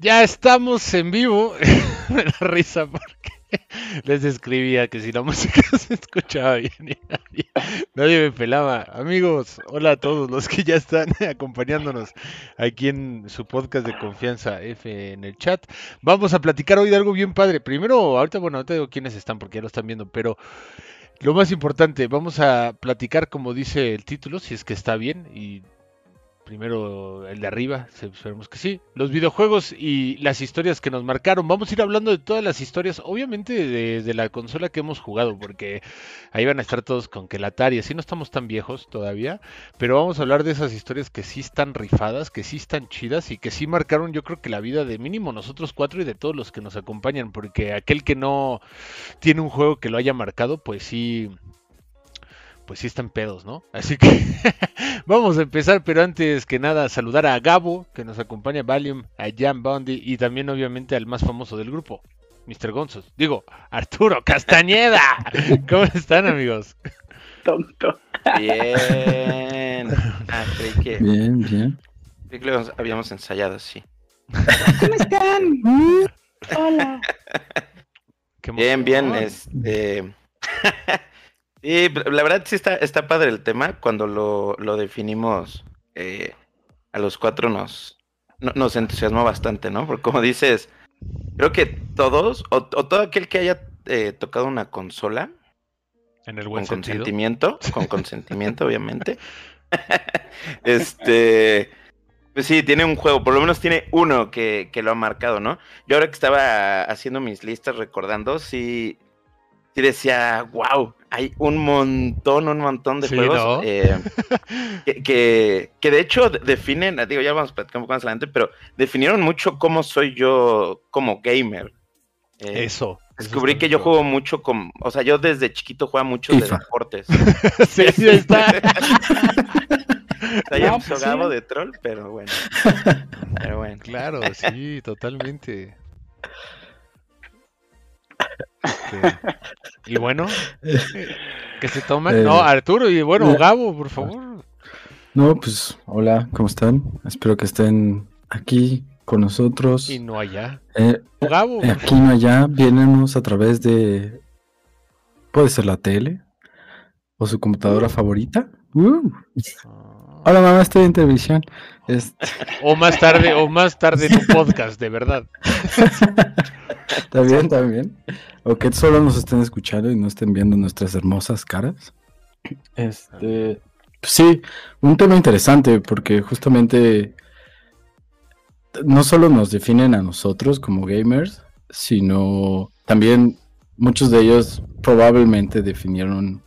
Ya estamos en vivo. Me da risa porque les escribía que si la música se escuchaba bien y nadie, nadie me pelaba. Amigos, hola a todos los que ya están acompañándonos aquí en su podcast de confianza F en el chat. Vamos a platicar hoy de algo bien padre. Primero, ahorita, bueno, ahorita digo quiénes están porque ya lo están viendo, pero lo más importante, vamos a platicar como dice el título, si es que está bien y primero el de arriba, esperemos que sí, los videojuegos y las historias que nos marcaron. Vamos a ir hablando de todas las historias, obviamente de, la consola que hemos jugado, porque ahí van a estar todos con que la Atari, así no estamos tan viejos todavía, pero vamos a hablar de esas historias que sí están rifadas, que sí están chidas y que sí marcaron yo creo que la vida de mínimo nosotros cuatro y de todos los que nos acompañan, porque aquel que no tiene un juego que lo haya marcado, pues sí pues sí están pedos, ¿no? Así que vamos a empezar, pero antes que nada saludar a Gabo, que nos acompaña, Valium, a Jan Bondi y también obviamente al más famoso del grupo, Mr. Gonzos. Digo, Arturo Castañeda. ¿Cómo están, amigos? Tonto. Bien. Ah, creí que... Bien, bien. Creí que lo habíamos ensayado, sí. ¿Cómo están? Hola. Bien, bien, este... Sí, la verdad sí está, está padre el tema. Cuando lo, lo definimos, eh, a los cuatro nos, nos entusiasmó bastante, ¿no? Porque como dices, creo que todos, o, todo aquel que haya eh, tocado una consola, en el buen con consentimiento, con consentimiento, obviamente, este, pues sí, tiene un juego, por lo menos tiene uno que, que lo ha marcado, ¿no? Yo ahora que estaba haciendo mis listas recordando, sí y decía, wow, hay un montón, un montón de juegos eh, que, que, de hecho definen, digo, ya vamos a platicar un poco más adelante, pero definieron mucho cómo soy yo como gamer. Eh, eso. Descubrí que yo juego mucho con, o sea, yo desde chiquito juego mucho de deportes. sí, sí, está. Está ya no, de troll, pero bueno. Pero bueno. Claro, sí, totalmente. Y bueno, que se tomen. no, eh, Arturo y bueno, Gabo, por favor. No, pues hola, ¿cómo están? Espero que estén aquí con nosotros. Y no allá. Eh, Gabo. Eh, aquí no allá, vienenos a través de. Puede ser la tele o su computadora favorita. Uh. Hola mamá, estoy en televisión. O más tarde, o más tarde en un podcast, de verdad. También, también. O que solo nos estén escuchando y no estén viendo nuestras hermosas caras. Este, pues sí, un tema interesante porque justamente no solo nos definen a nosotros como gamers, sino también muchos de ellos probablemente definieron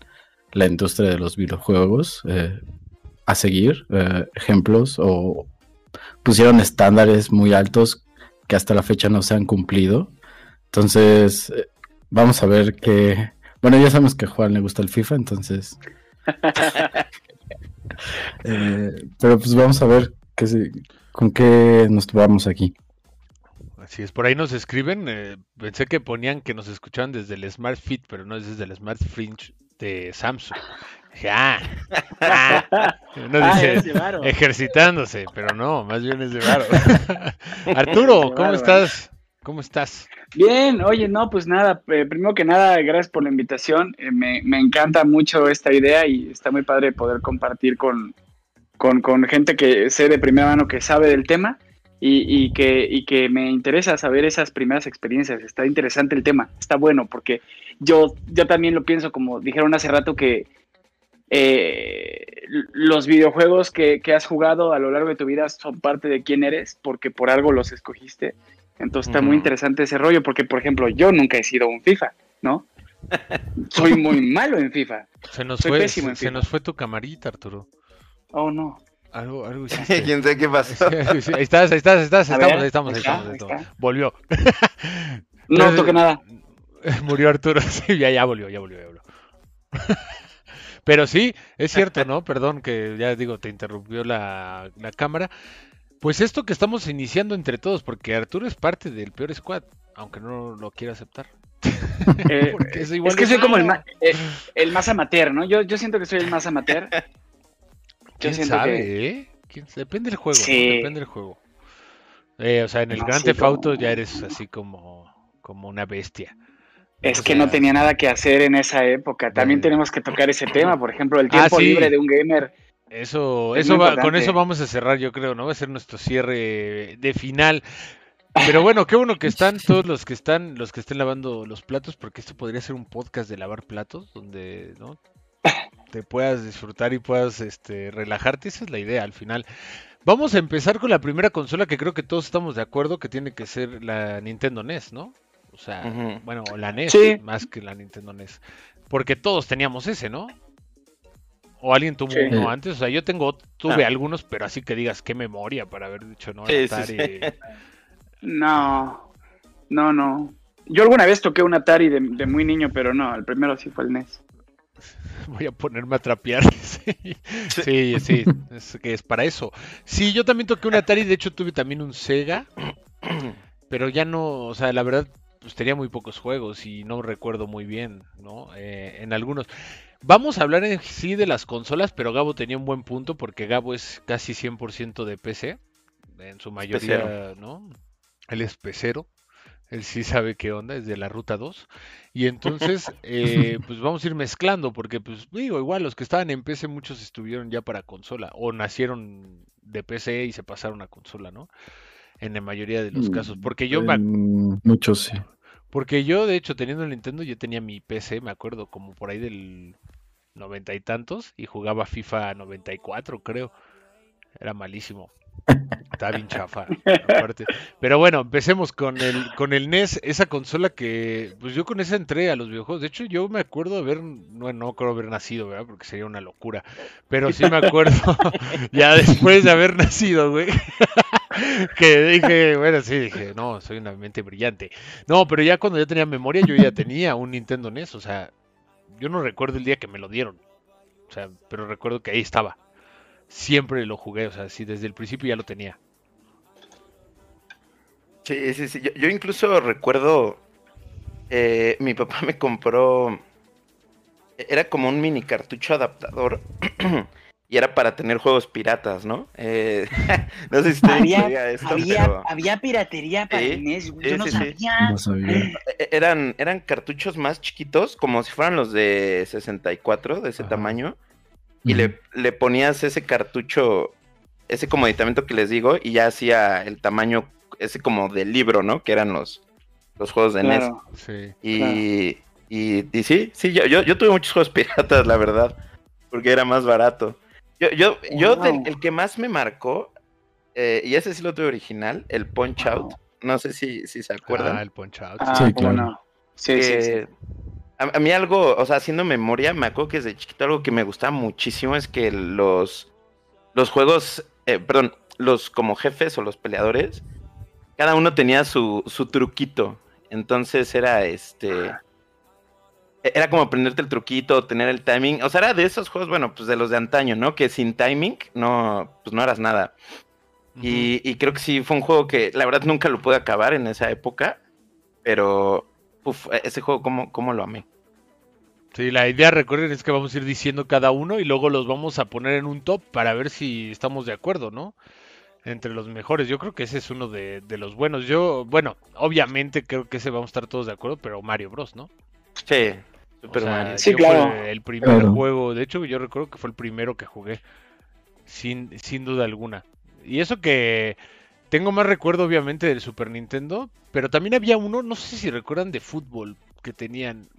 la industria de los videojuegos eh, a seguir, eh, ejemplos o pusieron estándares muy altos que hasta la fecha no se han cumplido. Entonces, eh, vamos a ver qué. Bueno, ya sabemos que a Juan le gusta el FIFA, entonces. Eh, pero pues vamos a ver qué con qué nos tomamos aquí. Así es, por ahí nos escriben. Eh, pensé que ponían que nos escuchaban desde el Smart Fit, pero no es desde el Smart Fringe de Samsung. Ya. Ah, ah. Uno ah, dice ejercitándose, pero no, más bien es de varo. Arturo, ¿cómo estás? ¿Cómo estás? Bien, oye, no, pues nada, eh, primero que nada, gracias por la invitación. Eh, me, encanta mucho esta idea y está muy padre poder compartir con, con, gente que sé de primera mano que sabe del tema y, que, y que me interesa saber esas primeras experiencias. Está interesante el tema, está bueno, porque yo, yo también lo pienso, como dijeron hace rato, que eh, los videojuegos que, que has jugado a lo largo de tu vida son parte de quién eres, porque por algo los escogiste entonces está muy interesante ese rollo, porque por ejemplo, yo nunca he sido un FIFA, ¿no? Soy muy malo en FIFA. Se nos, fue, se, nos fue tu camarita, Arturo. Oh, no. Algo, algo ¿Quién sabe qué pasó? ahí estás, ahí estás, ahí estás, estamos, ahí estamos, ahí estamos, Volvió. no toque nada. Murió Arturo, sí, ya, ya volvió, ya volvió, ya volvió. Pero sí, es cierto, ¿no? Perdón que ya digo, te interrumpió la, la cámara. Pues esto que estamos iniciando entre todos, porque Arturo es parte del peor squad, aunque no lo quiera aceptar. Eh, es, que soy como el, eh, el, más amateur, ¿no? Yo, yo siento que soy el más amateur. ¿Quién sabe, eh? Depende del juego, depende del juego. Eh, o sea, en el No, Grand sí, Theft Auto como- ya eres así como, como una bestia. Es O que no tenía nada que hacer en esa época. También tenemos que tocar ese tema, por ejemplo, el Ah, tiempo sí. libre de un gamer. Eso, Es eso va- con eso vamos a cerrar, yo creo, ¿no? Va a ser nuestro cierre de final. Pero bueno, qué bueno que están todos los que están, los que estén lavando los platos, porque esto podría ser un podcast de lavar platos, donde, ¿no? Te puedas disfrutar y puedas, este, relajarte. Esa es la idea al final. Vamos a empezar con la primera consola que creo que todos estamos de acuerdo que tiene que ser la Nintendo NES, ¿no? O sea, Ujú. bueno, o la NES, Sí. más que la Nintendo NES. Porque todos teníamos ese, ¿no? O alguien tuvo Sí. uno antes. O sea, yo tengo, tuve Ah. algunos, pero así que digas qué memoria para haber dicho, ¿no? Sí, Atari. sí. No, no, no. Yo alguna vez toqué un Atari de, de muy niño, pero no, el primero sí fue el NES. Voy a ponerme a trapear. sí, sí, sí, es que es para eso. Sí, yo también toqué un Atari, de hecho tuve también un Sega, pero ya no, o sea, la verdad, pues tenía muy pocos juegos y no recuerdo muy bien, ¿no? Eh, en algunos. Vamos a hablar en sí de las consolas, pero Gabo tenía un buen punto porque Gabo es casi 100% de PC, en su mayoría, ¿no? Él es pecero, él sí sabe qué onda, es de la ruta 2. Y entonces, eh, pues vamos a ir mezclando, porque pues digo, igual los que estaban en PC, muchos estuvieron ya para consola, o nacieron de PC y se pasaron a consola, ¿no? En la mayoría de los casos. Porque yo me, Mm, Muchos sí. porque yo, de hecho, teniendo el Nintendo, yo tenía mi PC, me acuerdo, como por ahí del noventa y tantos, y jugaba FIFA 94, creo. Era malísimo. Estaba bien chafa, aparte. Pero bueno, empecemos con el, con el NES, esa consola que, pues yo con esa entré a los videojuegos. De hecho, yo me acuerdo de haber, no, no creo haber nacido, ¿verdad? Porque sería una locura. Pero sí me acuerdo, ya después de haber nacido, güey. que dije, bueno, sí, dije, no, soy una mente brillante. No, pero ya cuando ya tenía memoria, yo ya tenía un Nintendo NES, o sea, yo no recuerdo el día que me lo dieron. O sea, pero recuerdo que ahí estaba. Siempre lo jugué, o sea, sí, desde el principio ya lo tenía. Sí, sí, sí. Yo, incluso recuerdo, eh, mi papá me compró, era como un mini cartucho adaptador y era para tener juegos piratas, ¿no? Eh, no sé si te Había- esto, Había, pero había piratería para NES, sí, yo no sí, sí. sabía. No sabía. e- eran, eran cartuchos más chiquitos, como si fueran los de 64, de ese Ajá. tamaño, y le, le ponías ese cartucho, ese como aditamento que les digo, y ya hacía el tamaño, ese como del libro, ¿no? Que eran los, los juegos de NES. Claro. Sí. Y, y, y sí, sí, yo, yo, yo tuve muchos juegos piratas, la verdad, porque era más barato. Yo, yo, yo del- el que más me marcó, eh, y ese sí lo tuve original, el Punch Out, no sé si, si se acuerdan. Ah, el Punch Out. Ah, Sí, claro. no. Sí, sí, sí. que A, a mí algo, o sea, haciendo memoria, me acuerdo que desde chiquito algo que me gustaba muchísimo es que los, los juegos, eh, perdón, los como jefes o los peleadores, cada uno tenía su, su truquito. Entonces era este. e- Era como aprenderte el truquito, tener el timing. O sea, era de esos juegos, bueno, pues de los de antaño, ¿no? Que sin timing no, pues no eras nada. Y, y creo que sí fue un juego que la verdad nunca lo pude acabar en esa época. Pero, uf, ese juego, ¿cómo, cómo lo amé? Sí, la idea, recuerden, es que vamos a ir diciendo cada uno y luego los vamos a poner en un top para ver si estamos de acuerdo, ¿no? Entre los mejores. Yo creo que ese es uno de, de los buenos. Yo, bueno, obviamente creo que ese vamos a estar todos de acuerdo, pero Mario Bros, ¿no? Sí, O Super sea, Mario. Sí, claro. fue el primer Claro. juego, de hecho yo recuerdo que fue el primero que jugué, sin, sin duda alguna. Y eso que tengo más recuerdo obviamente del Super Nintendo, pero también había uno, no sé si recuerdan de fútbol, que tenían...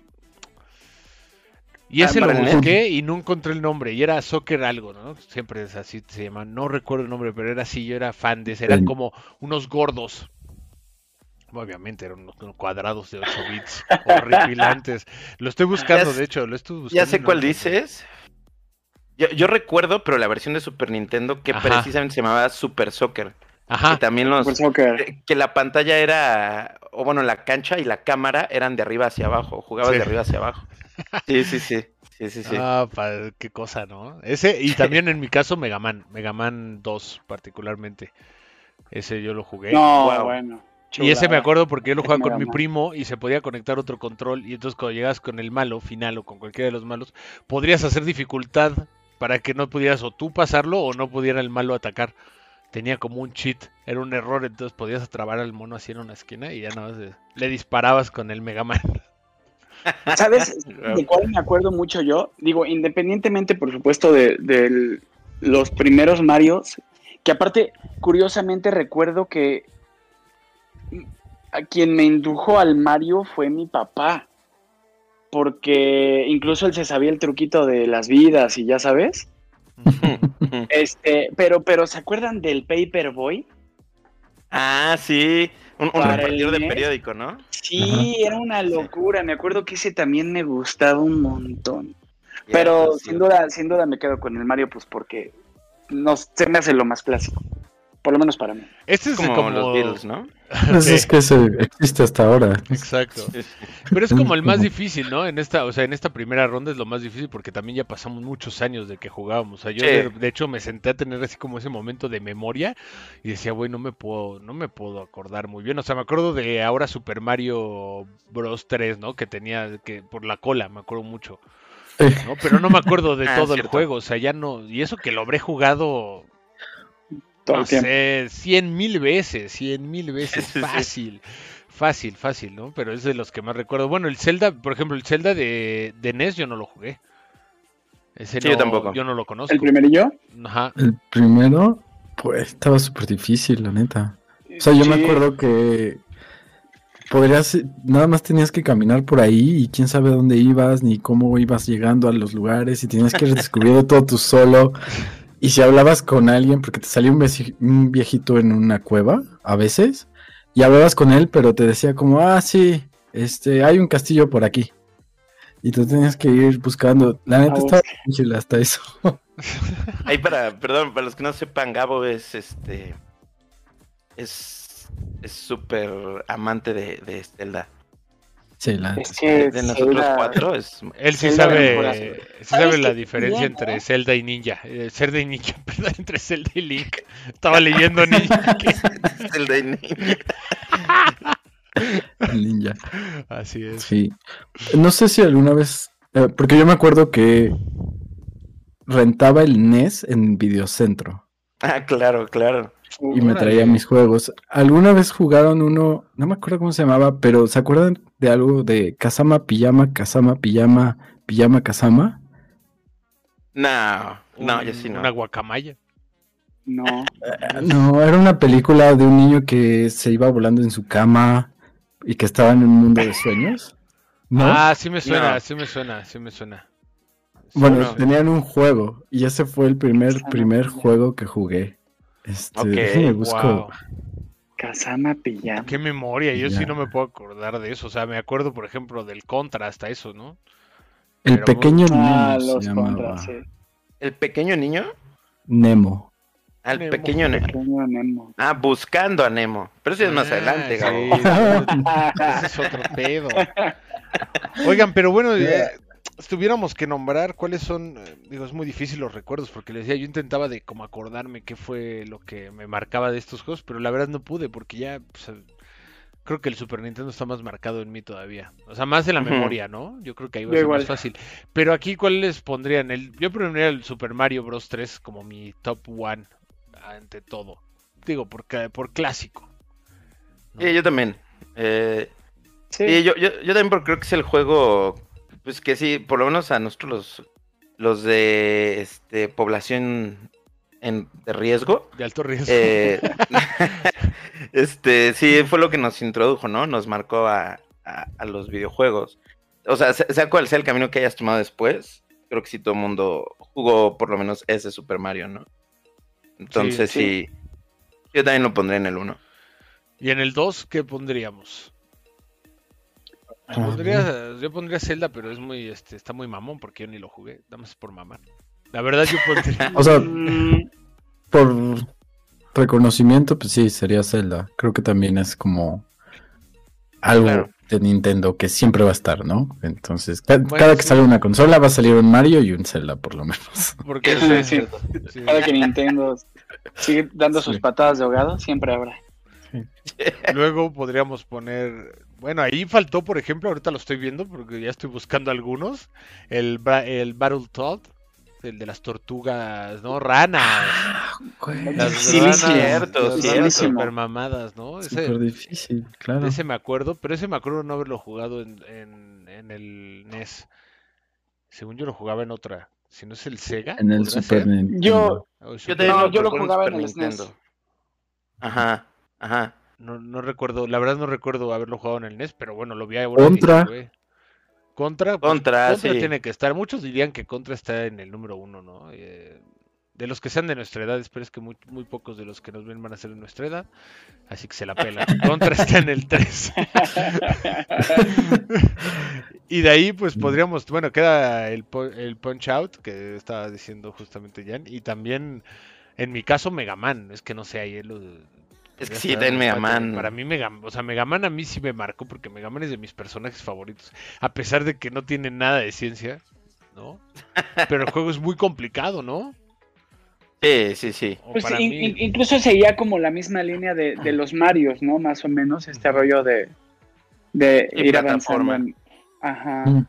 Y Ah, ese lo el NES. busqué y no encontré el nombre, y era Soccer algo, ¿no? Siempre es así, se llama, no recuerdo el nombre, pero era así, yo era fan de ese, eran como unos gordos. Obviamente eran unos cuadrados de 8 bits horripilantes. Lo estoy buscando, Ya de hecho, lo estoy buscando. Ya sé cuál dices. Yo, yo recuerdo, pero la versión de Super Nintendo que Ajá. precisamente se llamaba Super Soccer. Ajá, Que también los. Super Soccer. que- Que la pantalla era. O bueno, la cancha y la cámara eran de arriba hacia abajo. Jugabas Sí. de arriba hacia abajo. Sí, sí, sí. Sí, sí, sí. Ah, pa- qué cosa, ¿no? Ese, y también en mi caso, Mega Man, Mega Man 2 particularmente. Ese yo lo jugué. No, Wow. bueno. Y ese me acuerdo porque yo lo jugaba con mi primo y se podía conectar otro control. Y entonces cuando llegas con el malo final o con cualquiera de los malos, podrías hacer dificultad para que no pudieras o tú pasarlo o no pudiera el malo atacar. tenía como un cheat, era un error, entonces podías atrabar al mono así en una esquina y ya nada más eh, le disparabas con el Mega Man. ¿Sabes de cuál me acuerdo mucho yo? Digo, independientemente, por supuesto, de, de los primeros Marios, que aparte, curiosamente recuerdo que a quien me indujo al Mario fue mi papá, porque incluso él se sabía el truquito de las vidas y ya sabes. este, pero, pero ¿se acuerdan del Paperboy? Ah, sí, un, un repartidor de periódico, ¿no? Sí, era una locura. Me acuerdo que ese también me gustaba un montón. Pero sin duda, sin duda me quedo con el Mario, pues porque no, se me hace lo más clásico. Por lo menos para mí. Este es como, como, los Beatles, ¿no? Sí, es que se existe hasta ahora. Exacto. Pero es como el más difícil, ¿no? En esta, o sea, en esta primera ronda es lo más difícil porque también ya pasamos muchos años de que jugábamos. O sea, yo Sí. de, de hecho me senté a tener así como ese momento de memoria y decía, güey, no me puedo, no me puedo acordar muy bien. O sea, me acuerdo de ahora Super Mario Bros 3, ¿no? Que tenía que por la cola, me acuerdo mucho. ¿no? Pero no me acuerdo de Ah, todo el juego, o sea, ya no, y eso que lo habré jugado, Todo no el tiempo. sé, cien mil veces, cien mil veces, fácil, fácil, fácil, ¿no? Pero es de los que más recuerdo. Bueno, el Zelda, por ejemplo, el Zelda de, de NES yo no lo jugué. Ese Sí, no, yo tampoco. Yo no lo conozco. El primerillo. Ajá. el primero, pues estaba súper difícil, la neta. O sea, yo me acuerdo que podrías, nada más tenías que caminar por ahí y quién sabe dónde ibas, ni cómo ibas llegando a los lugares y tenías que ir descubriendo todo tú solo. Y si hablabas con alguien, porque te salía un, viejito en una cueva, a veces, y hablabas con él, pero te decía como, ah, sí, este, hay un castillo por aquí. Y tú tenías que ir buscando. La neta Ah, estaba difícil hasta eso. Ahí para, perdón, para los que no sepan, Gabo es este. Es. Es súper amante de, de Zelda. Sí, la. Es que De nosotros Zelda- cuatro es. Él sí Zelda sabe, sí ¿Sabes sabe la diferencia entre no? Zelda y Ninja. Eh, Zelda y Ninja, perdón, entre Zelda y Link. Estaba leyendo Ninja. Zelda y Ninja. ninja. Así es. Sí. No sé si alguna vez. eh, porque yo me acuerdo que rentaba el NES en Videocentro Ah, claro, claro. Y me traía mis juegos. ¿Alguna vez jugaron uno? No me acuerdo cómo se llamaba, pero ¿se acuerdan de algo de Kazama Pijama, Kazama Pijama, Pijama Kazama? No, no, yo sí no. Una guacamaya. No. No, era una película de un niño que se iba volando en su cama y que estaba en un mundo de sueños. ¿No? Ah, sí me suena, No. sí me suena, sí me suena. Sí, Bueno, no. tenían un juego y ese fue el primer, primer juego que jugué. Este, Ok, busco. Wow, Kazama Pijama. qué memoria, yo sí no me puedo acordar de eso. O sea, me acuerdo, por ejemplo, del Contra hasta eso, ¿no? El Pero- pequeño Ah, Nemo se los llamaba. contras, sí. ¿El pequeño niño? Nemo. Al Nemo. pequeño Nemo. Pequeño Nemo. Ah, buscando a Nemo. Pero eso es más Ah, adelante, sí, Gabo. Ese es otro pedo. Oigan, pero bueno, Yeah. Si tuviéramos que nombrar cuáles son, eh, digo, es muy difícil los recuerdos, porque les decía, yo intentaba de como acordarme qué fue lo que me marcaba de estos juegos, pero la verdad no pude, porque ya pues, creo que el Super Nintendo está más marcado en mí todavía. O sea, más en la memoria, ¿no? Yo creo que ahí va a ser más fácil. Pero aquí, ¿cuál les pondrían? El, yo pondría el Super Mario Bros. 3 como mi top one ante todo. Digo, por, por clásico. ¿no? Sí, yo también. Eh, Sí. Sí, yo, yo, yo también porque creo que es el juego, pues que sí, por lo menos a nosotros los, los de este, población en, de riesgo, De alto riesgo. eh, este, sí, fue lo que nos introdujo, ¿no? Nos marcó a, a- a los videojuegos. O sea, sea sea cual sea el camino que hayas tomado después, creo que sí todo el mundo jugó por lo menos ese Super Mario, ¿no? Entonces Sí. sí, yo también lo pondré en el 1. Y en el 2, ¿qué pondríamos? Ah, Pondría- yo pondría Zelda, pero es muy, este, está muy mamón porque yo ni lo jugué, nada más por mamar. La verdad yo pondría... O sea, por reconocimiento, pues sí, sería Zelda. Creo que también es como algo Claro. de Nintendo que siempre va a estar, ¿no? Entonces, ca- Bueno, cada que sí. sale una consola va a salir un Mario y un Zelda, por lo menos. Porque sí. sí. Cada que Nintendo sigue dando sus patadas de ahogado, siempre habrá. Luego podríamos poner... Bueno, ahí faltó, por ejemplo, ahorita lo estoy viendo porque ya estoy buscando algunos. El, el Battletoad. el de las tortugas, ¿no? Ranas. Güey, Las ranas, cierto, las super mamadas, ¿no? Ese, Súper difícil, claro. ese me acuerdo, pero ese me acuerdo no haberlo jugado en, en, en el NES. Según yo lo jugaba en otra. Si no es el Sega. En el ¿podrá Super? Nintendo. Yo, O Yo, No, yo lo jugaba en el SNES. Nintendo. Ajá, ajá. No, no recuerdo, la verdad no recuerdo haberlo jugado en el NES, pero bueno, lo vi ahora. Contra. dije. Contra, pues, Contra, Contra sí. tiene que estar. Muchos dirían que Contra está en el número uno, ¿no? Eh, de los que sean de nuestra edad, espero es que muy, muy pocos de los que nos ven van a ser de nuestra edad. Así que se la pela. Contra está en el 3. y de ahí, pues podríamos. Bueno, queda el, el Punch Out, que estaba diciendo justamente Jan. Y también, en mi caso, Mega Man. Es que no sé, ahí lo. Es que sí, estar también Mega empate. Man. Para mí, Mega, o sea, Mega Man a mí sí me marcó porque Mega Man es de mis personajes favoritos. A pesar de que no tiene nada de ciencia, ¿no? Pero el juego es muy complicado, ¿no? Sí, sí, sí. Pues in- mí- incluso seguía como la misma línea de, de los Marios, ¿no? Más o menos, este rollo de, de Y ir avanzando. plataforma. en- Ajá.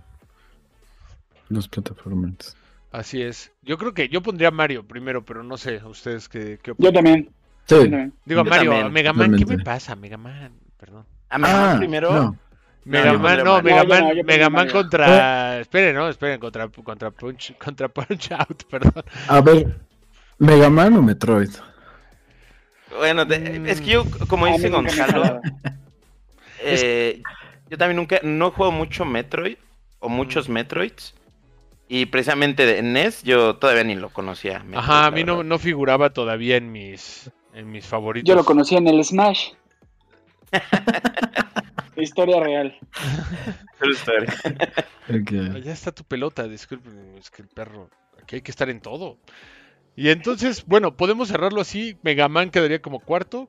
Los plataformas. Así es. Yo creo que yo pondría Mario primero, pero no sé, ustedes qué, qué Yo opinan. también. Sí. Digo, Yo Mario, también, Mega Man, ¿qué me pasa? Mega Man, perdón. ¿A Mega Man Ah, primero? no. Mega yo Man, no. Mega No, Man, no, Mega Man contra. Esperen, no, esperen, contra, contra Punch, contra Punch Out, perdón. A ver, ¿Mega Man o Metroid? Bueno, de- es que yo, como dice ha Gonzalo, eh, yo también nunca, no juego mucho Metroid o muchos Metroids. Y precisamente de NES yo todavía ni lo conocía. Metroid, Ajá, a mí no, no figuraba todavía en mis, en mis favoritos. Yo lo conocí en el Smash. Historia real. Story. Ah, Ya está tu pelota, disculpen, es que el perro, aquí hay que estar en todo. Y entonces, bueno, podemos cerrarlo así, Mega Man quedaría como cuarto,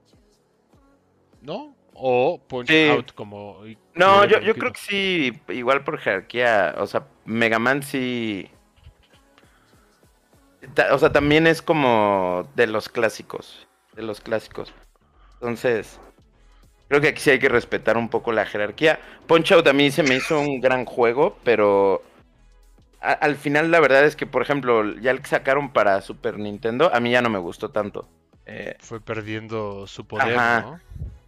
¿no? O Punch Sí. Out como... No, yo, yo creo que sí, igual por jerarquía, o sea, Mega Man sí... O sea, también es como de los clásicos, de los clásicos. Entonces, creo que aquí sí hay que respetar un poco la jerarquía. Punch Out a mí se me hizo un gran juego, pero a- al final la verdad es que, por ejemplo, ya el que sacaron para Super Nintendo, a mí ya no me gustó tanto. Eh, Fue perdiendo su poder, Ajá. ¿no?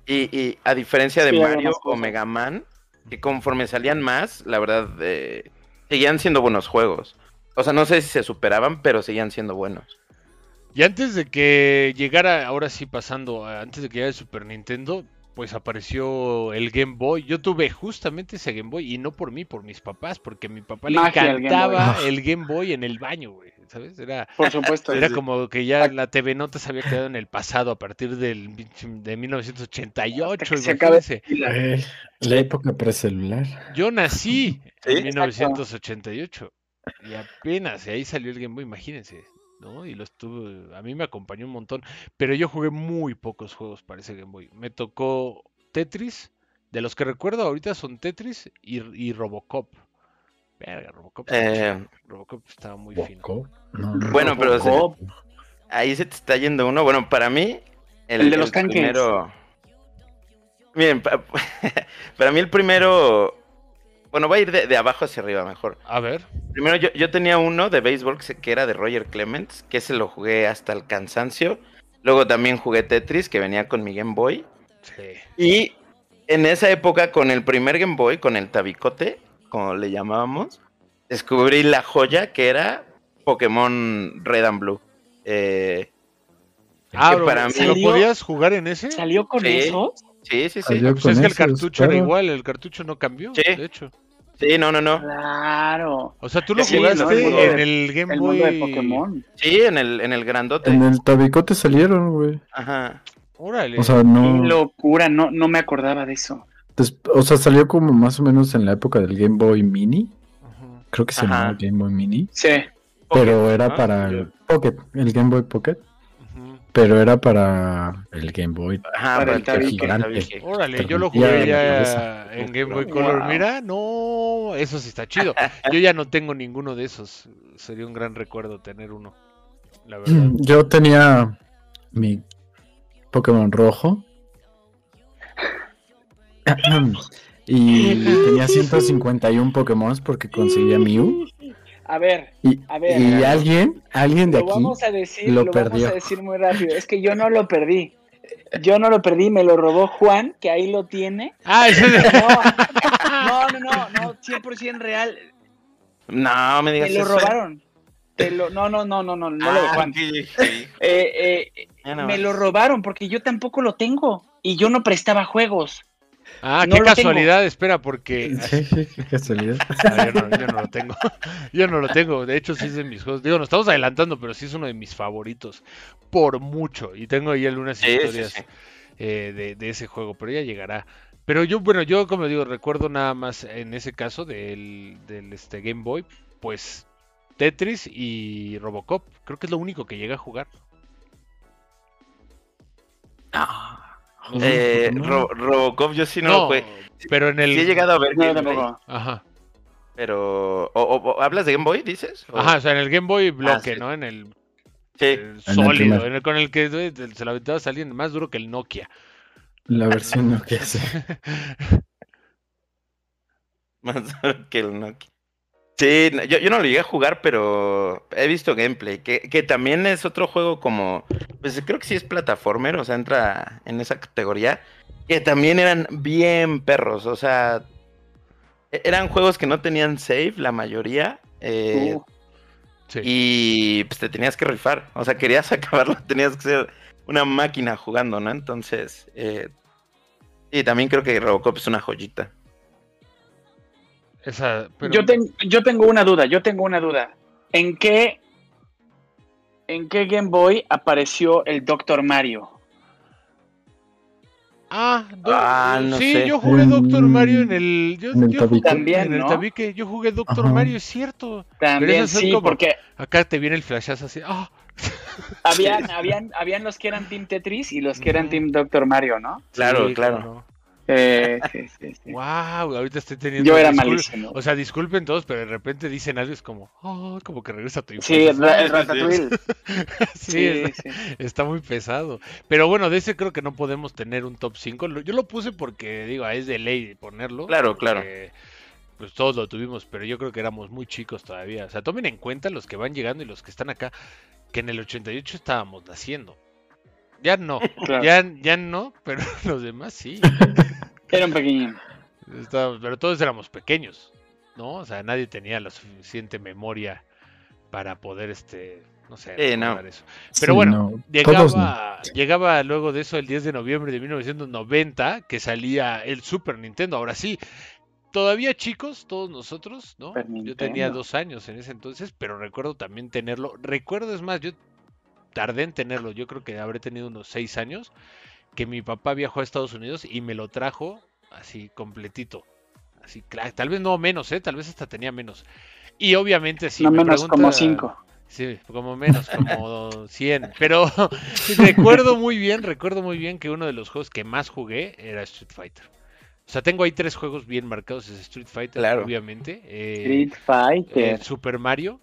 y, y a diferencia de Sí, Mario o. Mega Man, que conforme salían más, la verdad, eh, seguían siendo buenos juegos. O sea, no sé si se superaban, pero seguían siendo buenos. Y antes de que llegara, ahora sí pasando, antes de que llegara el Super Nintendo, pues apareció el Game Boy. Yo tuve justamente ese Game Boy y no por mí, por mis papás, porque a mi papá le Magia el Game encantaba Boy. el Game Boy en el baño, güey, ¿sabes? Era, Por supuesto. era sí. como que ya la TV Notas había quedado en el pasado a partir del de 1988, Hasta que se acabe. imagínense. La época precelular. Yo nací Sí, en 1988 y apenas y ahí salió el Game Boy, imagínense, ¿no? Y lo estuve, a mí me acompañó un montón, pero yo jugué muy pocos juegos para ese Game Boy. Me tocó Tetris, de los que recuerdo ahorita son Tetris y, y Robocop. Verga, Robocop. estaba Eh, Robocop estaba muy fino. No. Bueno, pero se- ahí se te está yendo uno. Bueno, para mí, el, El de los tanques. primero. Miren, pa- para mí el primero. Bueno, voy a ir de, de abajo hacia arriba mejor. A ver, Primero yo, yo tenía uno de béisbol que se- que era de Roger Clements, que ese lo jugué hasta el cansancio. Luego también jugué Tetris, que venía con mi Game Boy. sí. Y en esa época, con el primer Game Boy, con el tabicote, como le llamábamos, descubrí la joya que era Pokémon Red and Blue. Eh, Ah, que ¿lo- para mí- ¿lo podías jugar en ese? ¿Salió con Sí. eso? Sí, sí, sí. Salió Pues es que el cartucho era igual, el cartucho no cambió, Sí. de hecho. Sí, no, no, no. Claro. O sea, tú lo Sí, jugaste ¿no? El mundo en el Game El Boy. mundo de Pokémon. Sí, en el, en el grandote. En el tabicote salieron, güey. Ajá. Órale. O sea, Qué no. locura, no, no me acordaba de eso. des- O sea, salió como más o menos en la época del Game Boy Mini. Ujú. Creo que se Ajá. llamaba Game Boy Mini. Sí. Pero era ¿no? para el Pocket, el Game Boy Pocket. Pero era para el Game Boy. Ajá, Para el tabique, gigante. tabique. Órale, yo lo jugué ya en Game Boy Wow. Color. Mira, no, eso sí está chido. Yo ya no tengo ninguno de esos. Sería un gran recuerdo tener uno. La verdad. Yo tenía mi Pokémon rojo. y tenía 151 Pokémon porque conseguía Mew. A ver, Y, A ver, y a ver. alguien, alguien de lo aquí, vamos a decir, lo lo, perdió. vamos a decir muy rápido. Es que yo no lo perdí. Yo no lo perdí, me lo robó Juan, que ahí lo tiene. Ah, ese de- No, no, no, no, no, 100% real. No, me digas Me lo eso. robaron. Te lo- no, no, no, no, no, no lo de Ah, Juan. ok, ok. Eh, eh, no me lo robaron porque yo tampoco lo tengo y yo no prestaba juegos. Ah, No qué tengo. casualidad, espera, porque Sí, sí, qué casualidad. Ah, yo, no, yo no lo tengo. Yo no lo tengo. De hecho, sí es de mis juegos. Digo, nos estamos adelantando, pero sí es uno de mis favoritos. Por mucho. Y tengo ahí algunas Sí, sí, historias sí. eh, de, de ese juego, pero ya llegará. Pero yo, bueno, yo como digo, recuerdo nada más en ese caso del, del este Game Boy, pues Tetris y Robocop. Creo que es lo único que llegué a jugar. Eh, No. Ro- Robocop yo sí no, No, lo jugué. pero en el... Sí he llegado a ver No, tampoco. Ajá. pero... o- o- o- ¿Hablas de Game Boy, dices? O- Ajá, o sea, en el Game Boy bloque, sí. ¿no? En el, Sí. el sólido, en el, con el que eh, se la aventabas a alguien más duro que el Nokia. La versión no que hace. Más duro que el Nokia. Sí, yo, yo no lo llegué a jugar, pero he visto gameplay, que, que también es otro juego como, pues creo que sí es plataformer, o sea, entra en esa categoría, que también eran bien perros, o sea, e- eran juegos que no tenían save, la mayoría, eh, Uh, Sí. y pues te tenías que rifar, o sea, querías acabarlo, tenías que ser una máquina jugando, ¿no? Entonces, eh, sí, también creo que Robocop es una joyita. Esa, pero- yo, ten- yo tengo una duda, yo tengo una duda. ¿En qué, ¿En qué Game Boy apareció el Doctor Mario? Ah, do- Ah, no sí, sé. yo jugué Doctor En- Mario en el. Yo, en el yo jugué- También, en el ¿no? tabique, yo jugué Doctor Ajá. Mario, es cierto. También son sí, como- porque Acá te viene el flashazo así. Ah, habían, habían, habían los que eran Team Tetris y los que eran. Team Doctor Mario, ¿no? Claro, sí, claro. Eh, sí, sí, sí. Wow, ahorita estoy teniendo. Yo era malísimo. O sea, disculpen todos, pero de repente dicen algo, es como, oh, como que regresa tu Sí, infancia. el, el sí, sí. Ratatouille. Sí, Sí, está, sí. está muy pesado. Pero bueno, de ese creo que no podemos tener un top 5. Yo lo puse porque, digo, es de ley ponerlo. Claro, claro. pues todos lo tuvimos, pero yo creo que éramos muy chicos todavía. O sea, tomen en cuenta los que van llegando y los que están acá, que en el 88 estábamos naciendo. Ya no, Claro. ya, ya no, pero los demás sí. Era un pequeñín. Estábamos- pero todos éramos pequeños, ¿no? O sea, nadie tenía la suficiente memoria para poder, este, no sé, no. recordar eso. Pero Sí, bueno, no, todos no. Llegaba, llegaba luego de eso el 10 de noviembre de 1990 que salía el Super Nintendo. Ahora sí, todavía chicos, todos nosotros, ¿no? Yo tenía dos años en ese entonces, pero recuerdo también tenerlo. Recuerdo, es más, yo tardé en tenerlo. Yo creo que habré tenido unos seis años. Que mi papá viajó a Estados Unidos y me lo trajo así completito. Así, tal vez no menos, ¿eh? Tal vez hasta tenía menos. Y obviamente, si no me menos como cinco. Sí, como menos, como 100. Pero recuerdo muy bien, recuerdo muy bien que uno de los juegos que más jugué era Street Fighter. O sea, tengo ahí tres juegos bien marcados. Es Street Fighter, Claro. obviamente. eh, Street Fighter. Super Mario,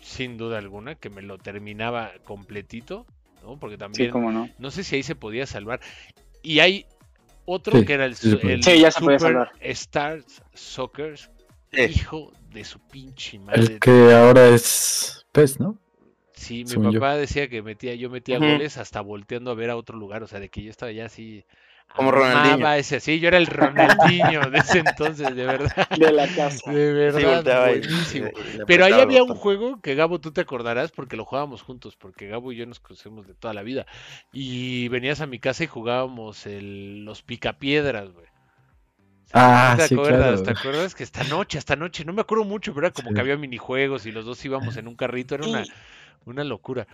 sin duda alguna, que me lo terminaba completito, ¿no? Porque sí, también, cómo no. no sé si ahí se podía salvar. Y hay otro Sí, que era el, sí el Sí, ya se podía Super salvar. Stars Soccer, Sí. hijo de su pinche madre. El que ahora es PES, ¿no? Sí, mi según yo. papá decía que metía, yo metía goles hasta volteando a ver a otro lugar, o sea, de que yo estaba ya así. Como Ronaldinho. ese, sí, yo era el Ronaldinho de ese entonces, de verdad, De la casa. de verdad, buenísimo. y Pero ahí había un juego que Gabo tú te acordarás porque lo jugábamos juntos, porque Gabo y yo nos conocemos de toda la vida. Y venías a mi casa y jugábamos el, los picapiedras, güey. Ah, ¿Te sí, acuerdas? claro. ¿Te acuerdas que esta noche, esta noche, no me acuerdo mucho, pero era como Sí. que había minijuegos y los dos íbamos en un carrito, era una, Y una locura.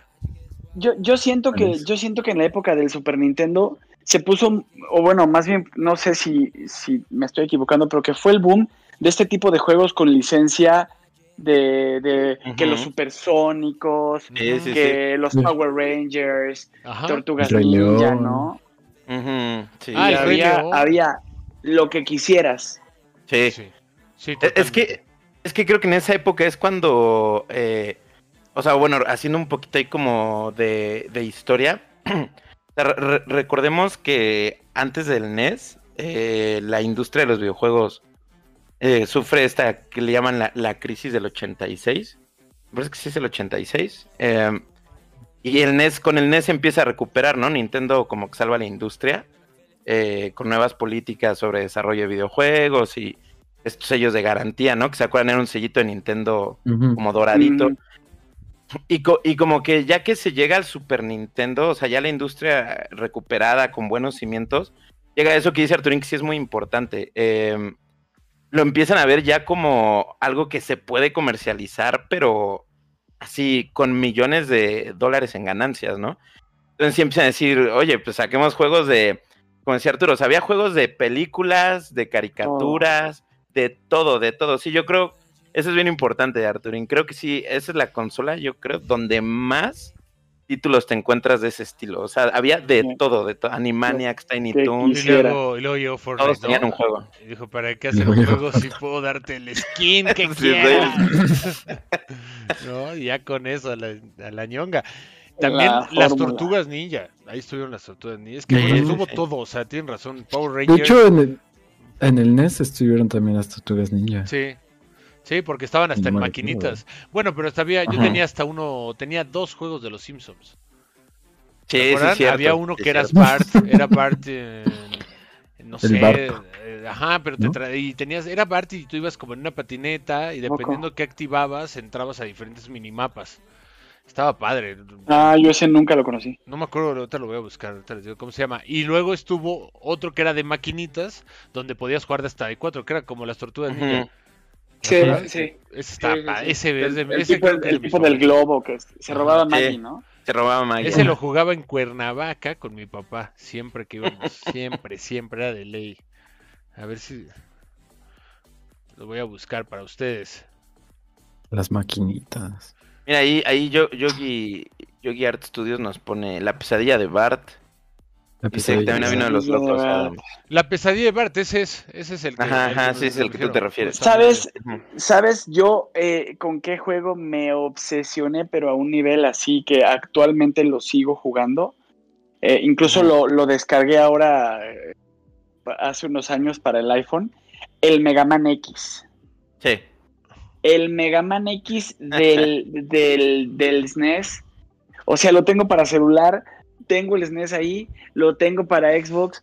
yo, yo siento que, yo siento que en la época del Super Nintendo se puso, o bueno, más bien, no sé si, si me estoy equivocando, pero que fue el boom de este tipo de juegos con licencia de, de que los supersónicos, Sí, sí, que los. Power Rangers, Ajá. Tortugas Rey Ninja, León. ¿no? Sí, Ah, había, había lo que quisieras. sí. Sí, sí, Es- que, es que creo que en esa época es cuando, eh, o sea, bueno, haciendo un poquito ahí como de, de historia, re- re- recordemos que antes del NES, eh, la industria de los videojuegos eh, sufre esta que le llaman la, la crisis del 86. Me parece que sí es el 86. eh, y el NES, con el NES empieza a recuperar, ¿no? Nintendo como que salva la industria eh, con nuevas políticas sobre desarrollo de videojuegos y estos sellos de garantía, ¿no? Que se acuerdan era un sellito de Nintendo como doradito. Mm. Y, co- y como que ya que se llega al Super Nintendo, o sea, ya la industria recuperada con buenos cimientos, llega eso que dice Arturín que sí es muy importante. eh, lo empiezan a ver ya como algo que se puede comercializar, pero así con millones de dólares en ganancias, ¿no? Entonces sí empiezan a decir, oye, pues saquemos juegos de, como decía Arturo, o sea, había juegos de películas, de caricaturas, de todo, de todo. Sí, yo creo, eso es bien importante, Arturín. Creo que sí, esa es la consola, yo creo, donde más títulos te encuentras de ese estilo. O sea, había de Sí. todo, de todo. Animaniacs, Tiny Toons, Y luego, y luego llegó Fortnite, todos ¿no? tenían un juego. Y dijo, ¿para qué hacer un juego si puedo darte el skin que Sí, quieras? no, y ya con eso, a la, a la ñonga. También La las fórmula. tortugas ninja. Ahí estuvieron las tortugas ninja. Es que Sí, estuvo sí. todo, o sea, tienen razón. Power De Rangers. hecho, en el, en el NES estuvieron también las tortugas ninja. Sí. Sí, porque estaban hasta en maquinitas. Bueno, pero hasta había, yo Ajá. tenía hasta uno, tenía dos juegos de los Simpsons. Sí, ¿Se sí, cierto, Había uno que cierto. Bart, era Bart, eh, no El sé, barco. eh, ajá, pero te ¿No? tra- y tenías, era Bart y tú ibas como en una patineta y dependiendo qué activabas, entrabas a diferentes minimapas. Estaba padre, Ah, yo ese nunca lo conocí. no me acuerdo, ahorita lo voy a buscar, ahorita les digo cómo se llama. Y luego estuvo otro que era de maquinitas, donde podías jugar de hasta de cuatro, que era como las tortugas. ¿Te Sí, sí. Ese está, Sí, sí, ese el, el ese tipo, el del globo que se robaba Sí. Maggie, ¿no? Se robaba Maggie. Ese lo jugaba en Cuernavaca con mi papá, siempre que íbamos, siempre, siempre era de ley. A ver si lo voy a buscar para ustedes. Las maquinitas. Mira, ahí, ahí yo, Yogi, Yogi Art Studios nos pone la pesadilla de Bart. La también pesadilla. había uno de los locos. Bart. Adam. La pesadilla de Bart, ese es, ese es el que, Ajá, sí, es el que tú te refieres. ¿Sabes? ¿Sabes yo eh, con qué juego me obsesioné, pero a un nivel así que actualmente lo sigo jugando? Eh, incluso lo, lo descargué ahora eh, hace unos años para el iPhone. El Mega Man X. Sí. El Mega Man X del, del, del SNES. O sea, lo tengo para celular, tengo el SNES ahí, lo tengo para Xbox.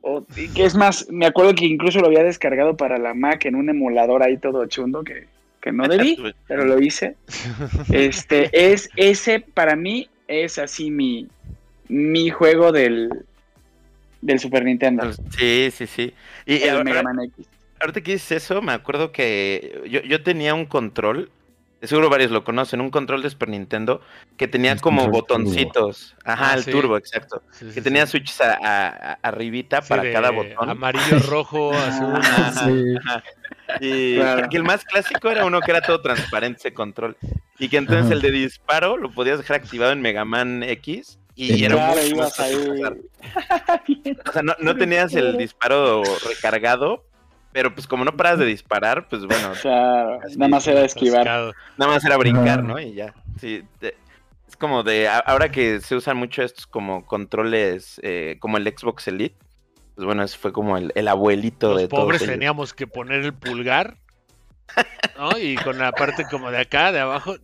O, y que es más, me acuerdo que incluso lo había descargado para la Mac en un emulador ahí todo chundo que, que no debí, pero lo hice. Este, es ese para mí es así mi, mi juego del, del Super Nintendo. Sí, sí, sí. Y El ahora- Mega Man X. ahorita que dices eso, me acuerdo que yo, yo tenía un control, de seguro varios lo conocen, un control de Super Nintendo que tenía El como turbo. botoncitos. Ajá, Ah, el sí. turbo, exacto. Sí, sí, Que sí. tenía switches a, a- a- arribita Sí, para cada botón. Amarillo, rojo, azul. Ajá, Sí. ajá. Y Claro. porque el más clásico era uno que era todo transparente ese control. Y que entonces Ajá. el de disparo lo podías dejar activado en Mega Man X. Y era Claro, ibas ahí. O sea, no, no tenías el disparo recargado, pero pues como no paras de disparar, pues bueno, Claro, Así, nada más era esquivar. Nada más era brincar. ¿no? Y ya. Sí, te- es como de, a- ahora que se usan mucho estos como controles, eh, como el Xbox Elite, pues bueno, ese fue como el, el abuelito Los de todos pobres ellos. teníamos que poner el pulgar, ¿no? Y con la parte como de acá, de abajo,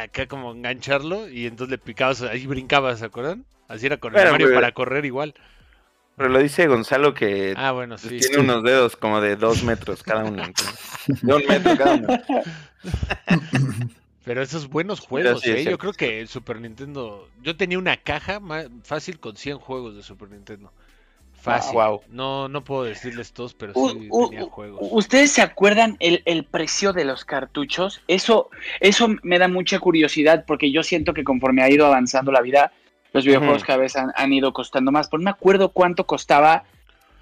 acá como engancharlo y entonces le picabas, ahí brincabas, ¿se acuerdan? Así era con el Bueno, Mario para correr igual. Pero lo dice Gonzalo que Ah, bueno, sí. tiene unos dedos como de dos metros cada uno. de un metro cada uno. Pero esos buenos juegos, sí, ¿eh? Yo creo que el Super Nintendo... Yo tenía una caja ma- fácil con 100 juegos de Super Nintendo. Fácil. Wow. No, no puedo decirles todos, pero sí tenía juegos. ¿Ustedes se acuerdan el, el precio de los cartuchos? Eso, eso me da mucha curiosidad porque yo siento que conforme ha ido avanzando la vida, los videojuegos cada vez han, han ido costando más. Pero no me acuerdo cuánto costaba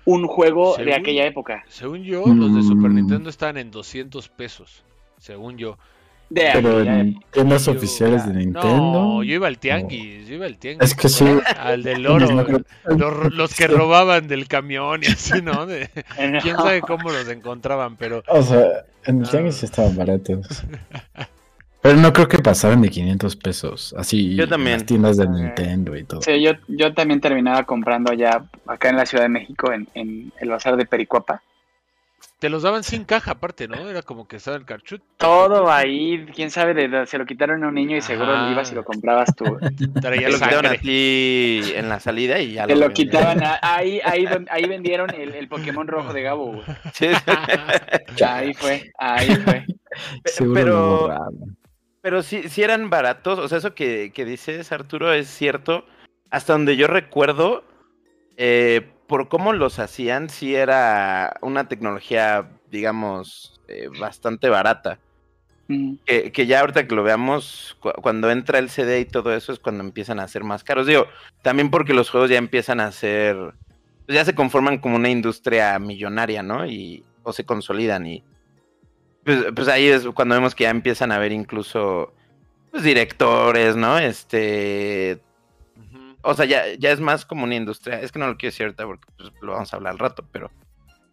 un juego de aquella época. Según yo, los de Super Mm. Nintendo estaban en 200 pesos. Según yo. De Pero en tiendas Yo- oficiales de Nintendo. No, yo iba al tianguis, yo iba al tianguis. Es que sí. Al del oro. no creo- Los, los que robaban del camión y así, ¿no? De- quién sabe cómo los encontraban, pero O sea, en el Ah. tianguis estaban baratos. Pero no creo que pasaran de 500 pesos. Así Yo también. las tiendas de. Nintendo y todo. Sí, yo, yo también terminaba comprando allá, acá en la Ciudad de México, en, en el bazar de Pericuapa. Te los daban sin caja aparte, ¿no? Era como que estaba el carchut. Todo ahí, quién sabe, de, se lo quitaron a un niño y seguro ibas y lo comprabas tú. Traía Te lo quitaron a sangre. ti en la salida y ya Te lo vendían. quitaban, a- ahí, ahí, ahí vendieron el, el Pokémon rojo de Gabo, güey. Sí, sí. Ahí fue, ahí fue. Seguro pero- lo. Pero sí, sí eran baratos. O sea, eso que, que dices, Arturo, es cierto. Hasta donde yo recuerdo, eh, por cómo los hacían, sí era una tecnología, digamos, eh, bastante barata. Mm. Que, que ya ahorita que lo veamos, cu- cuando entra el CD y todo eso es cuando empiezan a ser más caros. Digo, también porque los juegos ya empiezan a ser, pues ya se conforman como una industria millonaria, ¿no? Y, o se consolidan y pues, pues ahí es cuando vemos que ya empiezan a haber incluso pues, directores, ¿no? Este, o sea, ya, ya es más como una industria. Es que no lo quiero decir ahorita porque pues, lo vamos a hablar al rato, pero,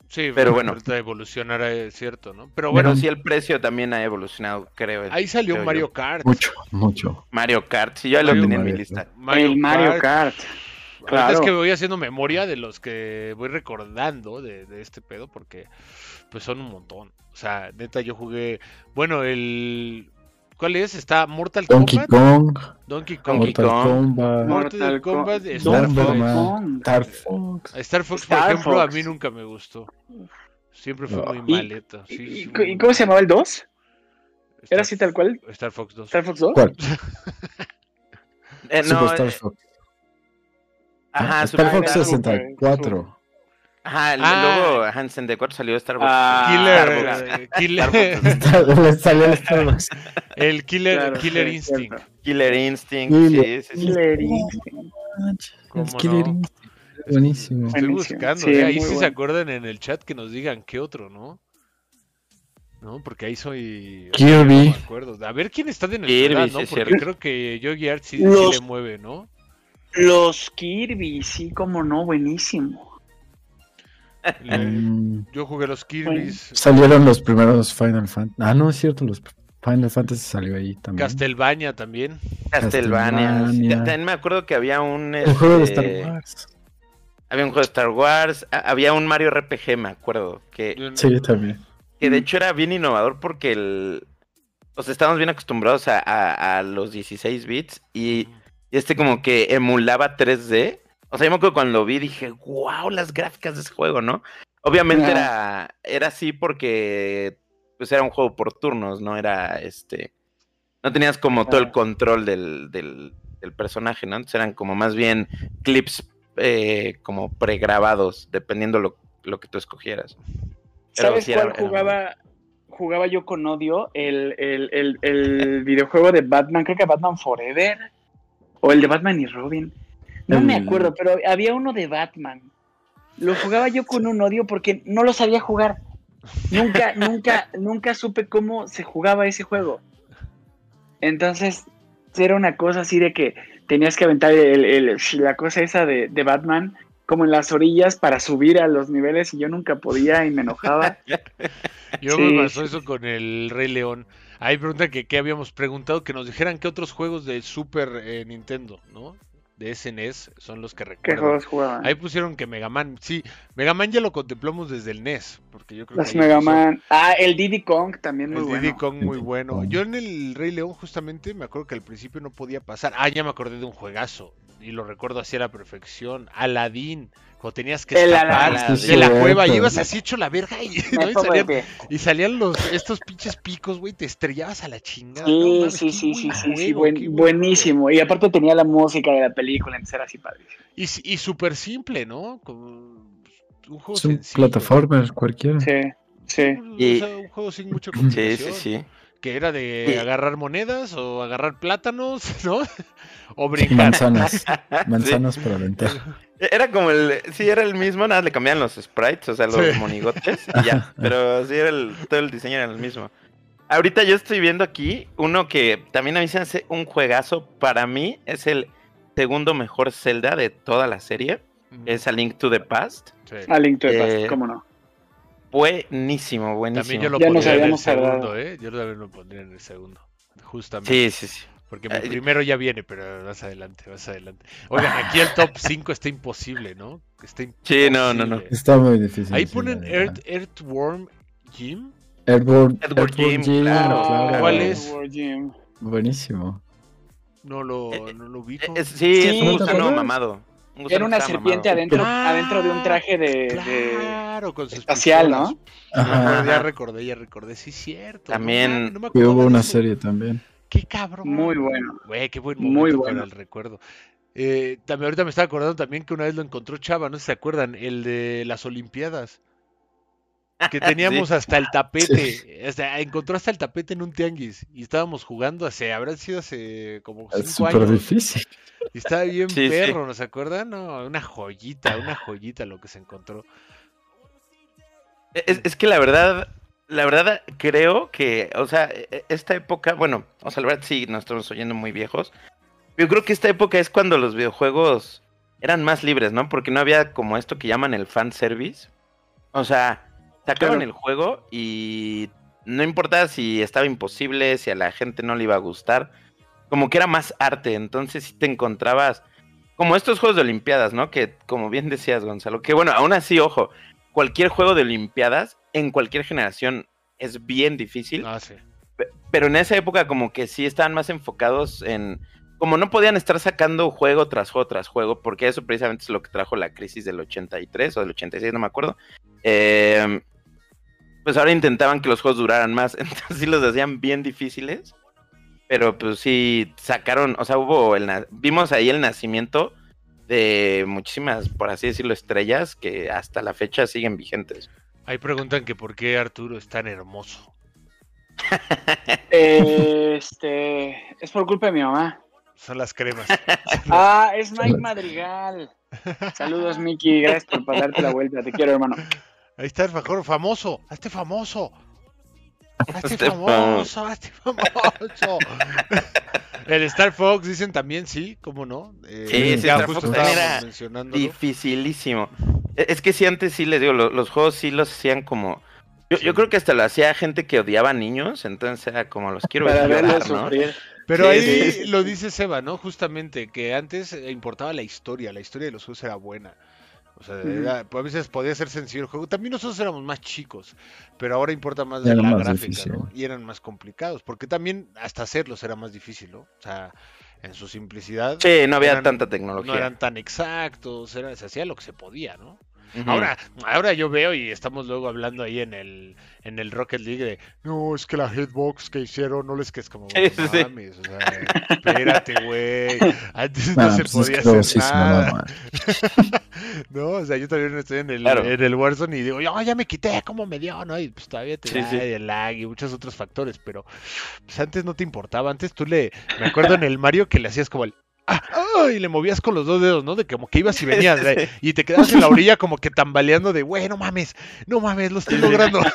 Sí, Pero bueno. ahorita evolucionará, es cierto, ¿no? Pero bueno, bueno, sí el precio también ha evolucionado, creo. ahí salió creo yo. Mario Kart. Mucho, mucho. Mario Kart, sí, yo lo Mario tenía en mi Kart. lista. el Mario Kart. Ahorita Claro. es que voy haciendo memoria de los que voy recordando de, de este pedo porque pues son un montón. O sea, neta yo jugué, bueno, el ¿cuál es? Está Mortal Donkey Kombat, Kong, Donkey Kong, Donkey Mortal Kong. Kombat, Mortal Kombat, Kombat, Star Fox. Star Fox. Star Fox, por Star ejemplo, a Fox. mí nunca me gustó. Siempre fue No. muy maleta. sí, ¿Y, sí, y- cómo se llamaba el 2? ¿Era así tal cual? Star Fox 2. ¿Star Fox 2? ¿Cuál? Eh, Super no, Star eh, Fox. ajá, Star Super Fox Super- 64. Ajá, el- Ah. luego Hansen de 4 salió Star Wars. Ah, Killer, Starbucks. Le salió el Starbucks. el Killer, Claro, Killer sí, Instinct. Killer Instinct, Killer- sí, sí, sí. Killer Instinct. ¿Cómo Es Killer no? Instinct. Buenísimo. Estoy buscando, Sí, eh, ahí muy sí se bueno. acuerdan en el chat que nos digan qué otro, ¿no? No, porque ahí soy. Kirby. no me acuerdo. A ver quién está de Kirby, edad, sí ¿no? Porque cierto. creo que Yogi Art sí, sí Los- le mueve, ¿no? Los Kirby, sí, como no, buenísimo. Mm, yo jugué los Kirby's. salieron los primeros Final Fantasy. Ah, no, es cierto, los Final Fantasy salió ahí también. Castlevania también. Castlevania. También me acuerdo que había un. El juego de este, Star Wars. Había un juego de Star Wars. Había un Mario RPG, me acuerdo. Que, Yo Sí, también. que de hecho era bien innovador porque el. O sea, estábamos bien acostumbrados a, a- a los 16 bits y, y este como que emulaba 3D. O sea, yo me acuerdo cuando lo vi dije, wow, las gráficas de ese juego, ¿no? Obviamente era, era así porque pues era un juego por turnos, no era este. No tenías como todo el control del, del, del personaje, ¿no? Entonces eran como más bien clips eh, como pregrabados, dependiendo lo, lo que tú escogieras. Pero ¿Sabes sí era- cuál era jugaba? Jugaba yo con odio el, el, el, el videojuego de Batman, creo que Batman Forever, o el de Batman y Robin. No me acuerdo, pero había uno de Batman. Lo jugaba yo con un odio porque no lo sabía jugar. Nunca, nunca, nunca supe cómo se jugaba ese juego. Entonces, era una cosa así de que tenías que aventar el- el- la cosa esa de, de Batman como en las orillas para subir a los niveles y yo nunca podía y me enojaba. Yo Sí, me pasó eso con el Rey León. Ahí preguntan que qué habíamos preguntado, que nos dijeran qué otros juegos de Super eh, Nintendo, ¿no? De SNES son los que ¿Qué recuerdo. juegos jugaban? Ahí pusieron que Mega Man, sí, Mega Man ya lo contemplamos desde el NES, porque yo creo Los que Mega. Man. Ah, el Diddy Kong también muy El bueno. Diddy Kong muy bueno. Yo en el Rey León justamente me acuerdo que al principio no podía pasar. Ah, ya me acordé de un juegazo y lo recuerdo así a la perfección. Aladdin, cuando tenías que El escapar de la cueva y ibas así hecho la verga y, y salían, pie. y salían los estos pinches picos, güey, te estrellabas a la chingada. Sí, No sí, sí, sí, sí, sí, juego, buen- qué buen buenísimo. Y aparte tenía la música de la película, entonces era así padrísimo. Y, y súper simple, ¿no? Como un juego Es un sencillo. plataformer cualquiera. Sí, sí. O Y- sea, un juego sin mucha Sí, sí, sí. Que era de agarrar monedas o agarrar plátanos, ¿no? o brincar. Manzanas. Manzanas para aventar. Era como el. Sí, era el mismo, nada, le cambiaban los sprites, o sea, los Sí. monigotes, y ya. Pero sí, era el, todo el diseño era el mismo. Ahorita yo estoy viendo aquí uno que también a mí se hace un juegazo. Para mí es el segundo mejor Zelda de toda la serie. Es A Link to the Past. Sí. A Link to the Eh, Past, cómo no. Buenísimo, buenísimo. También yo lo Ya pondría en el segundo, tardado. ¿eh? Yo también lo pondría en el segundo. Justamente. Sí, sí, sí. Porque mi Ay. primero ya viene, pero más adelante, más adelante. Oigan, aquí el top 5 está imposible, ¿no? Está Sí, no, no, no. imposible. Está muy difícil. Ahí sí, ponen la verdad. Earth, Earthworm Jim. Edward, Edward Jim, claro, claro. ¿Cuál es? Buenísimo. No lo, Eh, no lo ubico. Es- sí, Sí, es un ¿te gusano acuerdas? mamado. Un Era una serpiente adentro, Ah, adentro de un traje de, de- Claro, con sus espacial, pistolas. ¿no? Ajá. Ya recordé, ya recordé, sí, cierto. También- no me hubo de una eso. serie también. Qué cabrón. Muy bueno. Güey, qué buen Muy momento bueno. para el recuerdo. Eh, también ahorita me estaba acordando también que una vez lo encontró Chava, no sé si se acuerdan, el de las Olimpiadas. Que teníamos hasta el tapete, hasta- encontró hasta el tapete en un tianguis y estábamos jugando hace, habrán sido hace como Es cinco súper años. difícil. Y estaba bien Sí, perro, ¿no se acuerdan? No, una joyita, una joyita lo que se encontró. Es, es que la verdad, la verdad creo que, o sea, e- esta época, bueno, o sea, la verdad sí, nos estamos oyendo muy viejos. Yo creo que esta época es cuando los videojuegos eran más libres, ¿no? Porque no había como esto que llaman el fan service. O sea, sacaban Claro. el juego y no importaba si estaba imposible, si a la gente no le iba a gustar. Como que era más arte, entonces si te encontrabas como estos juegos de Olimpiadas, ¿no? Que como bien decías, Gonzalo, que bueno, aún así, ojo, cualquier juego de Olimpiadas en cualquier generación es bien difícil, Ah, sí. pe- pero en esa época como que sí estaban más enfocados en como no podían estar sacando juego tras juego tras juego, porque eso precisamente es lo que trajo la crisis del 83 o del 86, no me acuerdo. eh, pues ahora intentaban que los juegos duraran más, entonces sí los hacían bien difíciles. Pero pues sí sacaron, o sea, hubo el na- vimos ahí el nacimiento de muchísimas, por así decirlo, estrellas que hasta la fecha siguen vigentes. Ahí preguntan que por qué Arturo es tan hermoso. Este, es por culpa de mi mamá. Son las cremas. Ah, es Mike Madrigal. Saludos, Miki. Gracias por pasarte la vuelta. Te quiero, hermano. Ahí está el mejor famoso. Hazte famoso. Hazte famoso, hazte famoso. El Star Fox dicen también, sí, ¿cómo no? Eh, Sí, sí, ya Star Fox era. Dificilísimo. E- Es que sí, antes sí les digo, lo- los, juegos sí los hacían como. Yo, creo que hasta lo hacía gente que odiaba a niños, entonces era como los quiero Para ver llorar, ¿no? Pero Sí, ahí sí. lo dice Seba, ¿no? Justamente que antes importaba la historia, la historia de los juegos era buena. O sea, era- pues, a veces podía ser sencillo el juego. También nosotros éramos más chicos, pero ahora importa más era la más gráfica, difícil. ¿no? Y eran más complicados, porque también hasta hacerlos era más difícil, ¿no? O sea, en su simplicidad Sí, no había Eran- tanta no tecnología. eran tan exactos, era, se hacía lo que se podía, ¿no? Ahora, ahora yo veo y estamos luego hablando ahí en el, en el Rocket League de no, es que la hitbox que hicieron no les que es como Sí, no sí. mames, o sea, espérate, güey. Antes no Ah, se pues es podía que hacer nada. No, o sea, yo también estoy en el, Claro. en el Warzone y digo, "Oh, ya me quité, ¿cómo me dio? ¿no? Y pues todavía te Sí, da sí. el lag y muchos otros factores, pero pues antes no te importaba. Antes tú le, me acuerdo en el Mario que le hacías como el ah, ah, y le movías con los dos dedos, ¿no? De como que ibas y venías, de- y te quedabas en la orilla como que tambaleando de, güey, no mames, no mames, lo estoy logrando.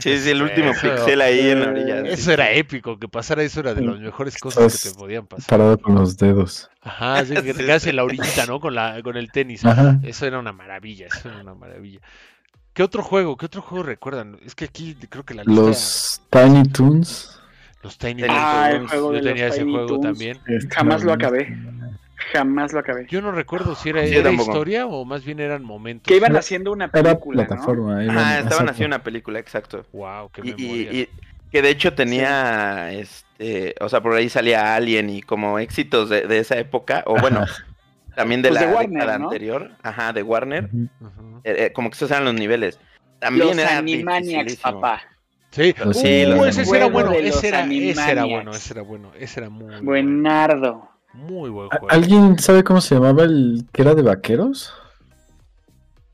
Sí, sí, el último Eso. pixel ahí en la orilla. Eso era épico, que pasara eso era de las mejores cosas que te podían pasar. Parado con los dedos. Ajá, sí, que te quedas en la orillita, ¿no? Con la, con el tenis. Ajá. Eso era una maravilla, eso era una maravilla. ¿Qué otro juego? ¿Qué otro juego recuerdan? Es que aquí creo que la lista... Los Tiny Toons. Los Tiny Ah, Toons. Ah, el juego Yo de los tenía ese Tiny juego Toons. también. Jamás lo acabé. Jamás lo acabé. Yo no recuerdo si era, Sí, era historia o más bien eran momentos. Que iban Era- haciendo una Era película, ¿no? plataforma. iban- Ah, estaban exacto. haciendo una película, exacto. Wow, qué Y, y- memoria. y que de hecho tenía, este, o sea, por ahí salía Alien y como éxitos de, de esa época, o bueno, también de Pues la de Warner, década ¿no? anterior, ajá, de Warner. Ujú. eh, eh, como que esos eran los niveles. También Los era Animaniacs, papá. Sí, Los- Uh, sí, los ese era bueno, ese era, ese era bueno, ese era bueno, ese era muy bueno. Buenardo. Muy buen ¿A- juego. ¿Alguien sabe cómo se llamaba el que era de vaqueros?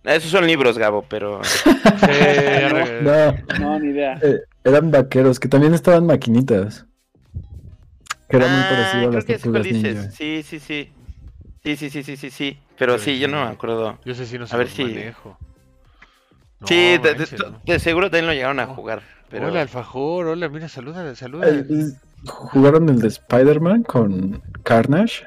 Esos son libros, Gabo, pero Sí, No, No, ni idea. eh, eran vaqueros, que también estaban maquinitas. Que era muy Ah, parecido a las sé tortugas ninja. Sí, sí, sí. Sí, sí, sí, sí, sí, sí. Pero Pero sí, yo no sí. me acuerdo. Yo sé si no se A ver si- manejo. No, sí, de, de- manches, ¿no? de seguro también lo llegaron a No. jugar. Pero... Hola, Alfajor, hola, mira, saluda, saluda. Eh, eh, ¿Jugaron el de Spider-Man con Carnage?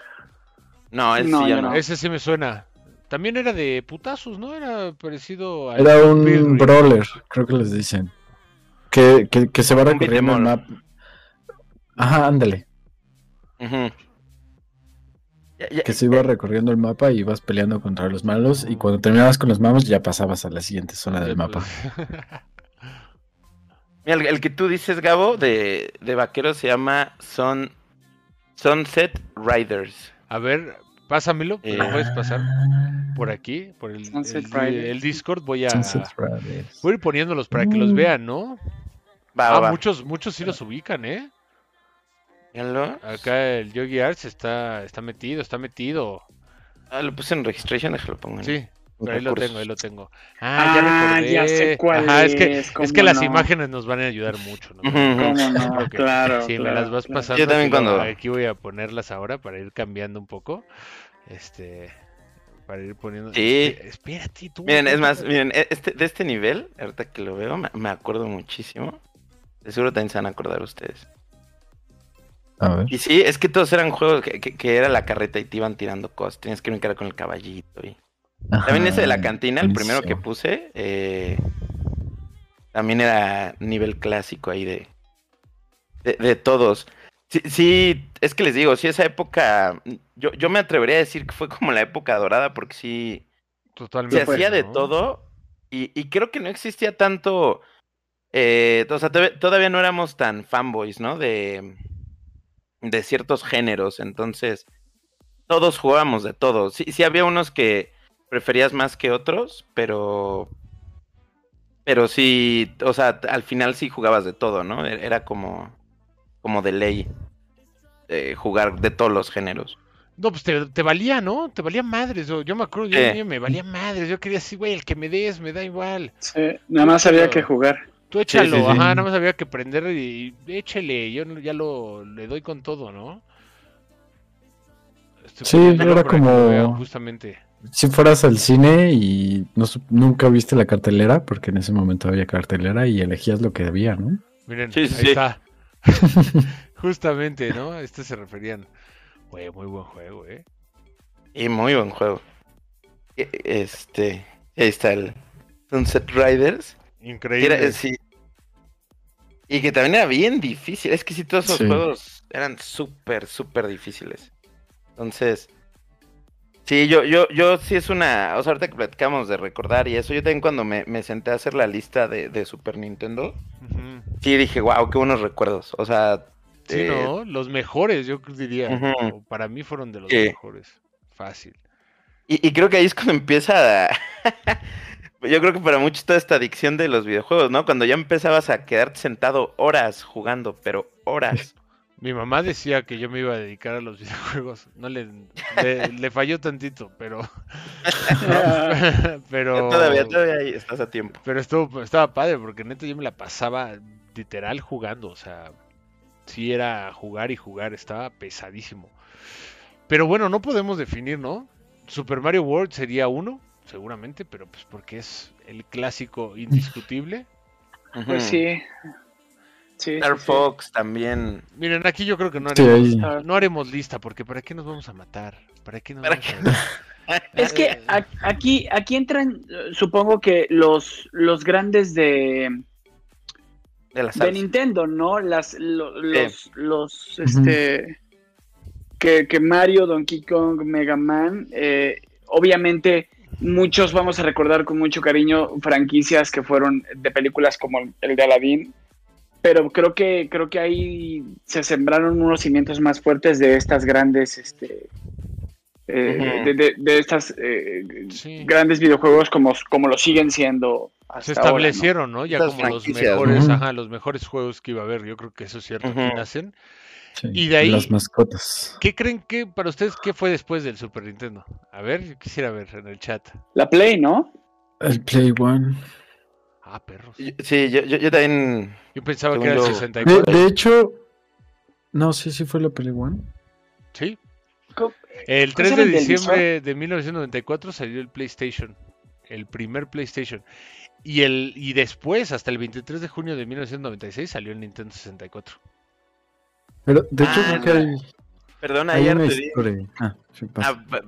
No, ese No, sí ya no. no. Ese sí me suena. También era de putazos, ¿no? Era parecido a... Era un brawler, creo que les dicen. Que, que, que se va Un recorriendo el mapa. Ajá, ándale. Que se iba recorriendo el mapa y ibas peleando contra los malos. Y cuando terminabas con los malos, ya pasabas a la siguiente zona del mapa. Mira, el, el que tú dices, Gabo, de, de vaquero se llama Sun, Sunset Riders. A ver, pásamelo, ¿me lo Eh, puedes pasar por aquí, por el, Discord. Voy a, Sunset Riders. voy a ir poniéndolos para que los Mm. vean, ¿no? Va, Ah, va. muchos, muchos sí los ubican, ¿eh? Míralo. Acá el Yogi Arts está, está metido, está metido. Ah, lo puse en registration, déjalo pongo en- Sí, pero ahí lo tengo, ahí lo tengo. Ah, ya Ah, recordé. ya sé cuál Ajá, es que, es, que las imágenes nos van a ayudar mucho. ¿no? ¿Cómo no? Claro. Sí, me las vas claro. pasando. Yo también cuando- Aquí voy a ponerlas ahora para ir cambiando un poco. Este. Para ir poniendo. Sí. Esp- Espérate, tú. Miren, es más, miren, e- este, de este nivel, ahorita que lo veo, me, me acuerdo muchísimo. De seguro también se van a acordar ustedes. A ver. Y sí, es que todos eran juegos que, que- que era la carreta y te iban tirando cosas. Tenías que brincar con el caballito. Y... También ese de la cantina, el primero que puse, eh, también era nivel clásico ahí de, de, de todos. Sí, sí, es que les digo, sí, esa época, yo, yo me atrevería a decir que fue como la época dorada porque sí, Totalmente. se hacía de todo y, y creo que no existía tanto, eh, o sea, todavía no éramos tan fanboys, ¿no? De, de ciertos géneros, entonces todos jugábamos de todo. Sí, sí había unos que preferías más que otros, pero, pero sí, o sea, al final sí jugabas de todo, ¿no? E- Era como, como de ley eh, jugar de todos los géneros. No, pues te, te valía, ¿no? Te valía madres. Yo, yo me acuerdo, yo, me valía madres. Yo quería decir, güey, el que me des, me da igual. Sí, nada más había que jugar. Tú échalo, sí, sí. ajá, nada más había que prender y, y échele, yo ya lo le doy con todo, ¿no? Estoy Sí, era como- vean justamente. Si fueras al cine y no, nunca viste la cartelera, porque en ese momento había cartelera y elegías lo que había, ¿no? Miren, ahí sí. está. Justamente, ¿no? A este se referían. Güey, muy buen juego, ¿eh? Y muy buen juego. E- Este, ahí está el Sunset Riders. Increíble. era- sí. Y que también era bien difícil. Es que sí, todos esos Sí. juegos eran súper, súper difíciles. Entonces, sí, yo, yo, yo sí es una. O sea, ahorita que platicamos de recordar y eso, yo también cuando me, me senté a hacer la lista de, de Super Nintendo, sí dije, wow, qué buenos recuerdos. O sea, Sí, eh, ¿no? Los mejores, yo diría. Para mí fueron de los Sí. mejores. Fácil. Y, y creo que ahí es cuando empieza. a- Yo creo que para muchos toda esta adicción de los videojuegos, ¿no? Cuando ya empezabas a quedarte sentado horas jugando, pero horas. Mi mamá decía que yo me iba a dedicar a los videojuegos. No le, le, le falló tantito, pero. pero. Todavía, todavía ahí estás a tiempo. Pero estuvo, estaba padre porque neta yo me la pasaba literal jugando, o sea, sí era jugar y jugar, estaba pesadísimo. Pero bueno, no podemos definir, ¿no? Super Mario World sería uno, seguramente, pero pues porque es el clásico indiscutible. Pues sí. Sí, Star sí, sí. Fox también. Miren, aquí yo creo que no haremos, no haremos lista, porque ¿para qué nos vamos a matar? ¿Para qué nos ¿Para vamos qué? a Es que aquí, aquí entran, supongo que los, los grandes de, De la de. Nintendo, ¿no? Las, lo- los, los, este, que, que Mario, Donkey Kong, Mega Man, eh, obviamente muchos vamos a recordar con mucho cariño franquicias que fueron de películas como el de Aladdin, pero creo que, creo que ahí se sembraron unos cimientos más fuertes de estas grandes, este, eh, de, de- de estas eh, Sí. grandes videojuegos como, como lo siguen siendo hasta Se ahora, ¿no? establecieron, ¿no? Ya como los mejores, ajá, los mejores juegos que iba a haber, yo creo que eso es cierto, aquí Ujú. nacen. Sí, Y de ahí- Las mascotas. ¿Qué creen que para ustedes qué fue después del Super Nintendo? A ver, yo quisiera ver en el chat. La Play, ¿no? El Play One. Ah, perros. Yo- Sí, yo, yo, yo también. Yo pensaba que era el yo- De, 64. de hecho, no, sí, sí fue la Play One. Sí. El ¿Cuál 3 era de diciembre de 1994 salió el PlayStation. El primer PlayStation. Y el y después, hasta el 23 de junio de 1996, salió el Nintendo 64. Pero de hecho, Ah, creo que hay, Perdona, hay ayer una te di. historia. Ah, sí, pasa. Ah,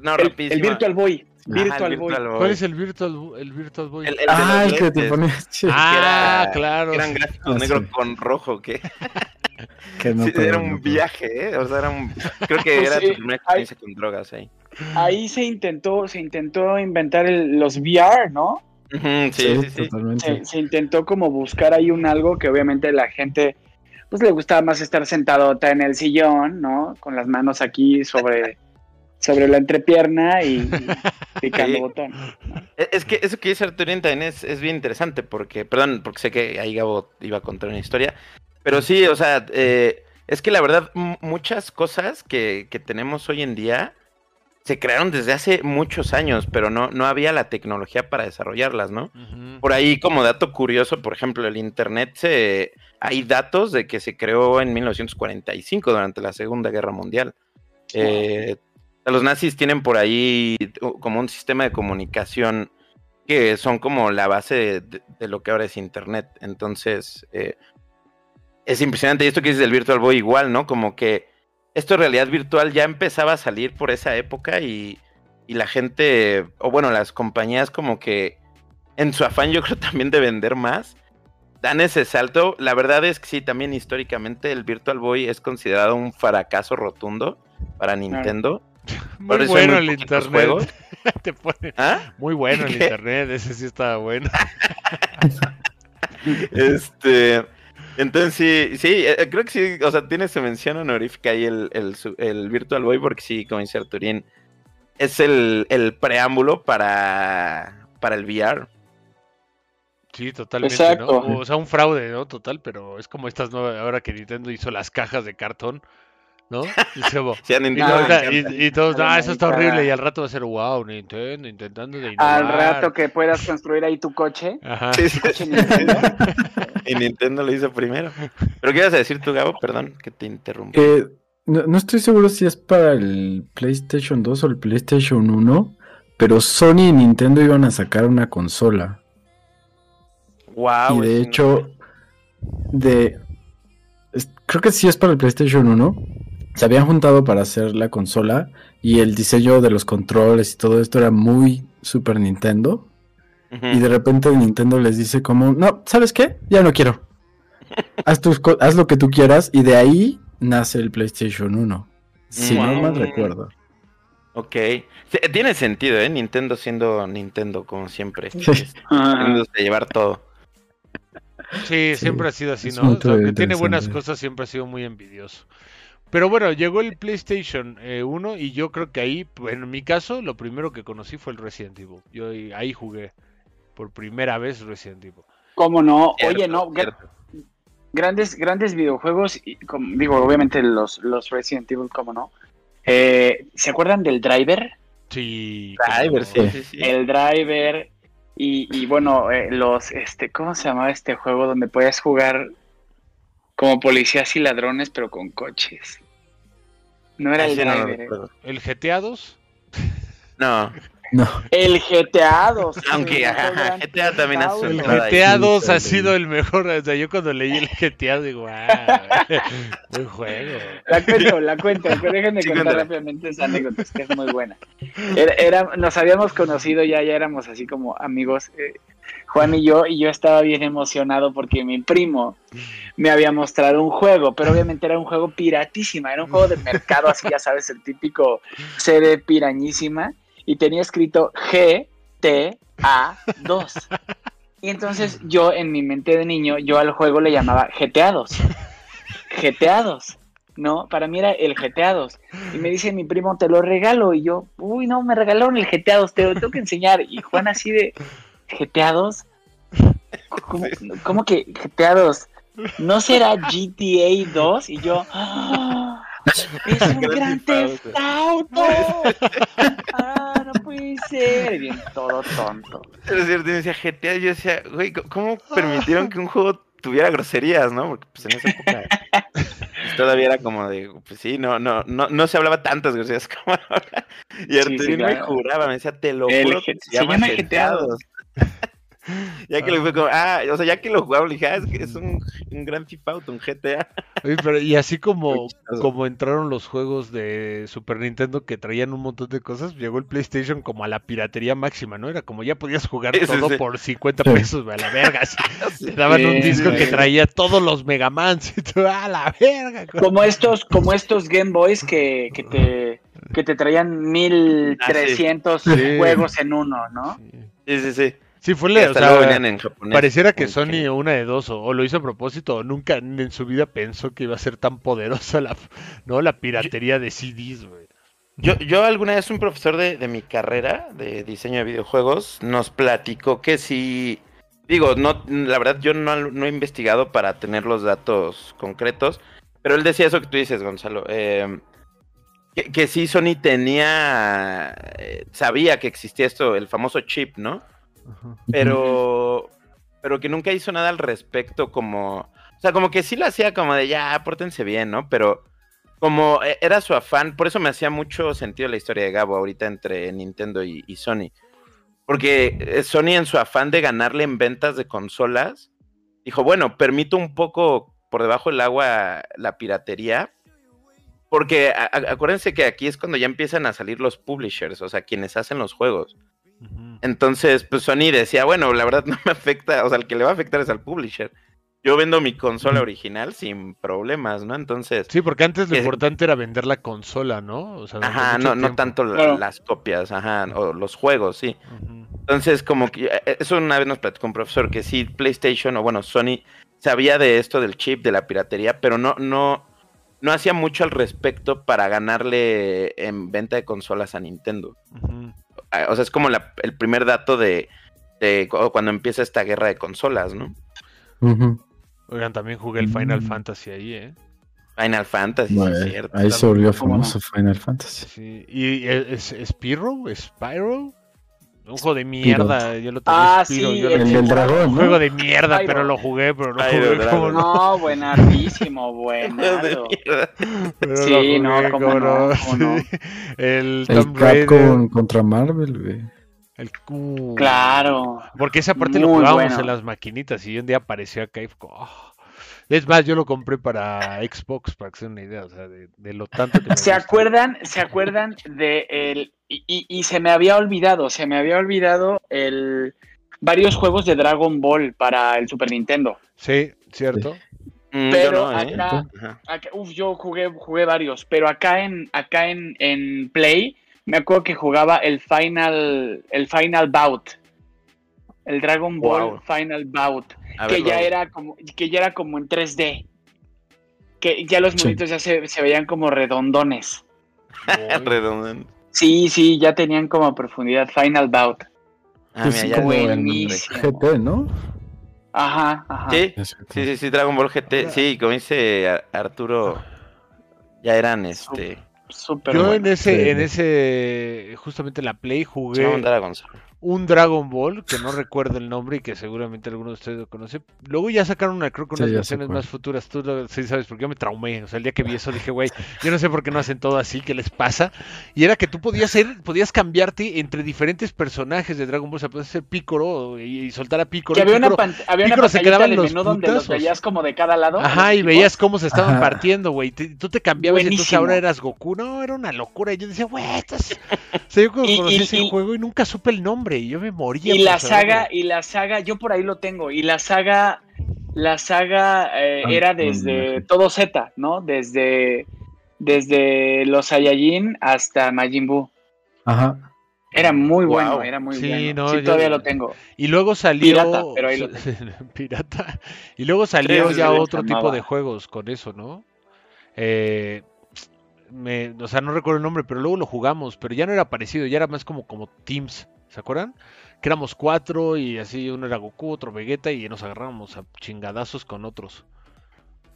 no, El, el. Virtual Boy. Ajá, el Virtual Boy. Virtual Boy. ¿Cuál es el Virtual, el Virtual Boy? El, el de ah, el que te ponías. ah, era- claro. Eran gráficos Ah, negro sí. con rojo, que Que no Sí, era un viaje, ¿eh? O sea, era un... Creo que Pues era sí, tu primera hay- experiencia con drogas ahí. Ahí se intentó, se intentó inventar el- los VR, ¿no? Sí, sí, sí. se intentó como buscar ahí un algo que obviamente la gente pues le gustaba más estar sentadota en el sillón, ¿no? Con las manos aquí sobre, sobre la entrepierna y, y picando Sí. botón. E- Es que eso que dice Arturín también es, es bien interesante porque, perdón, porque sé que ahí Gabo iba a contar una historia, pero sí, o sea, eh, es que la verdad muchas cosas que, que tenemos hoy en día se crearon desde hace muchos años, pero no, no había la tecnología para desarrollarlas, ¿no? Por ahí, como dato curioso, por ejemplo, el Internet, se, hay datos de que se creó en 1945 durante la Segunda Guerra Mundial. Eh, los nazis tienen por ahí como un sistema de comunicación que son como la base de, de- de lo que ahora es Internet. Entonces, eh, es impresionante. Y esto que dices del Virtual Boy igual, ¿no? Como que esto de realidad virtual ya empezaba a salir por esa época y, y la gente, o bueno, las compañías como que en su afán yo creo también de vender más, dan ese salto. La verdad es que sí, también históricamente el Virtual Boy es considerado un fracaso rotundo para Nintendo. Muy Por eso hay bueno muy el internet. juegos. Te pone- ¿Ah? Muy bueno el internet, ese sí estaba bueno. Este, entonces sí, sí, eh, creo que sí, o sea, tiene su mención honorífica ahí el, el Virtual Boy, porque sí, como dice Arturín, es el, el preámbulo para, para el VR. Sí, totalmente, Exacto. ¿no? O sea, un fraude, ¿no? Total, pero es como estas nuevas, ahora que Nintendo hizo las cajas de cartón, ¿no? Y, Sí, y, y- y todos, la ah, eso está horrible, y al rato va a ser, wow, Nintendo intentando de innovar. Al rato que puedas construir ahí tu coche. Ajá. Sí, sí, coche sí. Nintendo. Y Nintendo lo hizo primero. ¿Pero qué ibas a decir tú, Gabo? Perdón que te interrumpí. Que no, no estoy seguro si es para el PlayStation 2 o el PlayStation 1, pero Sony y Nintendo iban a sacar una consola. Wow. y de hecho, de creo que sí es para el PlayStation 1. Se habían juntado para hacer la consola y el diseño de los controles y todo esto era muy Super Nintendo. Y de repente Nintendo les dice como, no, ¿sabes qué? Ya no quiero. Haz, tus haz lo que tú quieras y de ahí nace el PlayStation 1. Si no mal recuerdo. Ok. Tiene sentido, ¿eh? Nintendo siendo Nintendo, como siempre. Sí. Ajá. Queriéndose llevar todo. Sí, Sí, siempre ha sido así, ¿no? O sea, aunque tiene buenas cosas, siempre ha sido muy envidioso. Pero bueno, llegó el PlayStation eh, 1 y yo creo que ahí, pues, en mi caso, lo primero que conocí fue el Resident Evil. Yo ahí, jugué por primera vez Resident Evil. ¿Cómo no? Cierto, Oye, no, cierto. grandes, grandes videojuegos, y, como- digo, obviamente los, los Resident Evil, ¿cómo no? Eh, ¿Se acuerdan del Driver? Sí. Driver, sí. El Driver y, y bueno, eh, los, este, ¿cómo se llamaba este juego donde podías jugar como policías y ladrones, pero con coches? No era el no eh. recuerdo. ¿El GTA 2? No, No, el GTA 2. aunque ajá, GTA también hace El. GTA 2 sí, ha sido el mejor. O sea, yo cuando leí el GTA digo, ah, buen juego. La cuento, la cuento, pero déjenme Sí, contar rápidamente esa anécdota, es que es muy buena. Era, era- nos habíamos conocido ya, ya éramos así como amigos, eh, Juan y yo, y yo estaba bien emocionado porque mi primo me había mostrado un juego, pero obviamente era un juego piratísima, era un juego de mercado, así ya sabes, el típico CD pirañísima, y tenía escrito GTA2. Y entonces yo en mi mente de niño, yo al juego le llamaba GTA 2. GTA 2. ¿no? Para mí era el GTA 2. Y me dice mi primo, te lo regalo. Y yo, uy, no, me regalaron el GTA 2, te lo tengo que enseñar. Y Juan así de, ¿GTA 2? ¿Cómo, cómo que GTA 2? ¿No será GTA 2? Y yo, ¡ah! ¡Es un gran Theft Auto! ¡Ah, puede ser! Bien todo tonto. Pero es cierto, y me decía GTA, yo decía, güey, ¿cómo- ¿cómo permitieron que un juego tuviera groserías, no? Porque pues en esa época pues, todavía era como de, pues sí, no, no, no, no se hablaba tantas groserías como ahora. Y Sí, Arturino sí, me claro. juraba, me decía, te lo El juro G- que se llama GTA 2. Ya que lo fue como, ah, o sea, ya que lo jugaba, le dije, ah, es que es un, un gran FIFA Auto, un GTA. Oye, pero y así como, como entraron los juegos de Super Nintendo que traían un montón de cosas, llegó el PlayStation como a la piratería máxima, ¿no? Era como ya podías jugar Sí, todo sí. por 50 Sí. pesos, güey, a la verga. así. Te daban un disco sí, que traía todos los Megamans y tú, a la verga. güey". Como estos, como estos Game Boys que, que te que te traían 1300 Sí. juegos en uno, ¿no? Sí. Sí, sí, sí. Fue le, o sea, en japonés. pareciera que Sony una de dos, o, o lo hizo a propósito, o nunca en su vida pensó que iba a ser tan poderosa la, ¿no? la piratería de CDs, güey. Yo, yo alguna vez un profesor de, de mi carrera de diseño de videojuegos nos platicó que si, digo, no, la verdad yo no, no he investigado para tener los datos concretos, pero él decía eso que tú dices, Gonzalo, eh, que, que sí Sony tenía, eh, sabía que existía esto, el famoso chip, ¿no? Pero, pero que nunca hizo nada al respecto como, o sea, como que sí lo hacía como de ya, pórtense bien, ¿no? Pero como e- era su afán, por eso me hacía mucho sentido la historia de Gabo ahorita entre Nintendo y, y Sony. Porque eh, Sony en su afán de ganarle en ventas de consolas, dijo, bueno, permito un poco por debajo del agua la piratería. Porque acuérdense que aquí es cuando ya empiezan a salir los publishers, o sea, quienes hacen los juegos. Entonces, pues Sony decía, bueno, la verdad no me afecta, o sea, el que le va a afectar es al publisher. Yo vendo mi consola original sin problemas, ¿no? Entonces, Sí, porque antes lo que- importante era vender la consola, ¿no? O sea, durante ajá, no, no tanto la- Claro. las copias, ajá, o los juegos, sí. Entonces, como que eh, eso una vez nos platicó un profesor que sí, PlayStation o bueno, Sony sabía de esto del chip, de la piratería, pero no, no, no hacía mucho al respecto para ganarle en venta de consolas a Nintendo. Ah, O sea, es como la- el primer dato de, de cu- cuando empieza esta guerra de consolas, ¿no? Oigan, también jugué el Final Mm. Fantasy ahí, ¿eh? Final Fantasy, sí, Bueno, es cierto. ahí se volvió famoso Final Fantasy. Sí. ¿Y es, es Spyro? ¿Spyro? Un juego de mierda, yo lo tenía Ah, sí, yo lo el del dragón, Un ¿no? juego de mierda, pero lo jugué, pero lo Spyro, jugué como no. No, de buenardo. Sí, no, cómo no, no. El El Tomb Raider. Capcom contra Marvel, güey. El Q. Claro. Porque esa parte lo jugábamos bueno. en las maquinitas y un día apareció acá y fue como, "Oh". Es más, yo lo compré para Xbox, para que se den una idea, o sea, de, de lo tanto que me ¿Se acuerdan, se acuerdan de el y, y- y se me había olvidado, se me había olvidado el varios juegos de Dragon Ball para el Super Nintendo. Sí, cierto. Mm, yo Pero no, ¿eh? acá, Ajá. acá- uf, yo jugué, jugué varios, pero acá en, acá en, en Play me acuerdo que jugaba el Final, el Final Bout. El Dragon Ball Wow. Final Bout. A que ver, ya era como, que ya era como en 3D. Que ya los Sí. monitos ya se, se veían como redondones. Uy. Sí, sí, ya tenían como profundidad Final Bout. Ah, Que mira, sí, ya como en. GT, ¿no? Ajá, ajá. Sí, sí, sí, sí, Dragon Ball GT. Sí, como dice Ar- Arturo, ya eran este. Súper Yo en bueno. ese, Sí. en ese, justamente en la Play Se va a jugué mandar a Gonzalo. Un Dragon Ball, que no recuerdo el nombre y que seguramente alguno de ustedes lo conoce. Luego ya sacaron una, creo que unas versiones más futuras. Tú lo- sí sabes, porque yo me traumé. O sea, el día que vi eso dije, güey, yo no sé por qué no hacen todo así, ¿qué les pasa? Y era que tú podías ser, podías cambiarte entre diferentes personajes de Dragon Ball. O sea, podías ser Picoro y, y soltar a Picoro. Que había una, Piccolo- pan- había una Piccolo se pantallita quedaban de los menú donde los veías como de cada lado. Ajá, y tipos. veías cómo se estaban Ajá. partiendo, güey. Tú te cambiabas y entonces ahora eras Goku. No, era una locura. Y yo decía, güey, estás... O sea, yo Y- conocí y- ese y- juego y nunca supe el nombre. Y yo me moría. Y la saga, y la saga, yo por ahí lo tengo. Y la saga, la saga eh, Ah, era desde todo Z, ¿no? Desde, desde los Saiyajin hasta Majin Buu. Ajá. Era muy Wow. bueno, era muy Sí, bueno. no, sí, yo- todavía lo tengo. Y luego salió. Pirata, pero ahí lo Pirata. Y luego salió ya otro tipo llamaba. de juegos con eso, ¿no? Eh, me, o sea, no recuerdo el nombre, pero luego lo jugamos, pero ya no era parecido, ya era más como, como Teams, ¿se acuerdan? Que éramos cuatro y así uno era Goku, otro Vegeta y nos agarrábamos a chingadazos con otros.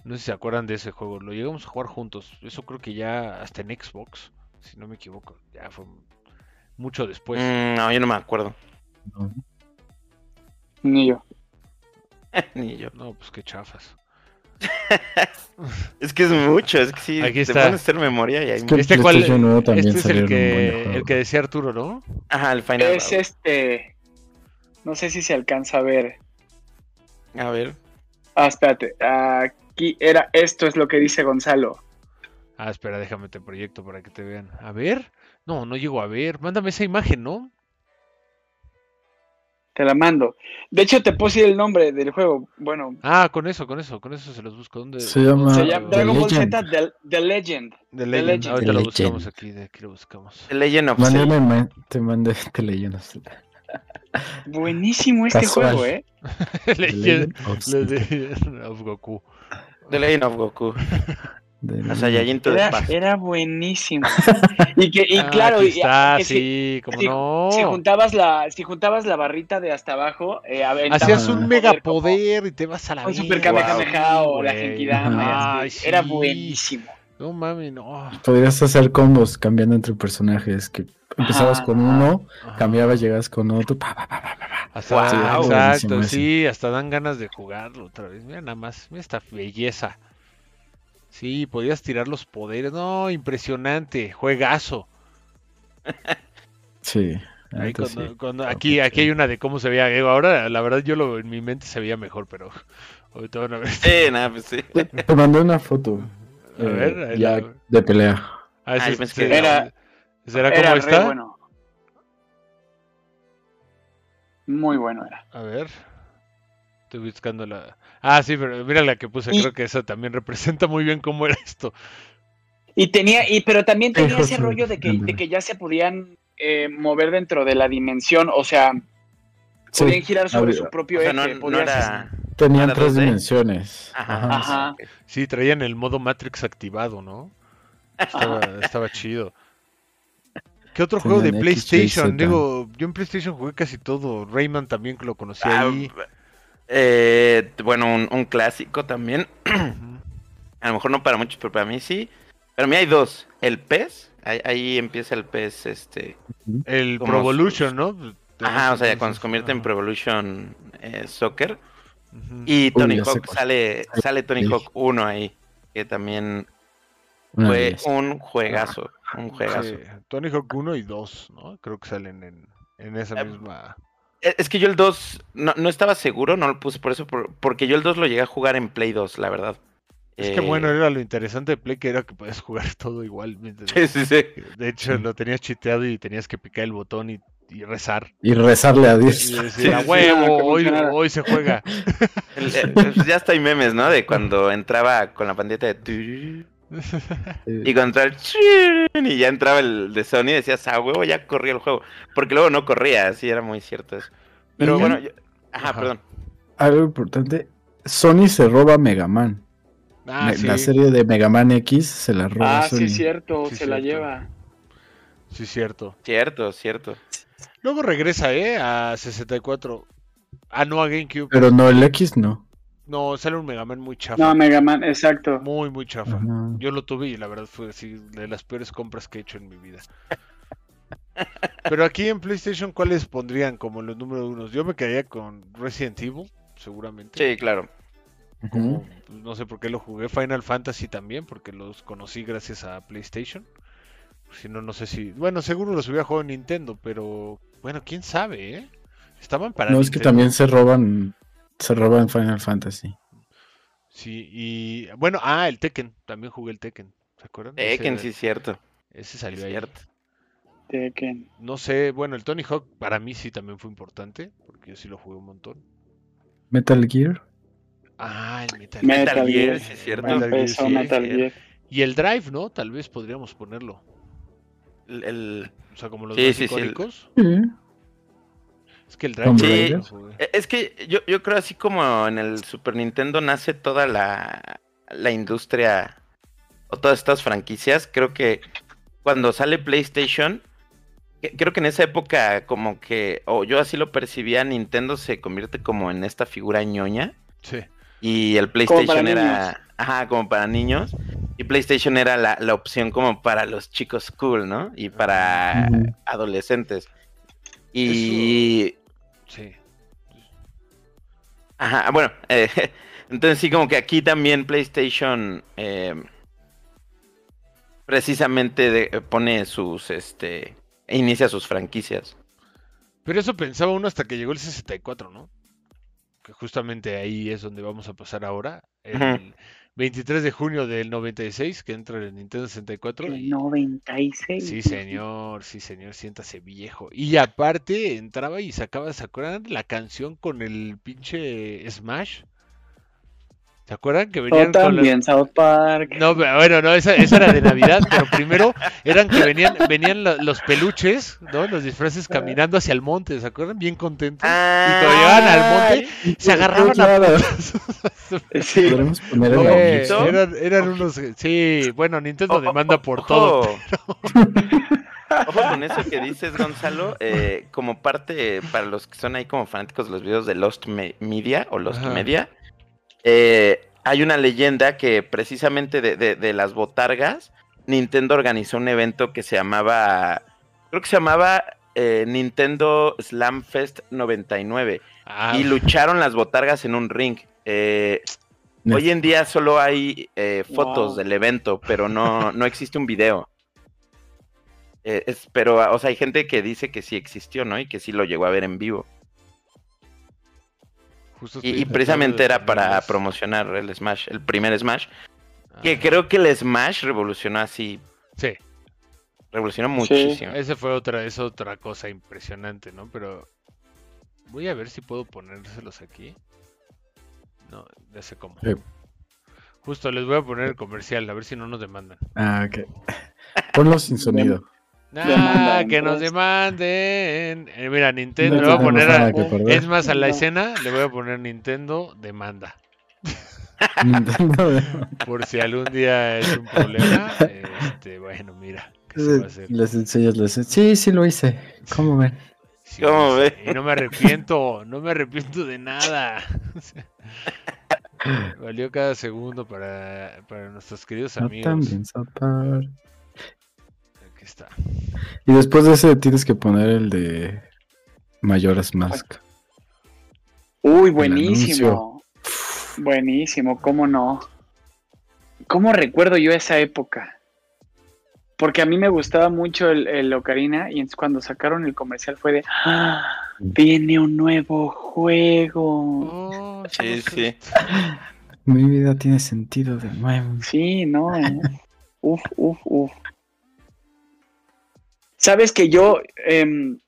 No sé si se acuerdan de ese juego, lo llegamos a jugar juntos. Eso creo que ya hasta en Xbox, si no me equivoco, ya fue mucho después. Mm, no, yo no me acuerdo. No. Ni yo. Ni yo. No, pues qué chafas. Es que es mucho, es que sí. Aquí te está. pones a hacer memoria y hay Es que Este cuál, este es el que, el que decía Arturo, ¿no? Ajá, el Final. Es este. No sé si se alcanza a ver. A ver. Ah, espérate. Aquí era, esto es lo que dice Gonzalo. Ah, espera, déjame te proyecto para que te vean. A ver. No, no llego a ver. Mándame esa imagen, ¿no? Te la mando. De hecho, te puse el nombre del juego. Bueno, Ah, con eso, con eso, con eso se los busco. ¿Dónde? Se llama- se llama The Dragon Ball Legend. Z The, The Legend. The The Legend. Legend. Ahorita The lo buscamos Legend. aquí, de aquí lo buscamos. The Legend of Zelda. te mandé te leyendas. Buenísimo este Casual. juego, ¿eh? The Legend Legend of. Legend of Goku. The Legend of Goku. The O sea, Era, era buenísimo. y que, y Ah, claro, aquí y- que si- sí, como si, no. si juntabas la, si juntabas la barrita de hasta abajo, eh, Hacías Ah. un como megapoder y te vas a la vida. Super Kamehameha o la. Genkidama. Era sí. buenísimo. No mami, no. Podrías hacer combos cambiando entre personajes. Que empezabas Ajá. con uno, cambiabas, llegabas con otro. pa, pa, pa, pa, pa, pa. Hasta, Wow. exacto, sí, hasta dan ganas de jugarlo otra vez. Mira nada más, mira esta belleza. Sí, podías tirar los poderes. No, impresionante, juegazo. Sí. Ahí cuando- sí. cuando- aquí, aquí hay una de cómo se veía. Digo, Ahora, la verdad, yo lo, en mi mente se veía mejor, pero ahorita van a ver. Sí, nada, pues sí. Te mandé una foto. A eh, ver, ya la- de pelea. Ah, Ay, es- que ¿será- era- ¿Será Era como está? bueno. Muy bueno era. A ver. Estoy buscando la. Ah, sí, pero mira la que puse. Y- Creo que esa también representa muy bien cómo era esto. Y tenía, y pero también tenía ese rollo de que, ándale. de que ya se podían eh, mover dentro de la dimensión, o sea, Sí, podían girar sobre había- su propio O sea, eje. no, no era. Tenían ¿Era tres 2D? dimensiones. Ajá. Sí, traían el modo Matrix activado, ¿no? Estaba, estaba chido. ¿Qué otro juego de PlayStation? Digo, yo en PlayStation jugué casi todo. Rayman también que lo conocí Ah, ahí. Eh, bueno, un, un clásico también. A lo mejor no para muchos, pero para mí sí. Pero a mí hay dos. El PES, ahí, ahí empieza el PES, este... El Pro Evolution, ¿no? Ajá, o sea, Entonces, cuando se convierte en. Pro Evolution eh, Soccer. Y Tony ya Hawk, sale, sale Tony. Hawk 1 ahí. Que también fue un juegazo. Un juegazo. Sí, Tony Hawk 1 y 2, ¿no? Creo que salen en, en esa Eh, misma. E- Es que yo el 2 no, no estaba seguro, no lo puse por eso, por- porque yo el 2 lo llegué a jugar en Play 2, la verdad. Es Eh, que bueno, era lo interesante de Play que era que podías jugar todo igual. Sí, sí, sí. De hecho, lo tenías chiteado y tenías que picar el botón y, y rezar. Y rezarle a Y Dios. decir, Sí, a sí, huevo, hoy, se juega. El- pues ya está hay memes, ¿no? De cuando entraba con la pandita de... Y entraba el... chin, Y ya entraba el de Sony y decías, ah, huevo, ya corría el juego. Porque luego no corría, así era muy cierto eso. Pero bueno, yo- Ajá, Ajá. perdón. Algo importante. Sony se roba Mega Man. Ah, Me- sí, La serie de Mega Man X se la roba Ah, Sony. sí, cierto, Sí, se la lleva. sí, cierto. Cierto, cierto. Luego regresa, ¿eh? A 64. Ah, no, a GameCube. Pero no, el X no. No, sale un Mega Man muy chafa. No, Mega Man, exacto. Muy, muy chafa. Yo lo tuve y la verdad fue así de las peores compras que he hecho en mi vida. Pero aquí en PlayStation, ¿cuáles pondrían como los número unos? Yo me quedaría con Resident Evil, seguramente. Sí, claro. Como, pues, no sé por qué lo jugué. Final Fantasy también, porque los conocí gracias a PlayStation. Si no, no sé si. Bueno, seguro los hubiera jugado en Nintendo, pero bueno, quién sabe, ¿eh? Estaban para No, es que también se roban. Se roban Final Fantasy. Sí, y bueno, ah, el Tekken. También jugué el Tekken. ¿Se acuerdan? Ese Tekken, era- sí, cierto. Ese Es salió ahí. cierto. Tekken. No sé, bueno, el Tony Hawk para mí sí también fue importante, porque yo sí lo jugué un montón. Metal Gear. Ah, el Metal, Metal Metal Gear, Gear. sí, es cierto. Metal Gear, sí, Metal. Gear. Y el Drive, ¿no? Tal vez podríamos ponerlo. El, el- O sea, como los Sí, más sí, sí, el- icónicos. Sí. Es que el Drive sí, e- Es que yo, yo creo así como en el Super Nintendo nace toda la, la industria o todas estas franquicias, creo que cuando sale PlayStation, creo que en esa época como que, o yo así lo percibía, Nintendo se convierte como en esta figura ñoña Sí. y el PlayStation era, ajá, como para niños y PlayStation era la, la opción como para los chicos cool, ¿no? Y para adolescentes. Y Sí. Ajá, bueno, eh, entonces sí, como que aquí también PlayStation eh, precisamente de- pone sus, este, inicia sus franquicias. Pero eso pensaba uno hasta que llegó el 64, ¿no? Que justamente ahí es donde vamos a pasar ahora. El. 23 de junio del 96, que entra el Nintendo 64. El y- 96. Sí, señor, sí, señor, siéntase viejo. Y aparte entraba y sacaba, ¿se acuerdan la canción con el pinche Smash? ¿Se acuerdan que venían con la- también South Park. No, pero bueno, no, esa, esa era de Navidad, pero primero eran que venían, venían lo- los peluches, ¿no? Los disfraces caminando hacia el monte, ¿se acuerdan? Bien contentos. Y cuando llegaban al monte, se agarraban a. Sí. Sí, bueno, Nintendo demanda por todo. Ojo con eso que dices, Gonzalo. eh, como parte, para los que son ahí como fanáticos de los videos de Lost Me- Media o Lost Ajá. Media, eh, hay una leyenda que precisamente de, de- de las botargas, Nintendo organizó un evento que se llamaba, creo que se llamaba eh, Nintendo Slam Fest 99 Ah, y lucharon las botargas en un ring. Eh, No. Hoy en día solo hay eh, fotos Wow. del evento, pero no, no existe un video. Eh, es- pero, o sea, hay gente que dice que sí existió, ¿no? Y que sí lo llegó a ver en vivo. Justo Y, precisamente era para promocionar el Smash, el primer Smash. Que Ah, creo que el Smash revolucionó así, Sí, revolucionó muchísimo. esa fue otra, es otra cosa impresionante, ¿no? Pero voy a ver si puedo ponérselos aquí. No, ya sé cómo. Sí. Justo les voy a poner el comercial, a ver si no nos demandan. Ah, ok. Ponlo sin sonido. Ah, Demandan, que nos pues. demanden. Eh, mira, Nintendo, No le voy a poner a-. Es más, a la No. escena le voy a poner Nintendo demanda. Nintendo. Por si algún día es un problema. Este, bueno, mira, ¿qué se va a hacer? Les enseñas, les Sí, sí lo hice. ¿Cómo ven? Sí, ¿Cómo pues, ve? Y no me arrepiento, no me arrepiento de nada. Valió cada segundo para, para nuestros queridos No amigos. Aquí está. Y después de ese tienes que poner el de Mayoras Mask. Uy, buenísimo. Buenísimo, cómo no. ¿Cómo recuerdo yo esa época? Porque a mí me gustaba mucho el, el Ocarina y entonces cuando sacaron el comercial fue de ¡Ah! Viene un nuevo juego. Oh, Sí, sí. Mi vida tiene sentido de nuevo. Sí, no. eh. Uf, uf, uf. Sabes que yo, em,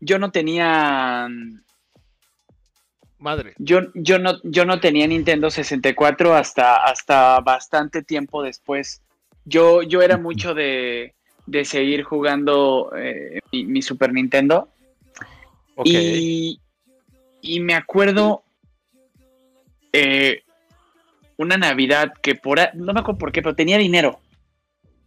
yo no tenía, Madre. yo, yo no, yo no tenía Nintendo 64 hasta, hasta bastante tiempo después. Yo, yo era mucho de, de seguir jugando eh, mi, mi Super Nintendo. Y, y me acuerdo eh, una Navidad que por no me acuerdo por qué, pero tenía dinero.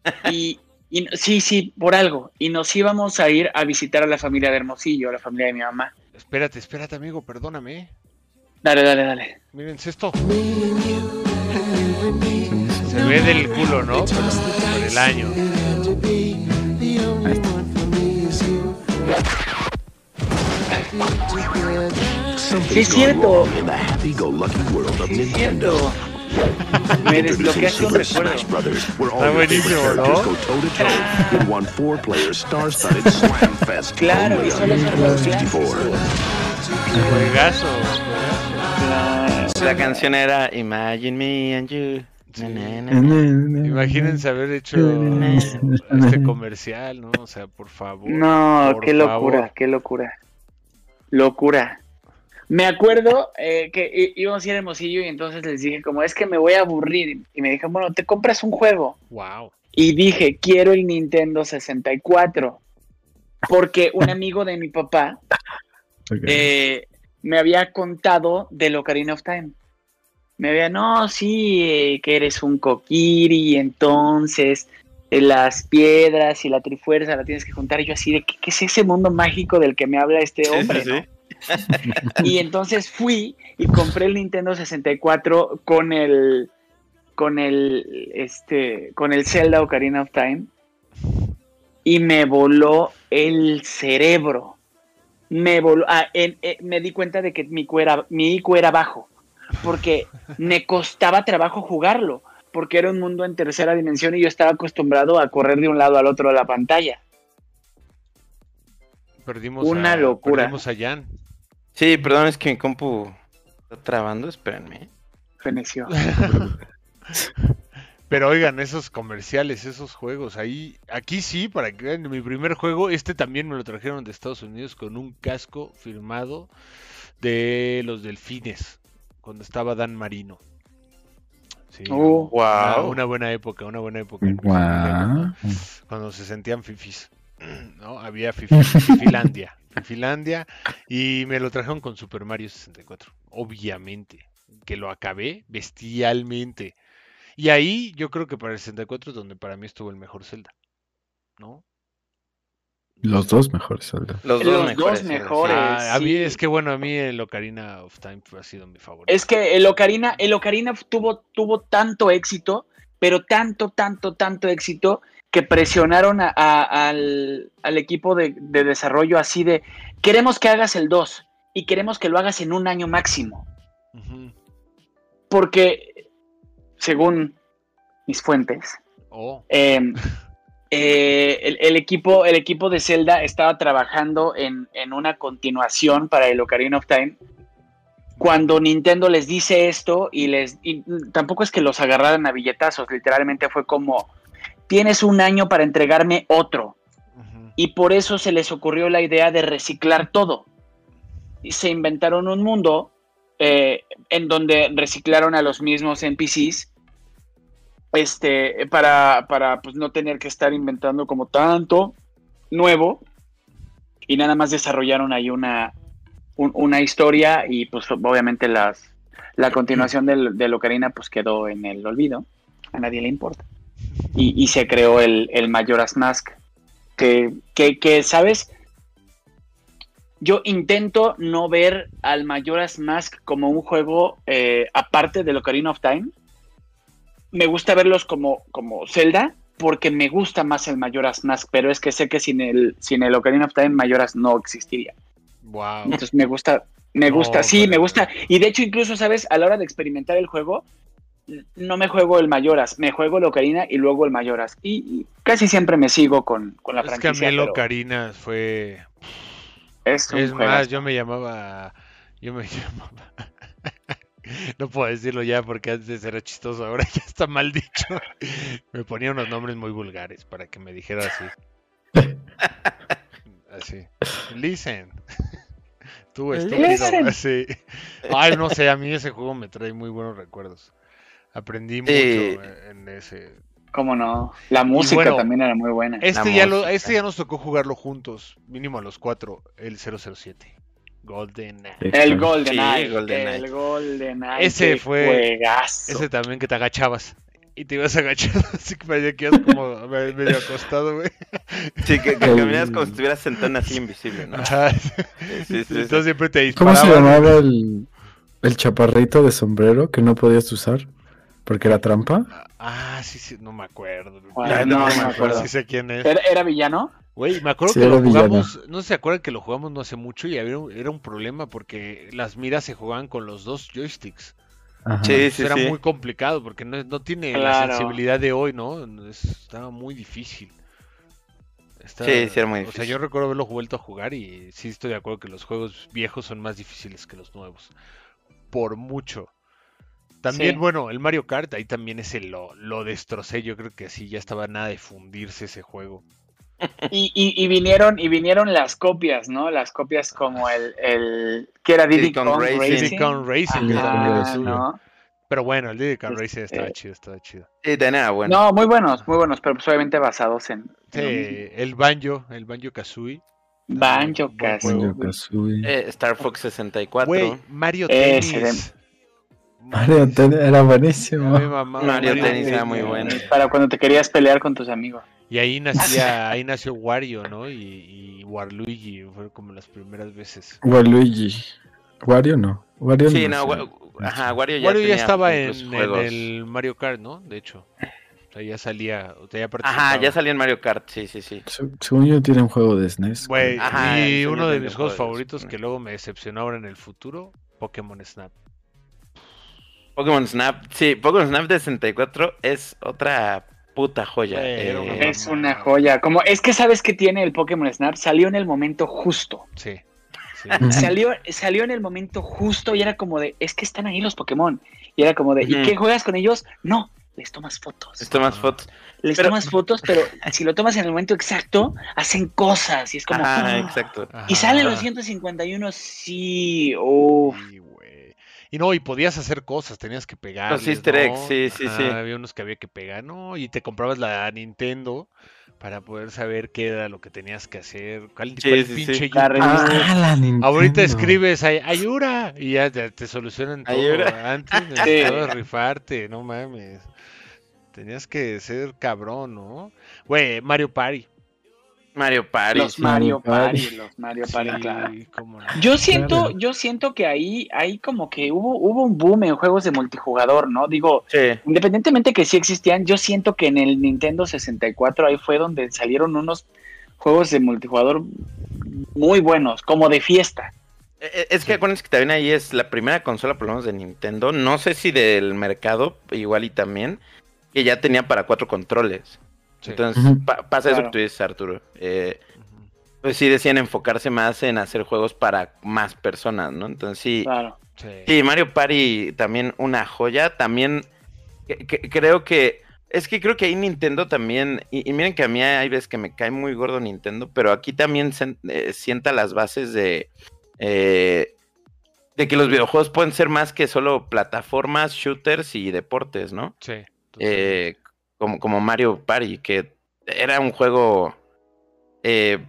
Y, y sí, sí, por algo. Y nos íbamos a ir a visitar a la familia de Hermosillo, a la familia de mi mamá. Espérate, espérate, amigo, perdóname. Dale, dale, dale. Miren esto. Se ve del culo, ¿no? Pero por el año. Sí, es cierto. In the happy-go-lucky world of Sí, es cierto. Me Introducing desbloqueaste un Super recuerdo. Smash Brothers, where all Está buenísimo, ¿no? Claro, y solo son Nintendo los 64. Juegazo. La canción era Imagine Me and You. Sí. Na, na, na. Imagínense haber hecho este comercial, ¿no? O sea, por favor. No, por qué locura, favor. qué locura. Locura. Me acuerdo eh, que íbamos a ir a Hermosillo y entonces les dije como es que me voy a aburrir y me dijeron, bueno, te compras un juego. Wow. Y dije, quiero el Nintendo 64. Porque un amigo de mi papá eh, me había contado del Ocarina of Time. Me había, no, sí, eh, que eres un Kokiri, entonces eh, las piedras y la trifuerza la tienes que juntar. Y yo así de, ¿qué, qué es ese mundo mágico del que me habla este Sí, sí, hombre? sí. Y entonces fui y compré el Nintendo 64 con el con el este con el Zelda Ocarina of Time y me voló el cerebro. Me voló, ah, en- eh, me di cuenta de que mi IQ era, mi IQ era bajo porque me costaba trabajo jugarlo porque era un mundo en tercera dimensión y yo estaba acostumbrado a correr de un lado al otro de la pantalla. Perdimos Una a, locura. Perdimos a Jan. Sí, perdón, es que mi compu está trabando, espérenme. Feneció. Pero oigan, esos comerciales, esos juegos, ahí, aquí sí, para que vean, mi primer juego, este también me lo trajeron de Estados Unidos con un casco firmado de los delfines, cuando estaba Dan Marino. Sí, Oh, una, wow. una buena época, una buena época. Guau. Cuando se sentían fifis, ¿no? Había fifi, Fifilandia, Fifilandia, y me lo trajeron con Super Mario 64, obviamente, que lo acabé bestialmente. Y ahí yo creo que para el 64 es donde para mí estuvo el mejor Zelda, ¿no? Los dos mejores Zelda. Los Los dos dos mejores. sí. mejores. Ah, a mí sí. es que bueno, a mí el Ocarina of Time ha sido mi favorito. Es que el Ocarina, el Ocarina tuvo, tuvo tanto éxito, pero tanto, tanto, tanto éxito, que presionaron a- a- al, al equipo de, de desarrollo así de, queremos que hagas el 2 y queremos que lo hagas en un año máximo. Porque, según mis fuentes, Oh, eh, eh, el, el equipo, el equipo de Zelda estaba trabajando en, en una continuación para el Ocarina of Time. Cuando Nintendo les dice esto y les y tampoco es que los agarraran a billetazos, literalmente fue como tienes un año para entregarme otro y por eso se les ocurrió la idea de reciclar todo. Y se inventaron un mundo eh, en donde reciclaron a los mismos NPCs este, para, para pues, no tener que estar inventando como tanto nuevo y nada más desarrollaron ahí una, un- una historia y pues obviamente las, la continuación del, del Ocarina pues quedó en el olvido, a nadie le importa. Y, y se creó el, el Majora's Mask, que, que, que, ¿sabes? Yo intento no ver al Majora's Mask como un juego eh, aparte del Ocarina of Time. Me gusta verlos como, como Zelda, porque me gusta más el Majora's Mask, pero es que sé que sin el, sin el Ocarina of Time, Majora's no existiría. Wow. Entonces me gusta, me No, gusta, sí, pero- me gusta. Y de hecho, incluso, ¿sabes? A la hora de experimentar el juego, no me juego el Mayoras, me juego el Ocarina y luego el Mayoras. Y, y casi siempre me sigo con, con la Es que a mí franquicia. el pero Ocarina fue es más, yo me llamaba. Yo me llamaba. No puedo decirlo ya porque antes era chistoso, ahora ya está mal dicho. Me ponía unos nombres muy vulgares para que me dijera así. Así. Listen. Tú estúpido. Listen. Así. Ay, no sé, a mí ese juego me trae muy buenos recuerdos. Aprendí mucho Sí. en ese. ¿Cómo no? La música bueno, también era muy buena. Este ya, lo, este ya nos tocó jugarlo juntos, mínimo a los cuatro, el 007. Golden Knight. El Golden Sí. GoldenEye. El Golden Eye. Ese qué fue- Juegazo. Ese también que te agachabas. Y te ibas agachando, así que parecía que ibas como me- medio acostado, güey. Sí, que, que caminas como si estuvieras sentado así invisible, ¿no? Ajá. Sí, sí, sí. Entonces siempre te ¿Cómo se disparaban. llamaba el, el chaparrito de sombrero que no podías usar? Porque era trampa. Ah, sí, sí, no me acuerdo. Ay, Ya no, no, no me me acuerdo. Sí sé quién es. ¿Era, era villano? Güey, me acuerdo Sí, que lo era villano. jugamos, no se acuerdan que lo jugamos no hace mucho y había un- era un problema porque las miras se jugaban con los dos joysticks. Ajá. Sí, sí, era sí. muy complicado porque no, no tiene la sensibilidad de hoy, ¿no? Es- estaba muy difícil. Está- Sí, sí, era muy O sea, difícil. yo recuerdo haberlo vuelto a jugar y sí estoy de acuerdo que los juegos viejos son más difíciles que los nuevos. Por mucho. También, Sí. bueno, el Mario Kart, ahí también ese lo, lo destrocé. Yo creo que así ya estaba nada de fundirse ese juego. Y, y, y vinieron, y vinieron las copias, ¿no? Las copias como el, el que era Diddy Kong Racing. Diddy Kong Racing, que Ajá, sí. ¿no? Pero bueno, el Diddy Kong Este- Racing estaba chido, estaba chido. Sí, era bueno. No, muy buenos, muy buenos, pero pues obviamente basados en, Sí, el Banjo, el Banjo Kazooie. Banjo Kazooie. Banjo-Kazooie. Eh, Star Fox 64. Güey, Mario Tennis. Mario Ten- era buenísimo. Mamaba Mario Tennis era muy bueno. Para cuando te querías pelear con tus amigos. Y ahí nacía, ahí nació Wario, ¿no? Y, y Waluigi, fueron como las primeras veces. Waluigi. Wario no. Wario Sí, no. Wa- ajá, Wario ya Wario ya tenía estaba en, el Mario Kart, ¿no? De hecho. O sea, ya salía, o sea, ya Ajá, ya salió en Mario Kart, sí, sí, sí. Se- Según yo tiene un juego de SNES. Ajá, y uno de mis juegos favoritos que luego me decepcionó ahora en el futuro, Pokémon Snap. Pokémon Snap, sí, Pokémon Snap de 64 es otra puta joya. Eh, Eh, Es una joya. Como, es que sabes que tiene el Pokémon Snap, salió en el momento justo. Sí. sí. Salió, salió en el momento justo y era como de, es que están ahí los Pokémon. Y era como de, ¿y qué juegas con ellos? No, les tomas fotos. les tomas fotos. Les pero- tomas fotos, pero si lo tomas en el momento exacto, hacen cosas y es como... ¡ah! exacto. Y salen los Ajá. 151, sí, uff. Sí, güey. Y no, y podías hacer cosas, tenías que pegar. Los easter eggs, sí, sí, sí. Había unos que había que pegar, ¿no? Y te comprabas la Nintendo para poder saber qué era lo que tenías que hacer. ¿Cuál, Sí, cuál sí, pinche sí. La. Ah, la Nintendo. Ahorita escribes "Ay- ayura y ya te, te solucionan todo. Ayura. Antes necesitabas rifarte, no mames. Tenías que ser cabrón, ¿no? Güey, Mario Party. Mario Party. Los. Mario Party, los Mario Party, Sí, claro. Yo siento, Claro. yo siento que ahí, ahí como que hubo, hubo un boom en juegos de multijugador, ¿no? Digo, Sí. independientemente que sí existían, yo siento que en el Nintendo 64 ahí fue donde salieron unos juegos de multijugador muy buenos, como de fiesta. Eh, eh, Es que acuérdense que también ahí es la primera consola, por lo menos de Nintendo. No sé si del mercado, igual y también, que ya tenía para cuatro controles. Sí. Entonces pa- pasa eso que tú dices, Arturo. Eh, pues sí decían enfocarse más en hacer juegos para más personas, ¿no? Entonces sí. Claro. Sí. Sí, Mario Party también una joya. También que- que- creo que. Es que creo que ahí Nintendo también. Y, y miren que a mí hay veces que me cae muy gordo Nintendo, pero aquí también eh, sienta las bases de. eh, de que los videojuegos pueden ser más que solo plataformas, shooters y deportes, ¿no? Sí. Eh, como, como Mario Party, que era un juego. eh,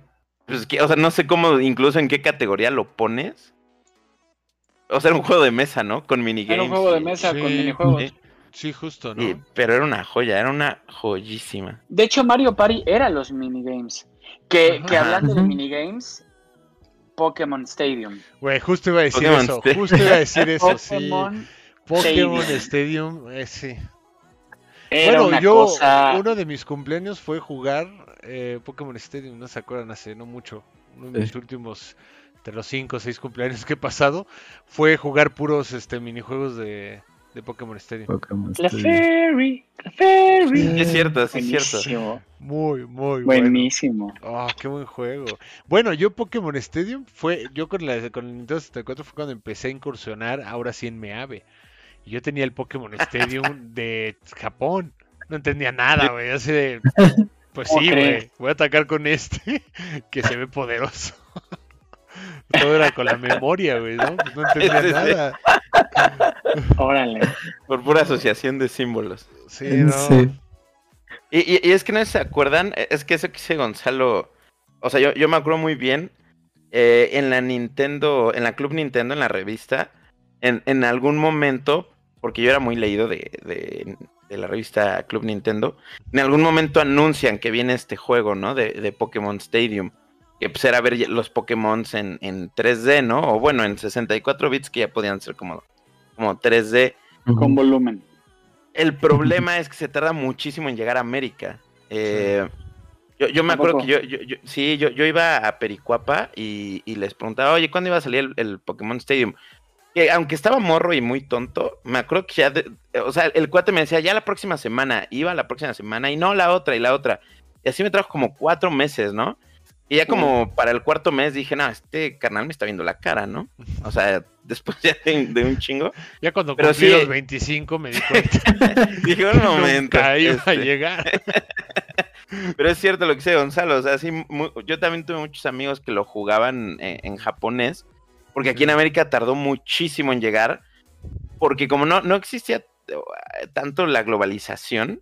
pues que, o sea, no sé cómo, incluso en qué categoría lo pones. O sea, era un juego de mesa, ¿no? Con minigames. Era un juego de mesa Sí. con minijuegos. Sí. Sí, justo, ¿no? y- pero era una joya, era una joyísima. De hecho, Mario Party era los minigames. Que, que hablando de minigames, Pokémon Stadium. Güey, justo iba a decir Pokémon eso. Stadium. Justo iba a decir eso, sí. Pokémon Pokémon Stadium. Stadium, eh, sí. Era bueno, una yo, cosa. uno de mis cumpleaños fue jugar eh, Pokémon Stadium, no se acuerdan, hace no mucho. Uno de mis Sí. últimos, de los 5 o 6 cumpleaños que he pasado, fue jugar puros este minijuegos de, de Pokémon Stadium. Pokémon La Stadium. Fairy, la Fairy. Sí, es cierto, sí, es cierto. Buenísimo, Muy, muy bueno. buenísimo. Oh, qué buen juego. Bueno, yo Pokémon Stadium fue, yo con la con el Nintendo 64 fue cuando empecé a incursionar, ahora sí en Meave. Y yo tenía el Pokémon Stadium de Japón. No entendía nada, güey. Así de, pues ¿Cómo sí, güey. Voy a atacar con este, que se ve poderoso. Todo era con la memoria, güey, ¿no? Pues no entendía Sí, sí. nada. Órale. Por pura asociación de símbolos. Sí, no. Sí. Y, y- y es que no se acuerdan, eh, es que eso que dice Gonzalo, o sea, yo, yo me acuerdo muy bien, eh, en la Nintendo, en la Club Nintendo, en la revista, en, en algún momento, porque yo era muy leído de, de- de la revista Club Nintendo, en algún momento anuncian que viene este juego, ¿no? De, de Pokémon Stadium, que pues era ver los Pokémon en, en 3D, ¿no? O bueno, en 64 bits que ya podían ser como, como 3D. Con volumen. El problema es que se tarda muchísimo en llegar a América. Eh, yo, yo me acuerdo que yo, yo, yo- sí, yo, yo iba a Pericuapa y, y les preguntaba, oye, ¿cuándo iba a salir el, el Pokémon Stadium? Que aunque estaba morro y muy tonto, me acuerdo que ya, de- o sea, el cuate me decía, ya la próxima semana, iba la próxima semana y no la otra y la otra. Y así me trajo como cuatro meses, ¿no? Y ya como para el cuarto mes dije, no, este carnal me está viendo la cara, ¿no? O sea, después ya de, de un chingo. Ya cuando Pero cumplí sí. los 25 me di cuenta Dije, un momento. nunca iba a este, llegar. Pero es cierto lo que dice Gonzalo, o sea, sí, yo también tuve muchos amigos que lo jugaban en, en japonés, porque aquí en América tardó muchísimo en llegar, porque como no, no existía eh, tanto la globalización,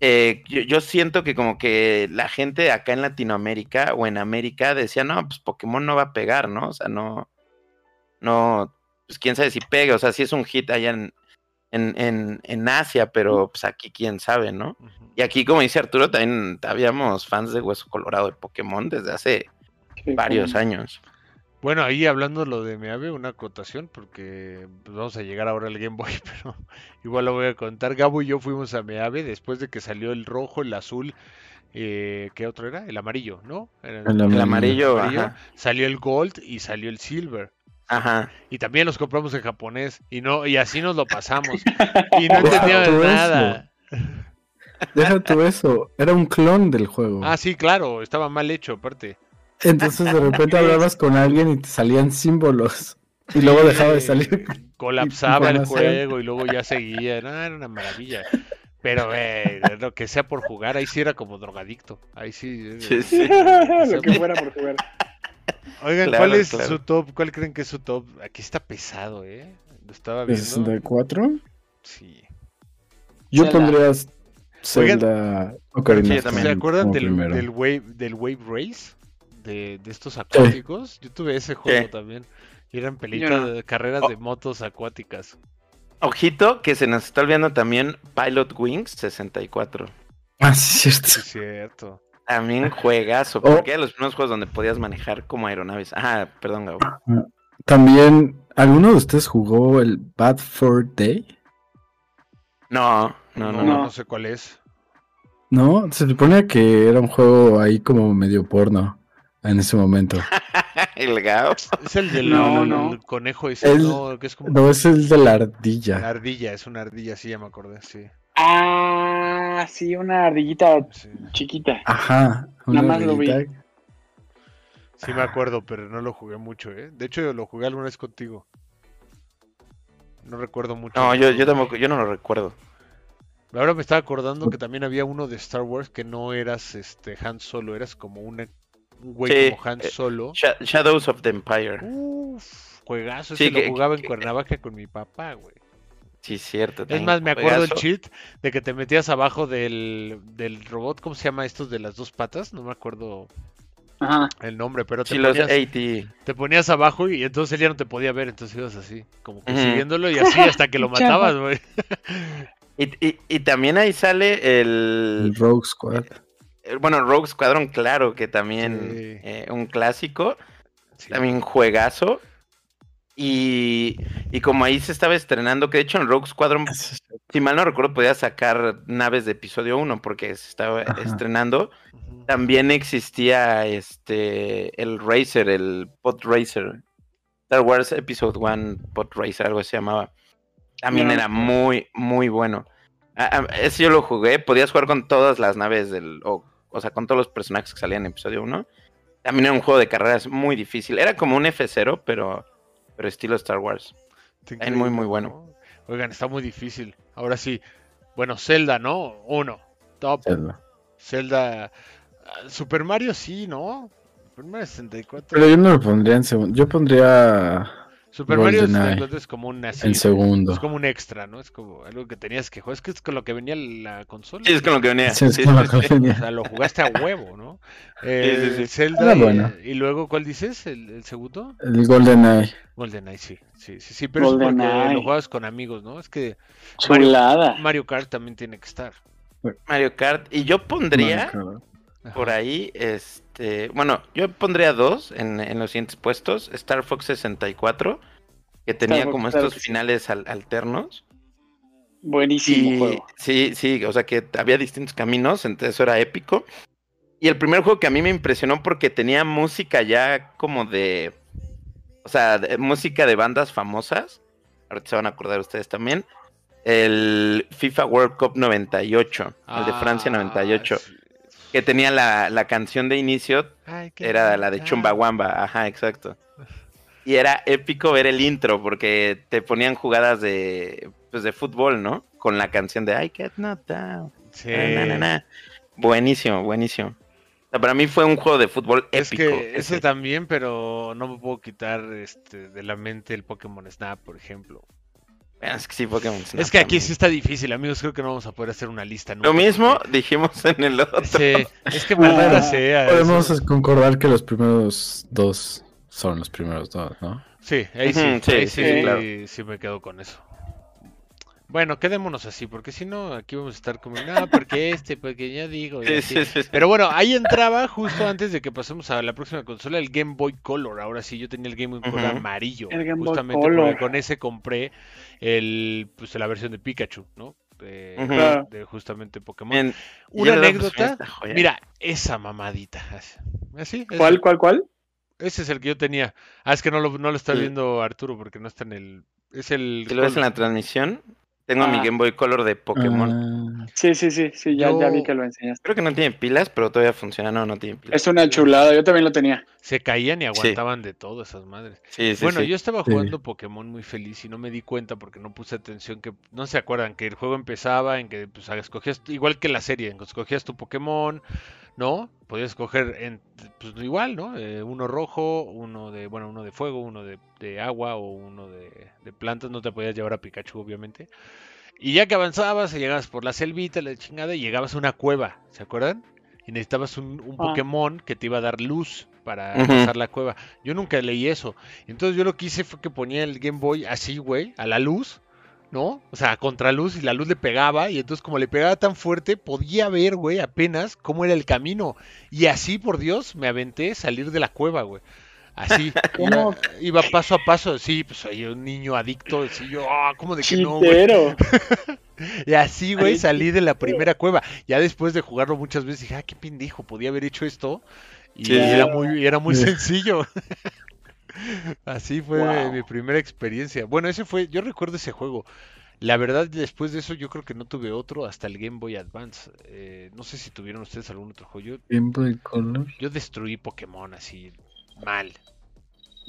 eh, yo, yo siento que como que la gente acá en Latinoamérica o en América decía, no, pues Pokémon no va a pegar, ¿no? O sea, no, no, pues quién sabe si pega, o sea, sí es un hit allá en, en, en, en Asia, pero pues aquí quién sabe, ¿no? Y aquí, como dice Arturo, también habíamos fans de Hueso Colorado de Pokémon desde hace Sí, varios años. Bueno, ahí hablando lo de Meave, una acotación, porque pues, vamos a llegar ahora al Game Boy, pero igual lo voy a contar. Gabo y yo fuimos a Meave después de que salió el rojo, el azul, eh, ¿qué otro era? El amarillo, ¿no? El El amarillo. amarillo, amarillo. ajá. Salió el gold y salió el silver. Ajá. Y también los compramos en japonés y no y así nos lo pasamos y no entendíamos nada. Deja tú eso. Era un clon del juego. Ah, sí, claro, estaba mal hecho, aparte. Entonces de repente hablabas con alguien y te salían símbolos. Y luego dejaba de salir. Colapsaba el juego y luego ya seguía. No, era una maravilla. Pero, eh, lo que sea por jugar, ahí sí era como drogadicto. Ahí sí. eh, Sí, sí. Lo que fuera por jugar. Oigan, Claro, ¿cuál es claro. su top? ¿Cuál creen que es su top? Aquí está pesado, ¿eh? Lo estaba ¿De viendo. 64? Sí. Yo Zelda. pondría Zelda Ocarina Sí, of también. ¿Se acuerdan del, wave, del Wave Race? De, de estos acuáticos. Yo tuve ese juego Sí. también. Y eran pelitas, no. de carreras Oh. de motos acuáticas. Ojito, que se nos está olvidando también Pilot Wings 64. Ah, sí, es Sí, cierto. es cierto. También juegazo, Oh. porque era los primeros juegos donde podías manejar como aeronaves. Ah, perdón, Gabo. También, ¿alguno de ustedes jugó el Bad Fur Day? No, no, no, No, no. no sé cuál es. No, se supone que era un juego ahí como medio porno en ese momento. El Gabo. Es el del No, el no. conejo ese, El- no, que es como No, es el de la ardilla. ardilla, es una ardilla, sí, ya me acordé, sí. Ah, sí, una ardillita Sí, chiquita. Ajá. una Nada más lo vi. Sí me acuerdo, pero no lo jugué mucho, ¿eh? De hecho, lo jugué alguna vez contigo. No recuerdo mucho. No, yo tampoco, yo no lo recuerdo. Ahora me estaba acordando que también había uno de Star Wars que no eras este Han Solo, eras como una, un güey Sí, como Han eh, Solo. Sha- Shadows of the Empire. Uf, juegazo, Sí, ese que- lo jugaba en que- Cuernavaca con mi papá, güey. Sí, cierto. Es más, me acuerdo el cheat de que te metías abajo del, del robot, ¿cómo se llama estos de las dos patas? No me acuerdo Ajá. el nombre, pero te Sí, los ponías, AT. te ponías abajo y entonces él ya no te podía ver, entonces ibas así, como que Ujú. siguiéndolo y así hasta que lo matabas, güey. Y, y, y también ahí sale el, El Rogue Squad. El- Bueno, Rogue Squadron, claro, que también Sí. eh, un clásico. Sí. También juegazo. Y, y como ahí se estaba estrenando, que de hecho en Rogue Squadron, si mal no recuerdo, podía sacar naves de episodio 1 porque se estaba Ajá. estrenando. También existía este el Racer, el Pod Racer. Star Wars Episode 1 Pod Racer, algo se llamaba. También No, era muy, muy bueno. Ah, ah, ese yo lo jugué, podías jugar con todas las naves del. O, o sea, con todos los personajes que salían en episodio 1. También era un juego de carreras muy difícil. Era como un F0, pero, pero estilo Star Wars. También muy, muy bueno. ¿no? Oigan, está muy difícil. Ahora sí. Bueno, Zelda, ¿no? Uno. Top. Zelda. Zelda. ah, Super Mario sí, ¿no? Super Mario 64. Pero yo no lo pondría en segundo. Yo pondría Super Mario GoldenEye 64 es como un así. segundo. Es como un extra, ¿no? Es como algo que tenías que jugar. Es que es con lo que venía la consola. Sí, es con lo que venía. Sí, es Sí, con sí, lo que sí. venía. O sea, lo jugaste a huevo, ¿no? Eh, sí, sí. Zelda Era y, bueno. y luego, ¿cuál dices? ¿El, el segundo? El GoldenEye. GoldenEye, sí. Sí, sí, sí, pero es porque lo juegas con amigos, ¿no? Es que Mario- Chulada. Mario Kart también tiene que estar. Mario Kart. Y yo pondría. Mario. Por ahí, este, bueno, yo pondría dos en, en los siguientes puestos. Star Fox 64, que tenía Fox, como claro estos sí. finales al- alternos. Buenísimo Y juego. sí, sí, o sea que había distintos caminos, entonces eso era épico. Y el primer juego que a mí me impresionó porque tenía música ya como de, o sea, de- música de bandas famosas. Ahorita se van a acordar ustedes también. El FIFA World Cup 98, el de Francia Ah, 98, sí. Que tenía la, la canción de inicio, Ay, era la de. Chumbawamba, ajá, exacto. Y era épico ver el intro porque te ponían jugadas de pues de fútbol, ¿no? Con la canción de I Get Not Down. Sí. na, na, na. Buenísimo, buenísimo. O sea, para mí fue un juego de fútbol Es épico. que ese ese. también, pero no me puedo quitar este, de la mente el Pokémon Snap, por ejemplo. Es que sí, Pokémon Snap es que aquí también. sí está difícil, amigos. Creo que no vamos a poder hacer una lista. Lo nunca, mismo porque- dijimos en el otro. Sí, es que maldita Ah, sea. Podemos eso- concordar que los primeros dos son los primeros dos, ¿no? Sí, ahí sí, sí, ahí sí, sí, sí, claro. sí me quedo con eso. Bueno, quedémonos así, porque si no, aquí vamos a estar como, no, porque este, porque ya digo. y Sí, así". sí, sí, sí. Pero bueno, ahí entraba justo antes de que pasemos a la próxima consola el Game Boy Color. Ahora sí, yo tenía el Game Boy Color amarillo. El Game Boy justamente Color. porque con ese compré el, pues, la versión de Pikachu, ¿no? De, justamente Pokémon. En- Una anécdota. Mira, esa mamadita. Así, así, ese- ¿Cuál, cuál, cuál? ese es el que yo tenía. Ah, es que no lo, no lo está Sí. viendo Arturo porque no está en el. Es el. Si lo ves en la transmisión, Tengo mi Ah. Game Boy Color de Pokémon. Ah, Sí, sí, sí, sí, ya, vi que lo enseñaste. Creo que no tiene pilas, pero todavía funciona. No, no tiene pilas. Es una chulada, yo también lo tenía. Se caían y aguantaban de todo esas madres. Sí, sí, bueno, sí. yo estaba Sí. jugando Pokémon muy feliz y no me di cuenta porque no puse atención que no se acuerdan que el juego empezaba en que pues escogías igual que la serie, en que escogías tu Pokémon, ¿no? Podías escoger en, pues igual, ¿no? Eh, uno rojo, uno de bueno, uno de fuego, uno de, de agua o uno de, de plantas, no te podías llevar a Pikachu obviamente. Y ya que avanzabas, llegabas por la selvita, la chingada, y llegabas a una cueva, ¿se acuerdan? Y necesitabas un, un Ah. Pokémon que te iba a dar luz para pasar la cueva. Yo nunca leí eso. Entonces yo lo que hice fue que ponía el Game Boy así, güey, a la luz, ¿no? O sea, a contraluz y la luz le pegaba y entonces como le pegaba tan fuerte, podía ver, güey, apenas cómo era el camino. Y así, por Dios, me aventé salir de la cueva, güey. Así, ¿Cómo? iba, iba paso a paso, sí, pues soy un niño adicto, así yo, ah, ¿cómo de que no, güey? Y así, güey, salí de la primera cueva. Ya después de jugarlo muchas veces dije, ah, qué pendejo, podía haber hecho esto. Y Sí, sí. era muy, era muy Sí. sencillo. Así fue Wow. mi primera experiencia. Bueno, ese fue, yo recuerdo ese juego. La verdad, después de eso, yo creo que no tuve otro hasta el Game Boy Advance. Eh, no sé si tuvieron ustedes algún otro juego. Yo, Game Boy Color. yo destruí Pokémon así mal.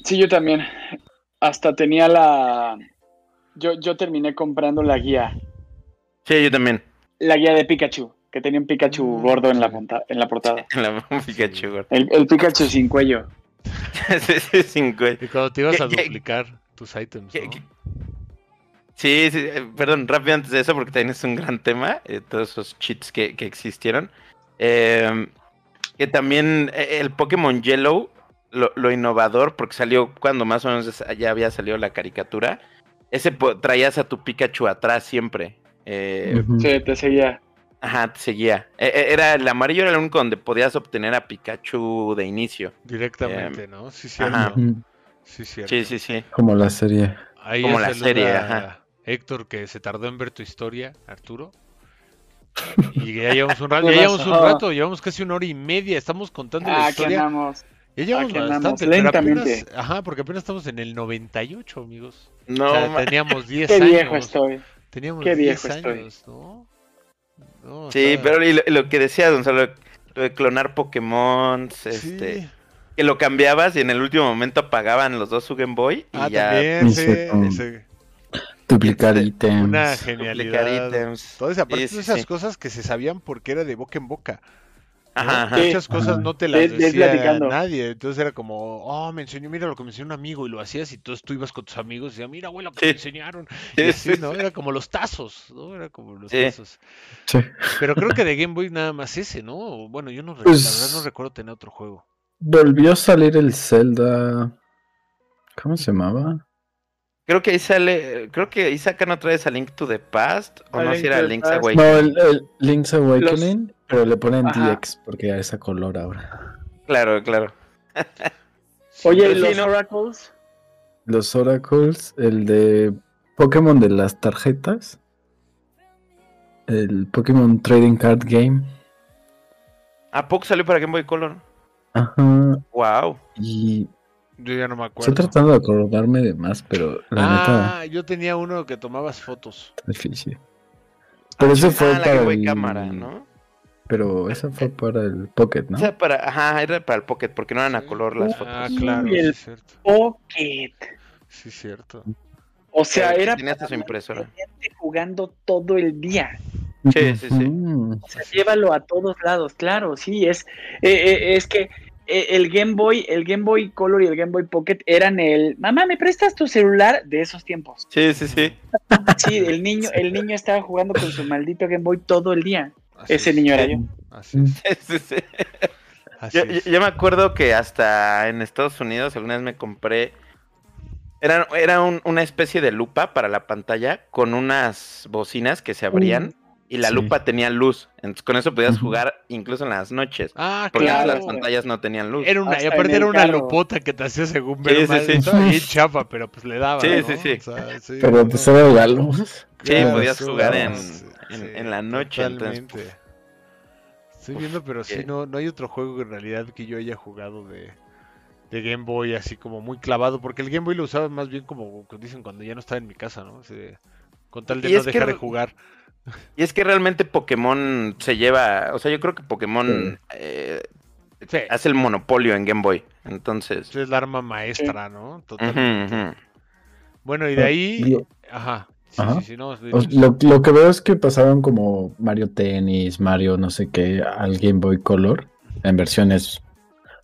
Sí, yo también. Hasta tenía la. Yo, yo terminé comprando la guía. Sí, yo también. La guía de Pikachu. Que tenía un Pikachu Mm, gordo en la, sí. monta- en la portada. En la Pikachu, güey. El, el Pikachu sin cuello. sí, sí, sin güey. Y cuando te ibas a ¿Qué- qué- duplicar tus items, ¿Qué- ¿no? qué- Sí, sí, eh, perdón, rápido antes de eso, porque también es un gran tema, eh, todos esos cheats que, que existieron. Eh, que también eh, el Pokémon Yellow, lo, lo innovador, porque salió cuando más o menos ya había salido la caricatura, ese traías a tu Pikachu atrás siempre. Eh. Sí, te seguía. Ajá, te seguía. Eh, eh, era el amarillo, era el único donde podías obtener a Pikachu de inicio. Directamente, ¿no? Sí, cierto. ajá. Sí, cierto. Sí, sí, sí. Como la serie. Ahí Como la serie, ajá. Héctor, que se tardó en ver tu historia, Arturo. Y ya llevamos un rato, ¿Qué ya llevamos un pasó? rato, llevamos casi una hora y media, estamos contando la Ah, aquí historia. Ya llevamos bastante, pero lentamente. apenas, ajá, porque apenas estamos en el 98, amigos. No, o sea, teníamos 10 Qué años. viejo estoy. Teníamos qué 10 viejo estoy. años, ¿no? No, sí, está- pero y lo, y lo que decía Gonzalo, lo de clonar Pokémon, este, Sí. que lo cambiabas y en el último momento apagaban los dos su Game Boy y Ah, ya también, sí. ese- Duplicar ítems. Una duplicar genialidad. ítems. Todas aparte Sí, de sí, esas sí. cosas que se sabían porque era de boca en boca. Ajá. Muchas cosas Ajá. no te las decía nadie. Entonces era como, oh, me enseñó, mira lo que me enseñó un amigo y lo hacías y entonces tú ibas con tus amigos y decías, mira, güey, lo que Sí. me enseñaron. Y así, sí, ¿no? Era como los tazos, ¿no? Era como los Sí. tazos. Sí. Pero creo que de Game Boy nada más ese, ¿no? Bueno, yo no, Pues- la verdad no recuerdo tener otro juego. Volvió a salir el Zelda. ¿Cómo se llamaba? Creo que ahí sale, creo que ahí sacan otra vez a Link to the Past, o A no si era Link's Past. Awakening. No, el, el Link's Awakening, pero le ponen Ajá. DX porque ya es a color ahora. Claro, claro. Oye, ¿y los. Oracles? Los Oracles, el de Pokémon de las tarjetas. El Pokémon Trading Card Game. ¿A poco salió para Game Boy Color? Ajá. Wow. Y Yo ya no me estoy acuerdo. tratando de acordarme de más, pero la neta Ah, yo tenía uno que tomabas fotos. difícil. Pero ese fue ah, la para el- Cámara, ¿no? Pero ese fue para el Pocket, ¿no? O sea, para, ajá, era para el Pocket, porque no eran a Sí. color las fotos. Ah, claro, sí el- es cierto. Pocket. Sí cierto. O sea, Claro, era tenía hasta su impresora. jugando todo el día. Sí, sí, sí. O sea, llévalo a todos lados, claro, sí, es, eh, eh, es que eh, el Game Boy, el Game Boy Color y el Game Boy Pocket eran el, mamá, ¿me prestas tu celular? De esos tiempos. Sí, sí, sí. Sí, el niño, el niño estaba jugando con su maldito Game Boy todo el día. Así Ese es, niño era yo. Así es. Sí, sí, sí. así Yo, es. yo- yo me acuerdo que hasta en Estados Unidos alguna vez me compré. Era, era un- una especie de lupa para la pantalla con unas bocinas que se abrían y la Sí. lupa tenía luz. Entonces con eso podías jugar incluso en las noches. Ah, Porque claro. las pantallas no tenían luz. Era una, y aparte era una carro. lupota que te hacía según Sí, ver sí, mal. sí. Estaba bien chapa, pero pues le daba. Sí, ¿no? sí, sí. O sea, sí, Pero no, pues era la luz. Sí, claro, podías sí, jugar en- sí, en- sí, en la noche, entonces. Estoy viendo, pero sí, no, no hay otro juego en realidad que yo haya jugado de, de Game Boy así como muy clavado, porque el Game Boy lo usaba más bien como dicen cuando ya no estaba en mi casa, ¿no? Así de, con tal de Y no que dejar de jugar. Y es que realmente Pokémon se lleva, o sea, yo creo que Pokémon eh, Sí, hace el monopolio en Game Boy. Entonces, es la arma maestra, ¿no? Totalmente. Bueno, y de ahí, Lo- ajá, sí, Ajá. sí, sí, no, dinos. Lo, lo que veo es que pasaron como Mario Tennis, Mario no sé qué, al Game Boy Color, en versiones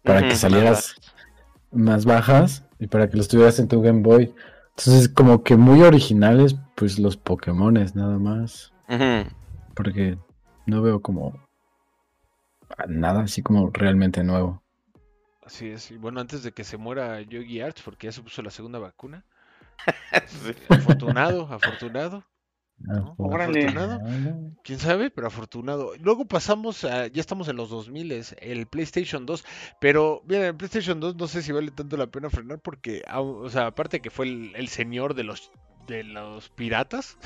para que salieras más bajas y para que los tuvieras en tu Game Boy. Entonces, como que muy originales, pues los Pokémones nada más. Ujú. Porque no veo como nada así como realmente nuevo. Así es. Y bueno, antes de que se muera Yogi Arts, porque ya se puso la segunda vacuna. Sí. Afortunado, afortunado. Órale. Afortunado. ¿Quién sabe? Pero afortunado. Luego pasamos a, ya estamos en los 2000, el PlayStation 2. Pero, mira, el PlayStation 2 no sé si vale tanto la pena frenar porque, o sea, aparte que fue el, el señor de los, de los piratas,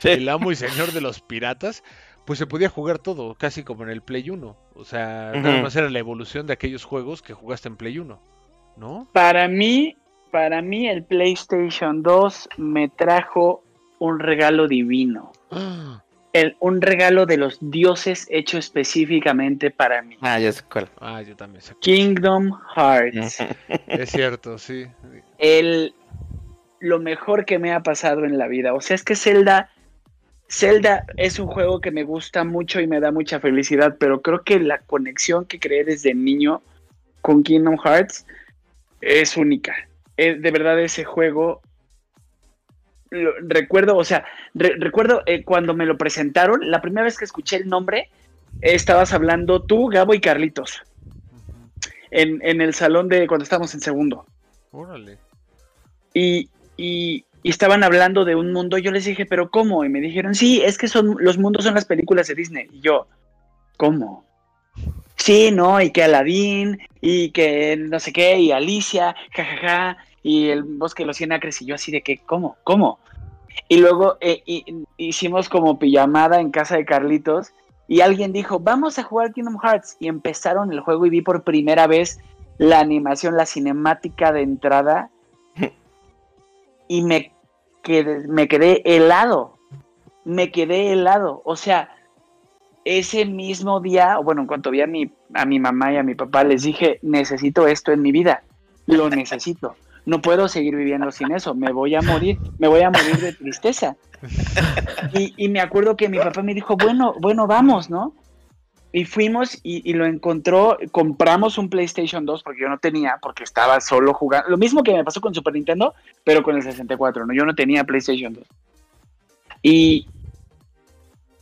Sí. el amo y señor de los piratas, pues se podía jugar todo, casi como en el Play 1. O sea, nada Ujú. más era la evolución de aquellos juegos que jugaste en Play 1, ¿no? Para mí, para mí el PlayStation 2 me trajo un regalo divino. Ah, El- un regalo de los dioses hecho específicamente para mí. Ah, ya sé cuál. Ah, yo también sé. Kingdom Hearts. Es cierto, sí. el lo mejor que me ha pasado en la vida. O sea, es que Zelda Zelda es un juego que me gusta mucho y me da mucha felicidad, pero creo que la conexión que creé desde niño con Kingdom Hearts es única. Eh, de verdad ese juego lo- recuerdo, o sea, re- recuerdo eh, cuando me lo presentaron, la primera vez que escuché el nombre, eh, estabas hablando tú, Gabo y Carlitos, en, en el salón de cuando estábamos en segundo. Órale. y, y- estaban hablando de un mundo. Yo les dije, ¿pero cómo? Y me dijeron, sí, es que son los mundos son las películas de Disney. Y yo, ¿cómo? Sí, no, y que Aladdin, y que no sé qué, y Alicia, jajaja, y el bosque de los cien acres, y yo así de que, ¿cómo? ¿Cómo? Y luego eh, hicimos como pijamada en casa de Carlitos, y alguien dijo, vamos a jugar Kingdom Hearts, y empezaron el juego y vi por primera vez la animación, la cinemática de entrada, y me quedé, me quedé helado. Me quedé helado. O sea, ese mismo día, bueno, en cuanto vi a mi, a mi mamá y a mi papá, les dije, necesito esto en mi vida. Lo necesito. No puedo seguir viviendo sin eso. Me voy a morir. Me voy a morir de tristeza. Y, y me acuerdo que mi papá me dijo, bueno, bueno, vamos, ¿no? Y fuimos y, y lo encontró, compramos un PlayStation 2 porque yo no tenía, porque estaba solo jugando. Lo mismo que me pasó con Super Nintendo, pero con el 64, ¿no? Yo no tenía PlayStation 2. Y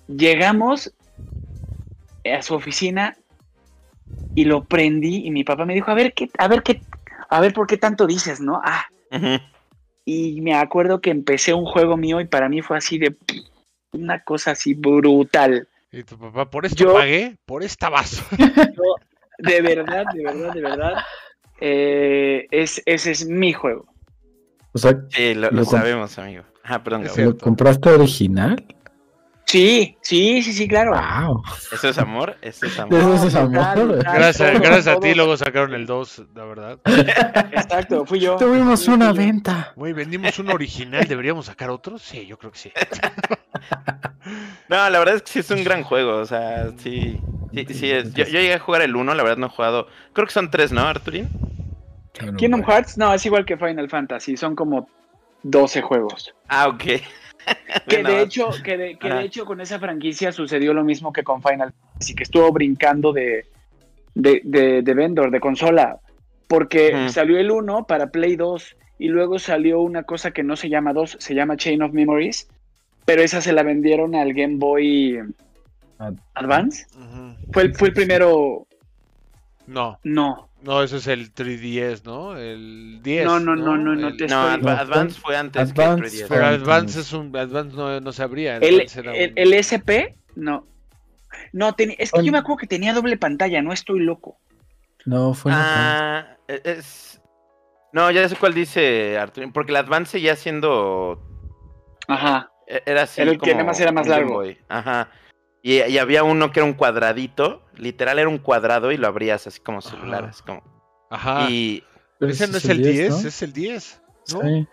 llegamos a su oficina y lo prendí y mi papá me dijo, a ver, ¿qué, a ver, qué, a ver, ¿por qué tanto dices, no? Ah, y me acuerdo que empecé un juego mío y para mí fue así de una cosa así brutal. Y tu papá, por esto Yo- pagué, por esta vaso. Yo, de verdad, de verdad, de verdad, eh, es, ese es mi juego. O sea, Sí, lo, lo Lo com- sabemos, amigo. Ah, perdón. ¿lo compraste original? Sí, sí, sí, sí, claro. ¡Wow! ¿Eso es amor? ¿Eso es Eso amor? es total, amor. total. Gracias, todo, gracias a ti, luego sacaron el 2, la verdad. Exacto, fui yo. Tuvimos Fui una yo. venta. Güey, vendimos un original, ¿deberíamos sacar otro? Sí, yo creo que sí. No, la verdad es que sí es un gran juego, o sea, sí. Sí, sí es. Yo, yo llegué a jugar el 1, la verdad no he jugado. Creo que son tres, ¿no, Arturín? Kingdom Hearts, no, es igual que Final Fantasy, son como 12 juegos. Ah, ok. Que de hecho, que de, que de hecho con esa franquicia sucedió lo mismo que con Final Fantasy, que estuvo brincando de, de, de, de vendor, de consola, porque salió el 1 para Play 2 y luego salió una cosa que no se llama 2, se llama Chain of Memories, pero esa se la vendieron al Game Boy Ad- Advance. Fue el, fue el primero, No, no, no, eso es el 3DS, ¿no? El 10. No, no, no, no, no, El- te- No, Advance fue antes Advance que 3DS. Pero Advance es un. Advance no, no se abría. el, el, un- el SP, no. No, teni- es que yo me acuerdo que tenía doble pantalla, no estoy loco. No, fue Ah, e- es. No, ya sé cuál dice Arturín, porque el Advance seguía siendo. Ajá. e- Era así. El que como nada más era más largo. Ajá. Y, y había uno que era un cuadradito, literal era un cuadrado y lo abrías así como celular, Ajá. así como. Ajá. Y Pero Ese no es el 10, es el 10. ¿no? Sí.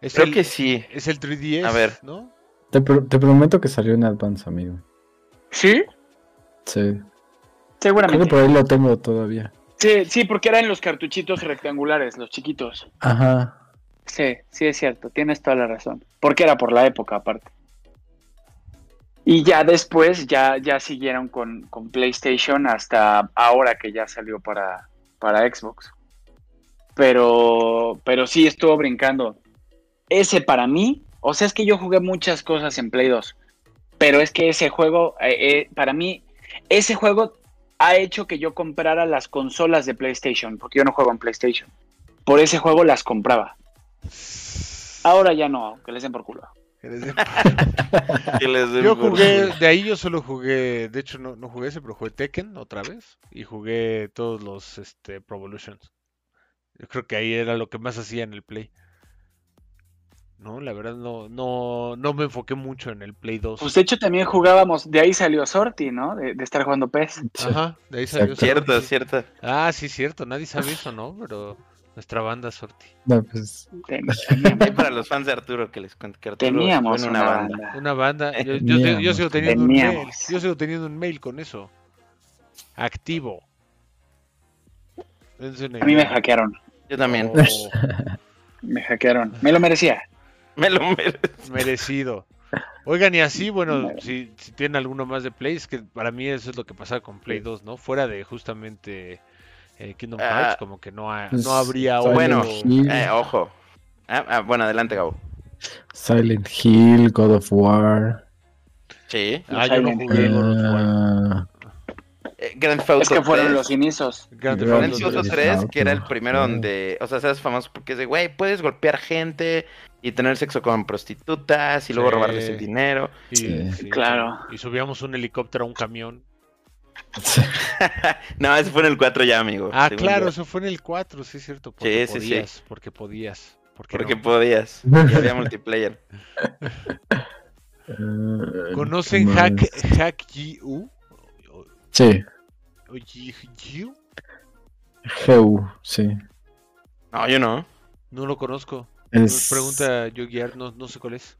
Es Creo el, que sí. Es el 3DS, A ver. ¿no? Te, te prometo que salió en Advance, amigo. ¿Sí? Sí. Creo que Seguramente. por ahí lo tengo todavía. Sí, sí, porque eran los cartuchitos rectangulares, los chiquitos. Ajá. Sí, sí es cierto, tienes toda la razón. Porque era por la época aparte. Y ya después ya, ya siguieron con, con PlayStation hasta ahora que ya salió para, para Xbox. Pero, pero sí estuvo brincando. Ese para mí, o sea, es que yo jugué muchas cosas en Play 2. Pero es que ese juego, eh, eh, para mí, ese juego ha hecho que yo comprara las consolas de PlayStation, porque yo no juego en PlayStation. Por ese juego las compraba. Ahora ya no, que les den por culo. Yo jugué, de ahí yo solo jugué, de hecho no, no jugué ese, pero jugué Tekken otra vez y jugué todos los este, Pro Evolutions. Yo creo que ahí era lo que más hacía en el Play. No, la verdad no, no, no me enfoqué mucho en el Play 2. Pues de hecho también jugábamos, de ahí salió Sorty, ¿no? De, de estar jugando PES. Ajá, de ahí salió Cierto, Sorty. cierto. Ah, sí, cierto, nadie sabe eso, ¿no? Pero nuestra banda Sorty. No, pues. Teníamos, para los fans de Arturo que les cuento que Arturo teníamos una, una banda. banda. Una banda. Yo, yo, te- yo sigo Teníamos. teniendo un mail. Teníamos. Yo sigo teniendo un mail con eso. Activo. A mí me hackearon, Yo también. Oh, me hackearon. Me lo merecía. Me lo merezco. merecido. Oigan, y así, bueno, si, si tienen alguno más de Play, es que para mí eso es lo que pasaba con Play 2, ¿no? Fuera de justamente eh, Kingdom Ah. Hearts, como que no, ha- Pues, no habría Silent Bueno, Hill, Eh, ojo. Ah, ah, bueno, adelante, Gabo. Silent Hill, God of War. Sí. Ah, yo no jugué. God of War. ah, Eh, Grand Theft Auto Es que fueron 3. los inicios. Grand Theft Grand Auto Theft Auto 3. 3, que era el primero donde, o sea, seas famoso porque es de, güey, puedes golpear gente y tener sexo con prostitutas y luego Sí. robarles el dinero. Sí, Claro. Y subíamos un helicóptero a un camión. no, ese fue en el 4 ya, amigo. Ah, claro, yo. eso fue en el 4, sí es cierto. Porque Sí, sí, sí. podías, porque podías. Porque Porque no. podías. Y había multiplayer. eh, ¿Conocen ¿qué Hack? Hack GU? Sí, o G- Heu, sí. No, yo no. No lo conozco. Es, Pregunta Yogi Art, no, no sé cuál es.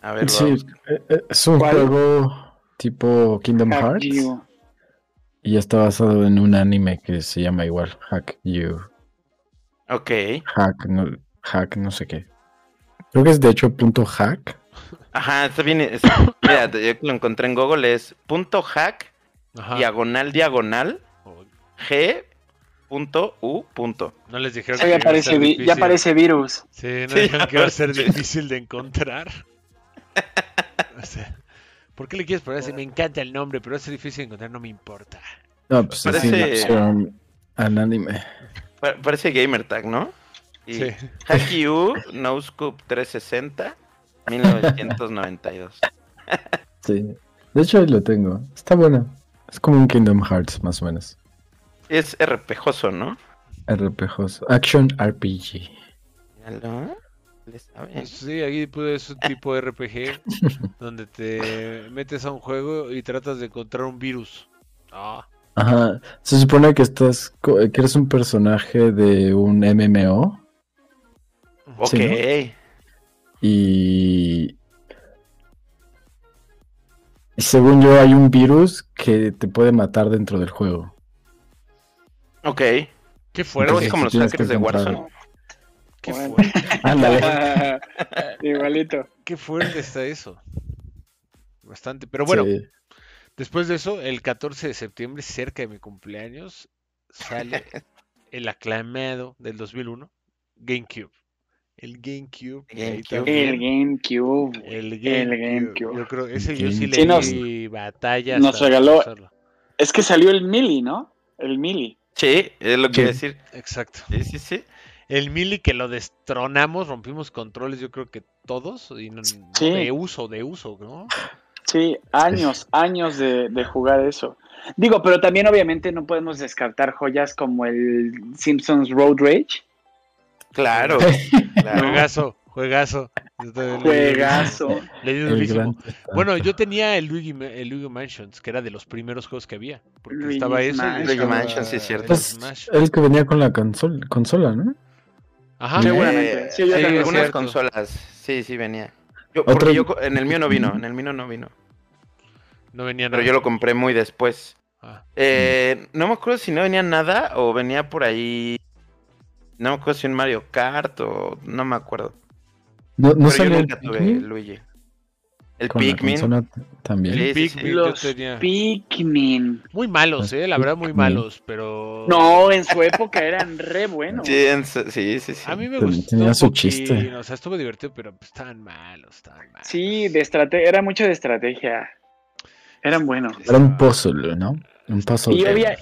A ver, sí, vamos. eh, eh, es un ¿Cuál? juego tipo Kingdom Hack Hearts. Y está basado en un anime que se llama igual, Hack You. Ok. Hack, no, hack, no sé qué. Creo que es de hecho punto hack. Ajá, está bien. es- mira, yo lo encontré en Google, es punto hack, Ajá. diagonal, diagonal, Oh, g, punto, u, punto. No les dijeron Sí, que ya iba a parece, ser vi- ya difícil. parece virus. Sí, no Sí, dijeron que iba a ser difícil de encontrar. O sea, ¿por qué le quieres poner así? Me encanta el nombre, pero es difícil de encontrar, no me importa. No, pues así Parece-. Pa- Parece Gamer Tag, ¿no? Y Sí. Hacky U, NoScope 360, 1992. Sí. De hecho ahí lo tengo. Está bueno. Es como un Kingdom Hearts, más o menos. Es RPGoso, ¿no? RPGs. Action RPG. Míralo. Sí, ahí pues, es un tipo de RPG donde te metes a un juego y tratas de encontrar un virus. Ah, Ajá. Se supone que estás. que eres un personaje de un MMO. Ok. Sí, Y. Y según yo, hay un virus que te puede matar dentro del juego. Ok. qué fuerte, es como los hackers de Warzone. Qué Bueno. fuerte, Ándale. Igualito. qué fuerte está eso. Bastante, pero bueno, Sí. después de eso, el 14 de septiembre, cerca de mi cumpleaños, sale el aclamado del 2001, GameCube. El GameCube. El GameCube. El El GameCube. Yo creo, ese yo sí le Sí, nos- di batalla. nos hasta regaló- usarlo. Es que salió el Mili, ¿no? El Mili. Sí, es lo que Sí. iba a decir. Exacto. Sí, sí, sí. El Mili que lo destronamos, rompimos controles, yo creo que todos, y no- Sí. de uso, de uso, ¿no? Sí, años, años de, de jugar eso. Digo, pero también obviamente no podemos descartar joyas como el Simpsons Road Rage. Claro. claro. Juegazo, juegazo. Juegazo. Le di El durísimo. Bueno, yo tenía el Luigi, el Luigi Mansions, que era de los primeros juegos que había. Porque estaba. Luigi estaba Mansion, sí, es cierto. el Pues, el que venía con la consol- consola, ¿no? Ajá. Seguramente. Sí, yo Sí, en algunas cierto. consolas, sí, sí venía. Yo, Otro- porque yo co- en el mío no vino, en el mío no vino. No venía Pero nada. yo lo compré muy después. Ah, Eh, no me acuerdo si no venía nada o venía por ahí. No me acuerdo si un Mario Kart o. No me acuerdo. ¿No, no Pero yo salió el nunca tuve Pikmin? Luigi. El Con Pikmin. también. Sí, sí, sí. Pikmin yo Los tenía. Pikmin. Muy malos, eh, la verdad muy malos, pero... No, en su época eran re buenos. Sí, en sí, sí, sí. A mí me gustó tenía su poquín, chiste. O sea, estuvo divertido, pero pues, estaban malos, estaban malos. Sí, de estrate era mucho de estrategia. Eran buenos. Era un puzzle, ¿no? Un puzzle. Y, obvia-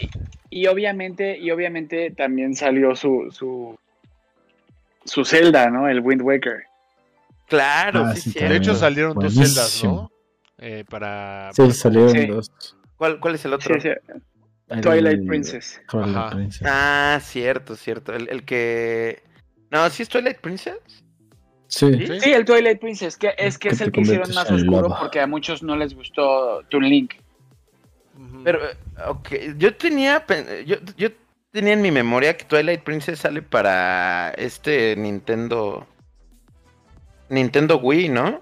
y obviamente, y obviamente también salió su, su, su Zelda, ¿no? El Wind Waker. Claro, Ah, sí, sí. De hecho salieron dos Buenísimo. celdas, ¿no? Eh, para... Sí, para- salieron Sí. dos. ¿Cuál, ¿Cuál es el otro? Sí, sí, El- Twilight Princess. Twilight. Princess. Ah, cierto, cierto. El, el que. No, ¿sí es Twilight Princess? Sí. ¿Sí? Sí, el Twilight Princess, que es que Que es el que hicieron más oscuro lava. porque a muchos no les gustó Toon Link. Pero, ok, yo tenía. Yo, yo tenía en mi memoria que Twilight Princess sale para este Nintendo. Nintendo Wii, ¿no?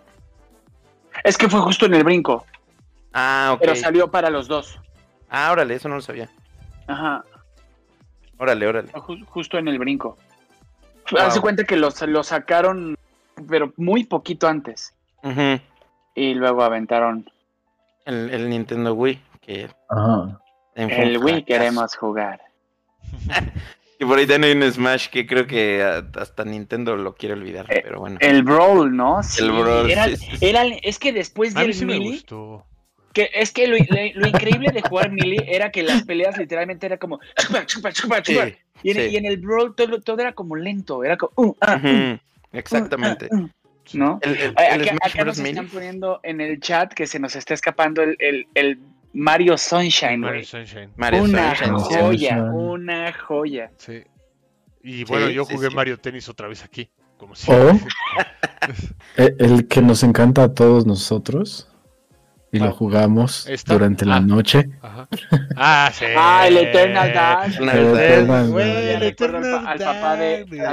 Es que fue justo en el brinco, Ah, ok. pero salió para los dos. Ah, órale, eso no lo sabía. Ajá, Órale, órale. ju- justo en el brinco. Wow. Hace cuenta que los, lo sacaron, pero muy poquito antes. Ujú. Y luego aventaron el, el Nintendo Wii. Que Ajá. el Wii fracaso. queremos jugar. Y por ahí también hay un Smash que creo que hasta Nintendo lo quiere olvidar, Eh, pero bueno. El Brawl, ¿no? Sí, El Brawl, Era, sí, sí, sí. era- es que después del sí me Melee, gustó. que es que lo, lo- lo increíble de jugar Melee era que las peleas literalmente era como chupa, chupa, chupa, chupa. Sí, y, en, sí. y en el Brawl todo, todo era como lento, era como uh, ah, uh, Exactamente. uh, uh, ¿No? El, el- Acá, acá nos están poniendo en el chat que se nos está escapando el, el, el Mario Sunshine, Mario. Sunshine. Mario Una Sunshine, joya, una joya. Sí. Y bueno, Sí, yo jugué sí. Mario Tennis otra vez aquí. Como O siempre. e- el que nos encanta a todos nosotros y lo ¿Cuál? jugamos ¿Esta? durante la Ah. noche. Ajá. Ah, sí. Ah, el Eternal El recuerdo al,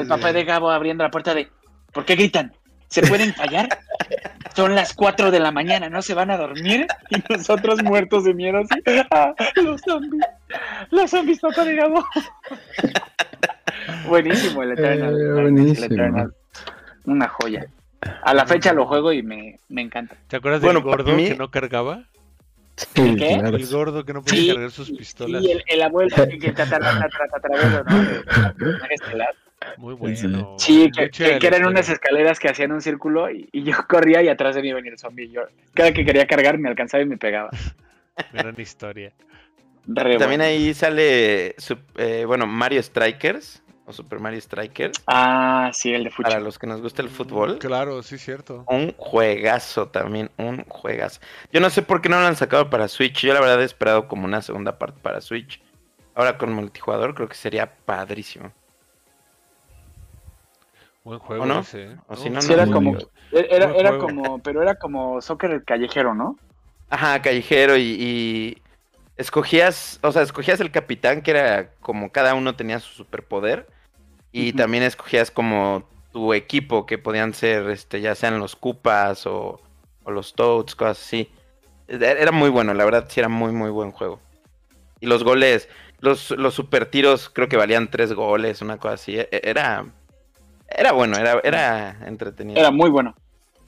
papá de. Gabo abriendo la puerta de ¿Por qué gritan? ¿Se pueden callar? Son las 4 de la mañana, ¿no se van a dormir? Y nosotros muertos de miedo así. "Ah, los zombies. Los zombies, Gabo. Buenísimo el Eternal. Eh, el buenísimo. Eternal. Una joya. A la fecha lo juego y me, me encanta. ¿Te acuerdas Bueno, del gordo mí- que no cargaba? Sí, ¿Qué? claro. El gordo que no podía Sí. cargar sus pistolas. Y el, el abuelo, que que tatara- tatarabuelo, ¿no? Muy bueno. Sí, que, que- eran unas escaleras que hacían un círculo y, y yo corría y atrás de mí venía el zombie. Yo, cada que quería cargar me alcanzaba y me pegaba. Gran historia. Re También bueno. ahí sale, eh, bueno, Mario Strikers o Super Mario Strikers. Ah, sí, el de Para fútbol. los que nos gusta el fútbol. Claro, sí, cierto. Un juegazo también, un juegazo. Yo no sé por qué no lo han sacado para Switch. Yo la verdad he esperado como una segunda parte para Switch. Ahora con multijugador creo que sería padrísimo. Buen juego ¿O no? ese. ¿eh? O si no, Sí, no. era como, digo. era, como, pero era como soccer callejero, ¿no? Ajá, callejero y, y escogías, o sea, escogías el capitán que era como cada uno tenía su superpoder y también escogías como tu equipo que podían ser, este, ya sean los Koopas o, o los Toads, cosas así. Era era muy bueno, la verdad sí era muy muy buen juego. Y los goles, los, los super tiros creo que valían tres goles, una cosa así. E- Era, era bueno, era, era entretenido. Era muy bueno.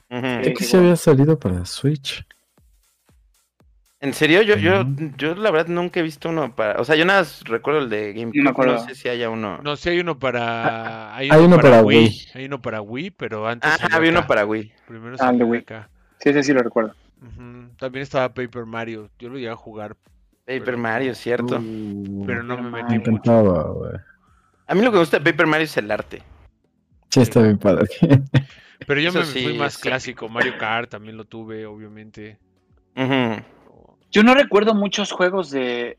Creo que sí había salido para Switch. En serio, yo, yo, yo la verdad nunca he visto uno para. O sea, yo nada más recuerdo el de GameCube. No. No sé si haya uno. No, sí hay uno para. Hay Hay uno para Wii. Hay uno para Wii, pero antes. ah, había uno para Wii. Primero Ah, salió Wii. acá. Sí, sí, sí, lo recuerdo. También estaba Paper Mario. Yo lo llegué a jugar, Paper Pero- Mario, cierto. Uh, pero no me Me me metí mucho. encantaba, güey. A mí lo que me gusta de Paper Mario es el arte. Sí, está bien padre. Pero yo Eso me sí, fui más clásico. Mario Kart también lo tuve, obviamente. Yo no recuerdo muchos juegos de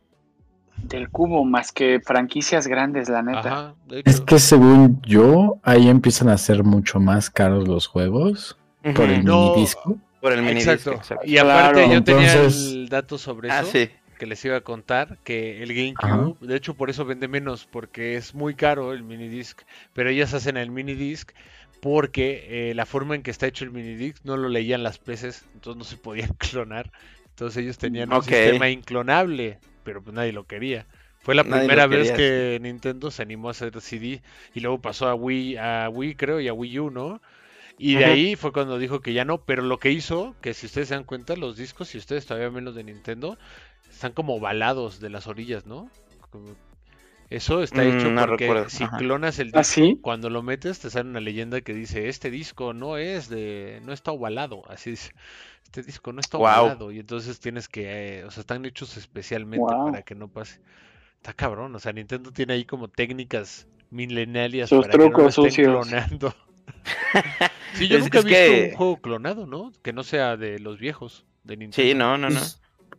del cubo más que franquicias grandes, la neta. Ajá, Es que según yo, ahí empiezan a ser mucho más caros los juegos por el No. mini disco. Por el mini Exacto. disco, exacto. Y aparte Claro, yo tenía el dato sobre eso. Ah, sí. Que les iba a contar que el GameCube, de hecho por eso vende menos, porque es muy caro el minidisc, pero ellas hacen el minidisc porque eh, la forma en que está hecho el minidisc no lo leían las PCs, entonces no se podían clonar. Entonces ellos tenían un sistema inclonable, pero pues nadie lo quería. Fue la Nadie primera vez que Nintendo se animó a hacer CD y luego pasó a Wii, a Wii creo y a Wii U, ¿no? Y de ahí fue cuando dijo que ya no, pero lo que hizo, que si ustedes se dan cuenta, los discos, si ustedes todavía menos de Nintendo, están como ovalados de las orillas, ¿no? Como- Eso está Mm, hecho no porque recuerdo, si ajá. clonas el disco, ¿Ah, sí? cuando lo metes te sale una leyenda que dice, este disco no es de, no está ovalado, así dice, este disco no está ovalado, y entonces tienes que, eh, o sea, están hechos especialmente para que no pase. Está cabrón, o sea, Nintendo tiene ahí como técnicas milenarias para que no trucos estén sucios. clonando. sí, yo Es- nunca he visto que- un juego clonado, ¿no? Que no sea de los viejos, de Nintendo. Sí, no, no, no.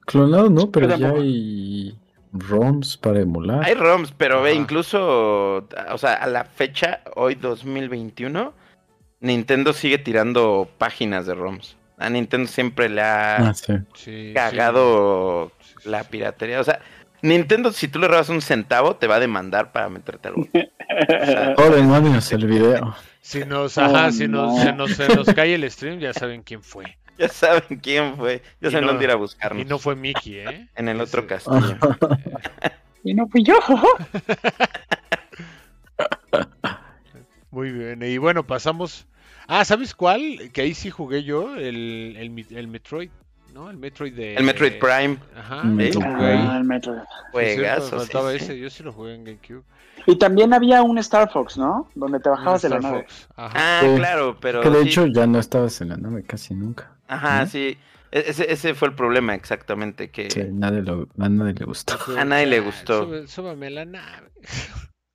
Clonado no, pero ya hay ROMs para emular. Hay ROMs, pero ve, Ajá. incluso, o sea, a la fecha, hoy 2021, Nintendo sigue tirando páginas de ROMs. A Nintendo siempre le ha Ah, sí. Cagado Sí, sí, la piratería. O sea, Nintendo, si tú le robas un centavo, te va a demandar para meterte algo. O sea, el video. Si nos, ajá, Oh, si nos, no. se, nos, se nos cae el stream, ya saben quién fue. Ya saben quién fue. Ya Y saben no- dónde ir a Y buscarnos. no fue Mickey, ¿eh? En el otro castillo. Y no fui yo. Muy bien. Y bueno, pasamos. Ah, ¿sabes cuál? Que ahí sí jugué yo, el, el, el Metroid, ¿no? El Metroid de. El Metroid Prime. Ajá, Metroid jugué. Ah, el Metro. Sí, cierto, me Juegazo. sí, faltaba sí. ese, yo sí lo jugué en GameCube. Y también había un Star Fox, ¿no? Donde te bajabas de la nave. Fox, Ajá. Ah, Sí. claro, pero. que de sí. hecho ya no estabas en la nave casi nunca. Ajá, sí. E- Ese, ese fue el problema, exactamente. Que Sí, nadie lo, a nadie le gustó. a nadie le Ah, gustó. sube- súbame a la nave.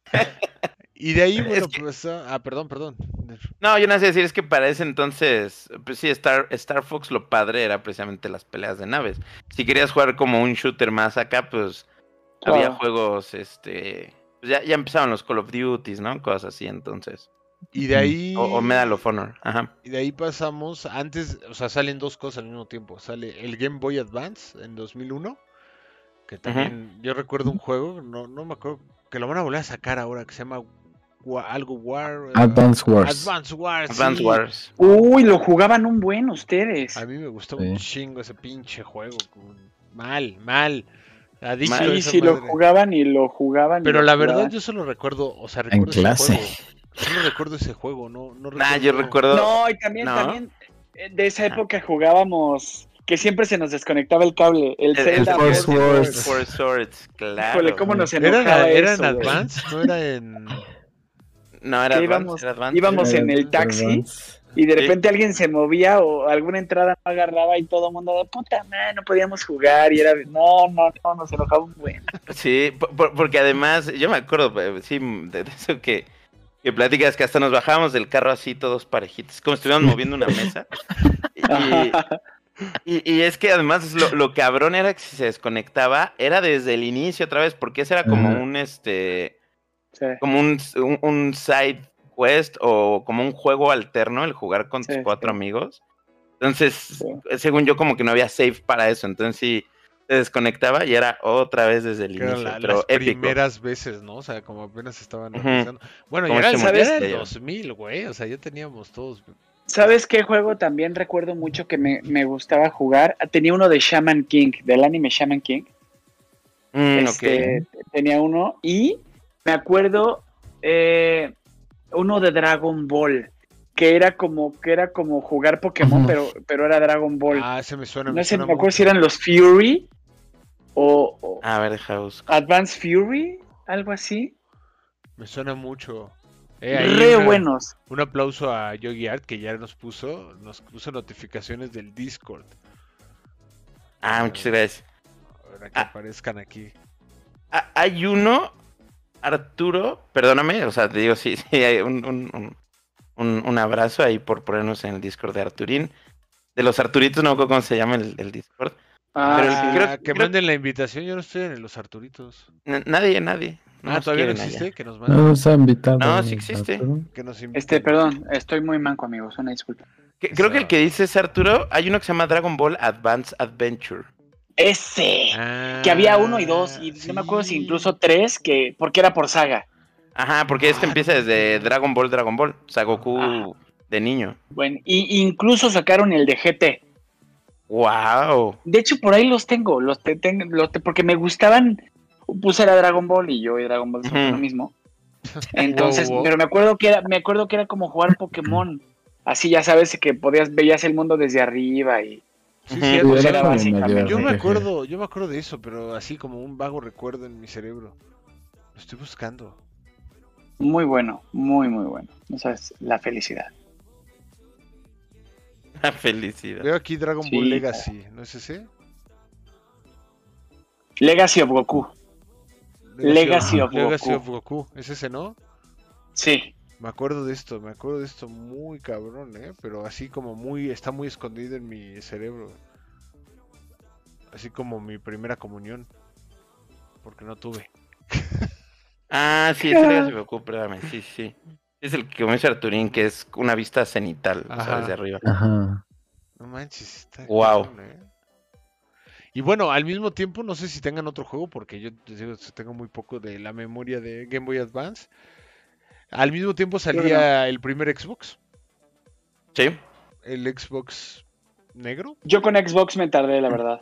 y de ahí, bueno, que- pues. ah, ah, perdón, perdón. No, yo no sé decir, es que para ese entonces, pues sí, Star, Star Fox lo padre era precisamente las peleas de naves. Si querías jugar como un shooter más acá, pues había juegos, este, pues ya, ya empezaban los Call of Duties, ¿no? Cosas así, entonces. Y de ahí. O, o Medal of Honor, ajá. Y de ahí pasamos, antes, o sea, salen dos cosas al mismo tiempo. Sale el Game Boy Advance en 2001, que también yo recuerdo un juego, no, no me acuerdo, que lo van a volver a sacar ahora, que se llama algo War. eh, Advance Wars. Advance Wars. Advance sí. Wars. Uy, lo jugaban un buen ustedes. A mí me gustó Sí. un chingo ese pinche juego. Mal, mal. Mal. Sí, lo jugaban y lo jugaban. Pero la verdad jugaban. yo solo recuerdo, o sea, recuerdo clase. ese juego. Solo recuerdo ese juego, no, no Nah, yo recuerdo. No, y también, ¿No? también eh, de esa época jugábamos que siempre se nos desconectaba el cable. El, El, el Zelda Force Force Wars. Four Swords, claro. Híjole, cómo nos ¿Era, enojaba en- era eso, en. Advance? ¿No era en...? No, era Advance, íbamos- era Advance. íbamos en el taxi Advance. Y de repente alguien se movía o alguna entrada no agarraba y todo el mundo de puta madre, no podíamos jugar y era no, no, no, nos enojaba un buen. Sí, po- po- porque además, yo me acuerdo, eh, sí, de eso que, que platicas que hasta nos bajábamos del carro así todos parejitos, como si estuviéramos moviendo una mesa. Y, y- y es que además lo, lo cabrón era que si se desconectaba, era desde el inicio otra vez, porque ese era como un este, Sí. como un, un, un side quest o como un juego alterno, el jugar con tus Sí, cuatro sí. amigos. Entonces, Sí. según yo, como que no había save para eso. Entonces sí, se desconectaba y era otra vez desde el inicio. la- pero las épico. primeras veces, ¿no? O sea, como apenas estaban empezando. Bueno, ya era, era el multiplayer. 2000, güey. O sea, ya teníamos todos. ¿Sabes qué juego también recuerdo mucho que me, me gustaba jugar? Tenía uno de Shaman King, del anime Shaman King. Mm, Este. Tenía uno y me acuerdo eh, uno de Dragon Ball que era como que era como jugar Pokémon pero pero era Dragon Ball. Ah, ese me suena. no sé, suena me acuerdo mucho. si eran los Fury o, o A ver, deja busco. Advance Fury, algo así. Me suena mucho. Eh, ahí Re una- buenos. Un aplauso a Yogi Art que ya nos puso, nos puso notificaciones del Discord. Ah, muchas gracias. Para que Ah. aparezcan aquí. Ah, hay uno, Arturo, perdóname, o sea, te digo, sí, sí, hay un, un, un, abrazo ahí por ponernos en el Discord de Arturín. De los Arturitos, no me acuerdo cómo se llama el, el Discord. Ah, Pero sí. creo- que creo- manden la invitación, yo no estoy en los Arturitos. N- nadie, nadie. No ah, nos todavía no allá. existe, que nos No manden, nos ha invitado. No, sí existe. Que nos. Este, perdón, estoy muy manco, amigos, una disculpa. Que- creo que el Esa- que dice es Arturo, hay uno que se llama Dragon Ball Advance Adventure. Ese. Ah, que había uno y dos, y no me acuerdo si incluso tres, que porque era por saga. Ajá, porque este Ah, empieza desde. Dragon Ball, Dragon Ball. O sea, Goku Ah. de niño. Bueno, y incluso sacaron el de GT. ¡Wow! De hecho, por ahí los tengo, los te- ten- los te- porque me gustaban. Puse era Dragon Ball y yo y Dragon Ball son lo mismo. Entonces, Wow, wow. pero me acuerdo que era, me acuerdo que era como jugar Pokémon. Así ya sabes que podías, veías el mundo desde arriba y Sí, era básicamente. Yo me acuerdo, yo me acuerdo de eso, pero así como un vago recuerdo en mi cerebro. Lo estoy buscando. muy bueno, muy, muy bueno. Esa es la felicidad. La felicidad. Veo aquí Dragon Sí, Ball Legacy, ¿no es ese? Legacy of Goku. Legacy of Legacy Goku. of Goku, ¿es ese, no? Sí, Me acuerdo de esto, me acuerdo de esto muy cabrón, ¿eh? Pero así como muy, está muy escondido en mi cerebro. Así como mi primera comunión. Porque no tuve. Ah, sí, ese Legacy Goku, perdóname. Sí, sí. Es el que comienza Arturín, que es una vista cenital, o sea, Ajá. desde arriba. Ajá. No manches, está Guau. cabrón, ¿eh? Y bueno, al mismo tiempo, no sé si tengan otro juego, porque yo tengo muy poco de la memoria de Game Boy Advance. Al mismo tiempo salía el primer Xbox, Sí. el Xbox negro. yo con Xbox me tardé, la verdad.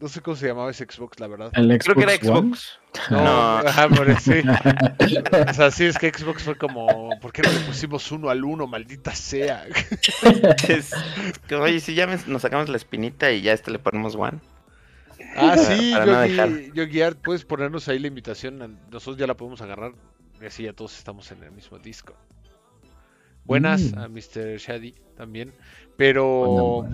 No sé cómo se llamaba ese Xbox, la verdad. El Creo que era Xbox One. No, No. ajá, pero sí. O sea, sí, es que Xbox fue como, ¿por qué no le pusimos uno al uno, maldita sea? Es como, oye, si ya me- nos sacamos la espinita y ya a este le ponemos One. Ah, sí, Para no. Yogi Art, puedes ponernos ahí la invitación. Nosotros ya la podemos agarrar. Y así ya todos estamos en el mismo disco. Buenas Mm. a Mr. Shady también. Pero.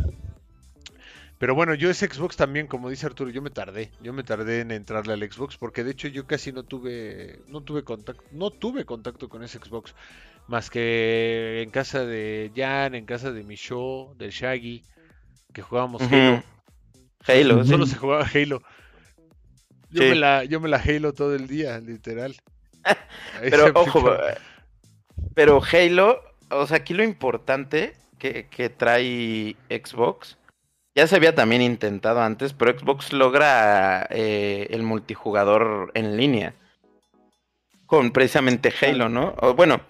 Pero bueno, yo ese Xbox también, como dice Arturo, yo me tardé. Yo me tardé en entrarle al Xbox porque de hecho yo casi no tuve. No tuve contacto. No tuve contacto con ese Xbox. Más que en casa de Jan, en casa de Micho, del Shaggy. Que jugábamos Halo. Halo. Solo se jugaba Halo. Yo, Sí. me la, yo me la Halo todo el día, literal. Pero ojo, eh, pero Halo, o sea, aquí lo importante que, que trae Xbox, ya se había también intentado antes, pero Xbox logra eh, el multijugador en línea con precisamente Halo, ¿no? O, bueno,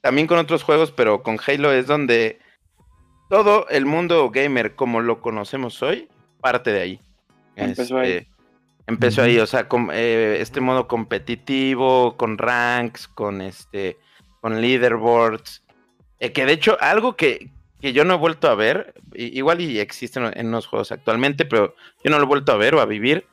también con otros juegos, pero con Halo es donde todo el mundo gamer como lo conocemos hoy parte de ahí. Empezó ahí. Empezó Ujú. ahí, o sea, con eh, este modo competitivo, con ranks, con este, con leaderboards, eh, que de hecho algo que, que yo no he vuelto a ver, igual y existen en los juegos actualmente, pero yo no lo he vuelto a ver o a vivir,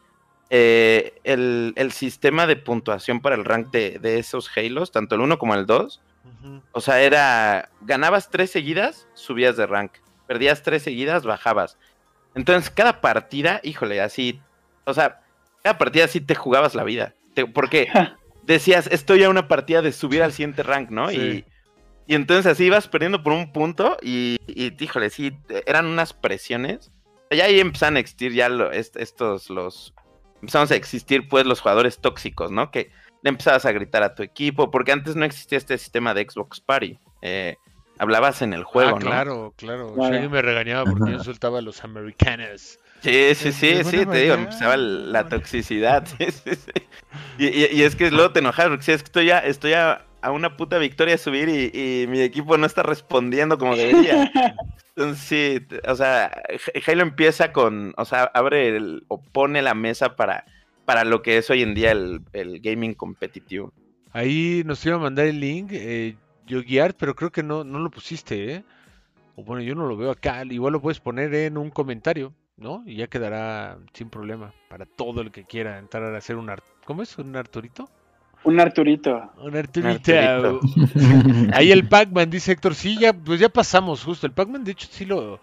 eh, el, el sistema de puntuación para el rank de, de esos Halos, tanto el 1 como el 2, Ujú. o sea, era, ganabas tres seguidas, subías de rank, perdías tres seguidas, bajabas. Entonces, cada partida, híjole, así, o sea, cada partida sí te jugabas la vida. Te- porque decías, estoy a una partida de subir al siguiente rank, ¿no? Sí. Y, y entonces así ibas perdiendo por un punto y, y, híjole, sí, eran unas presiones. Ya ahí empezaron a existir ya lo- est- estos, los... Empezamos a existir pues los jugadores tóxicos, ¿no? Que le empezabas a gritar a tu equipo, porque antes no existía este sistema de Xbox Party. Eh, hablabas en el juego, ah, ¿no? claro, claro. Claro. Shaggy me regañaba porque yo Ajá. insultaba a los americanos. Sí, sí, sí, sí, te digo, empezaba la toxicidad. sí, sí, sí. Y, y- y es que luego te enojas porque si es que estoy a, estoy a, a una puta victoria a subir y, y mi equipo no está respondiendo como debería. Entonces sí, o sea, Halo empieza con, o sea, abre el, o pone la mesa para, para lo que es hoy en día el, el gaming competitivo. Ahí nos iba a mandar el link, eh, Art, pero creo que no, no lo pusiste, ¿eh? O bueno, yo no lo veo acá. Igual lo puedes poner en un comentario, ¿no? Y ya quedará sin problema para todo el que quiera entrar a hacer un Art... ¿Cómo es? ¿Un Arturito? Un Arturito. Un Arturito. Arturito. Ahí el Pac-Man, dice Héctor, sí, ya, pues ya pasamos justo. El Pac-Man, de hecho, sí lo...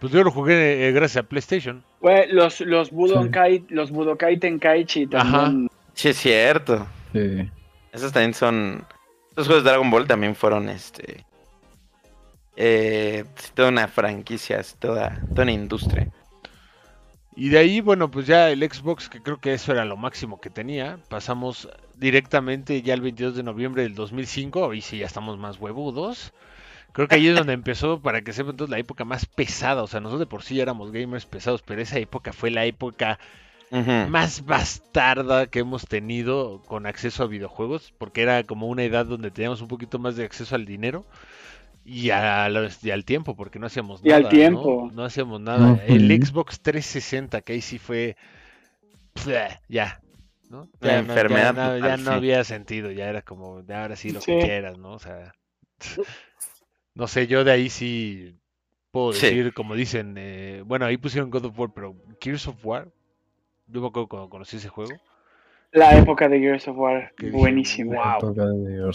Pues yo lo jugué eh, gracias a PlayStation. Güey, los, los Budonkai, los Budokai Tenkaichi también. Sí, es cierto. Sí. Esos también son. Los juegos de Dragon Ball también fueron este. Eh, toda una franquicia, es toda, toda una industria. Y de ahí, bueno, pues ya el Xbox, que creo que eso era lo máximo que tenía, pasamos directamente ya el 22 de noviembre del 2005, y sí, ya estamos más huevudos. Creo que ahí es donde empezó, para que sepan todos, la época más pesada. O sea, nosotros de por sí ya éramos gamers pesados, pero esa época fue la época más bastarda que hemos tenido con acceso a videojuegos, porque era como una edad donde teníamos un poquito más de acceso al dinero y, a los- y al tiempo, porque no hacíamos Y nada. al ¿no? tiempo. No, hacíamos nada. El Xbox 360, que ahí sí fue. Ya. ¿no? Ya no- ya enfermedad no, ya total, no sí. había sentido, ya era como, de ahora sí lo Sí. que quieras, ¿no? O sea, no sé, yo de ahí sí puedo Sí. decir, como dicen, eh, bueno, ahí pusieron God of War, pero Gears of War, yo me acuerdo cuando conocí ese juego, La época de Gears of War, buenísima.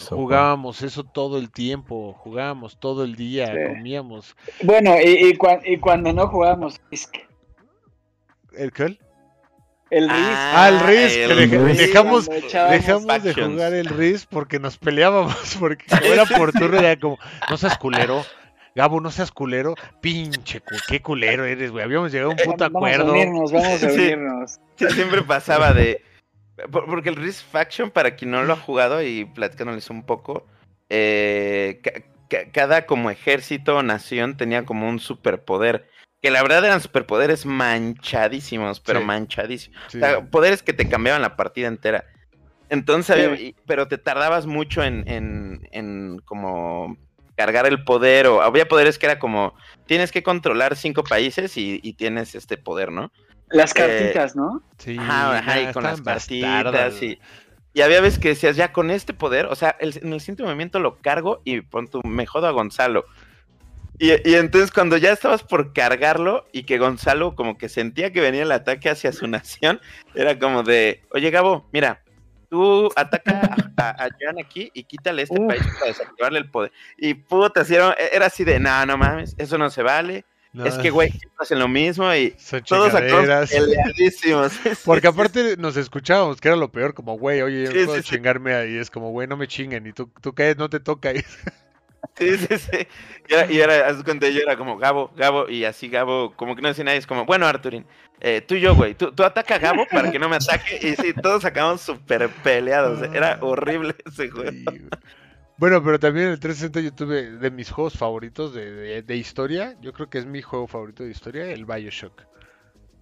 Jugábamos eso todo el tiempo, jugábamos todo el día, Sí. comíamos. Bueno, y, y cua- y cuando no jugábamos Risk, ¿El cuál? el Risk. Ah, el Risk, que Risk. dejamos- Dejamos de jugar el RIS porque nos peleábamos, porque era por turno era como, no seas culero, Gabo, no seas culero, pinche, cu- qué culero eres, güey, habíamos llegado a un puto Vamos a acuerdo. unirnos, vamos a unirnos. Sí, siempre pasaba de. Por- Porque el Risk Faction, para quien no lo ha jugado y platicándoles un poco, eh, ca- ca- cada como ejército o nación tenía como un superpoder. Que la verdad eran superpoderes manchadísimos, pero Sí. manchadísimos. Sí. O sea, poderes que te cambiaban la partida entera. Entonces, Sí. había- y- pero te tardabas mucho en, en, en como cargar el poder, o había poderes que era como, tienes que controlar cinco países y, y tienes este poder, ¿no? Las cartitas, ¿no? Sí, Ajá, ajá, y con las bastardas, cartitas y... Y había veces que decías, ya con este poder, o sea, el- en el siguiente movimiento lo cargo y pon tu, me jodo a Gonzalo. Y, y entonces cuando ya estabas por cargarlo y que Gonzalo como que sentía que venía el ataque hacia su nación, era como de, oye Gabo, mira, tú ataca a, a, Joan aquí y quítale este Uf. país para desactivarle el poder. Y puta, era, era así de, no, no mames, eso no se vale. No, Es que, güey, hacen lo mismo y son todos chingaderas. peleadísimos. Porque aparte nos escuchábamos, que era lo peor, como, güey, oye, yo Sí, puedo sí, sí. chingarme ahí, es como, güey, no me chinguen, y tú, tú caes, no te toca. y- Sí, sí, sí. Y era, y era, yo era como Gabo, Gabo, y así Gabo, como que no decía nadie, es como, bueno, Arturín, eh, tú y yo, güey, tú, tú ataca a Gabo para que no me ataque, y sí, todos acabamos súper peleados, era horrible ese juego. Bueno, pero también el 360 yo tuve de mis juegos favoritos de, de- de historia. Yo creo que es mi juego favorito de historia, el Bioshock.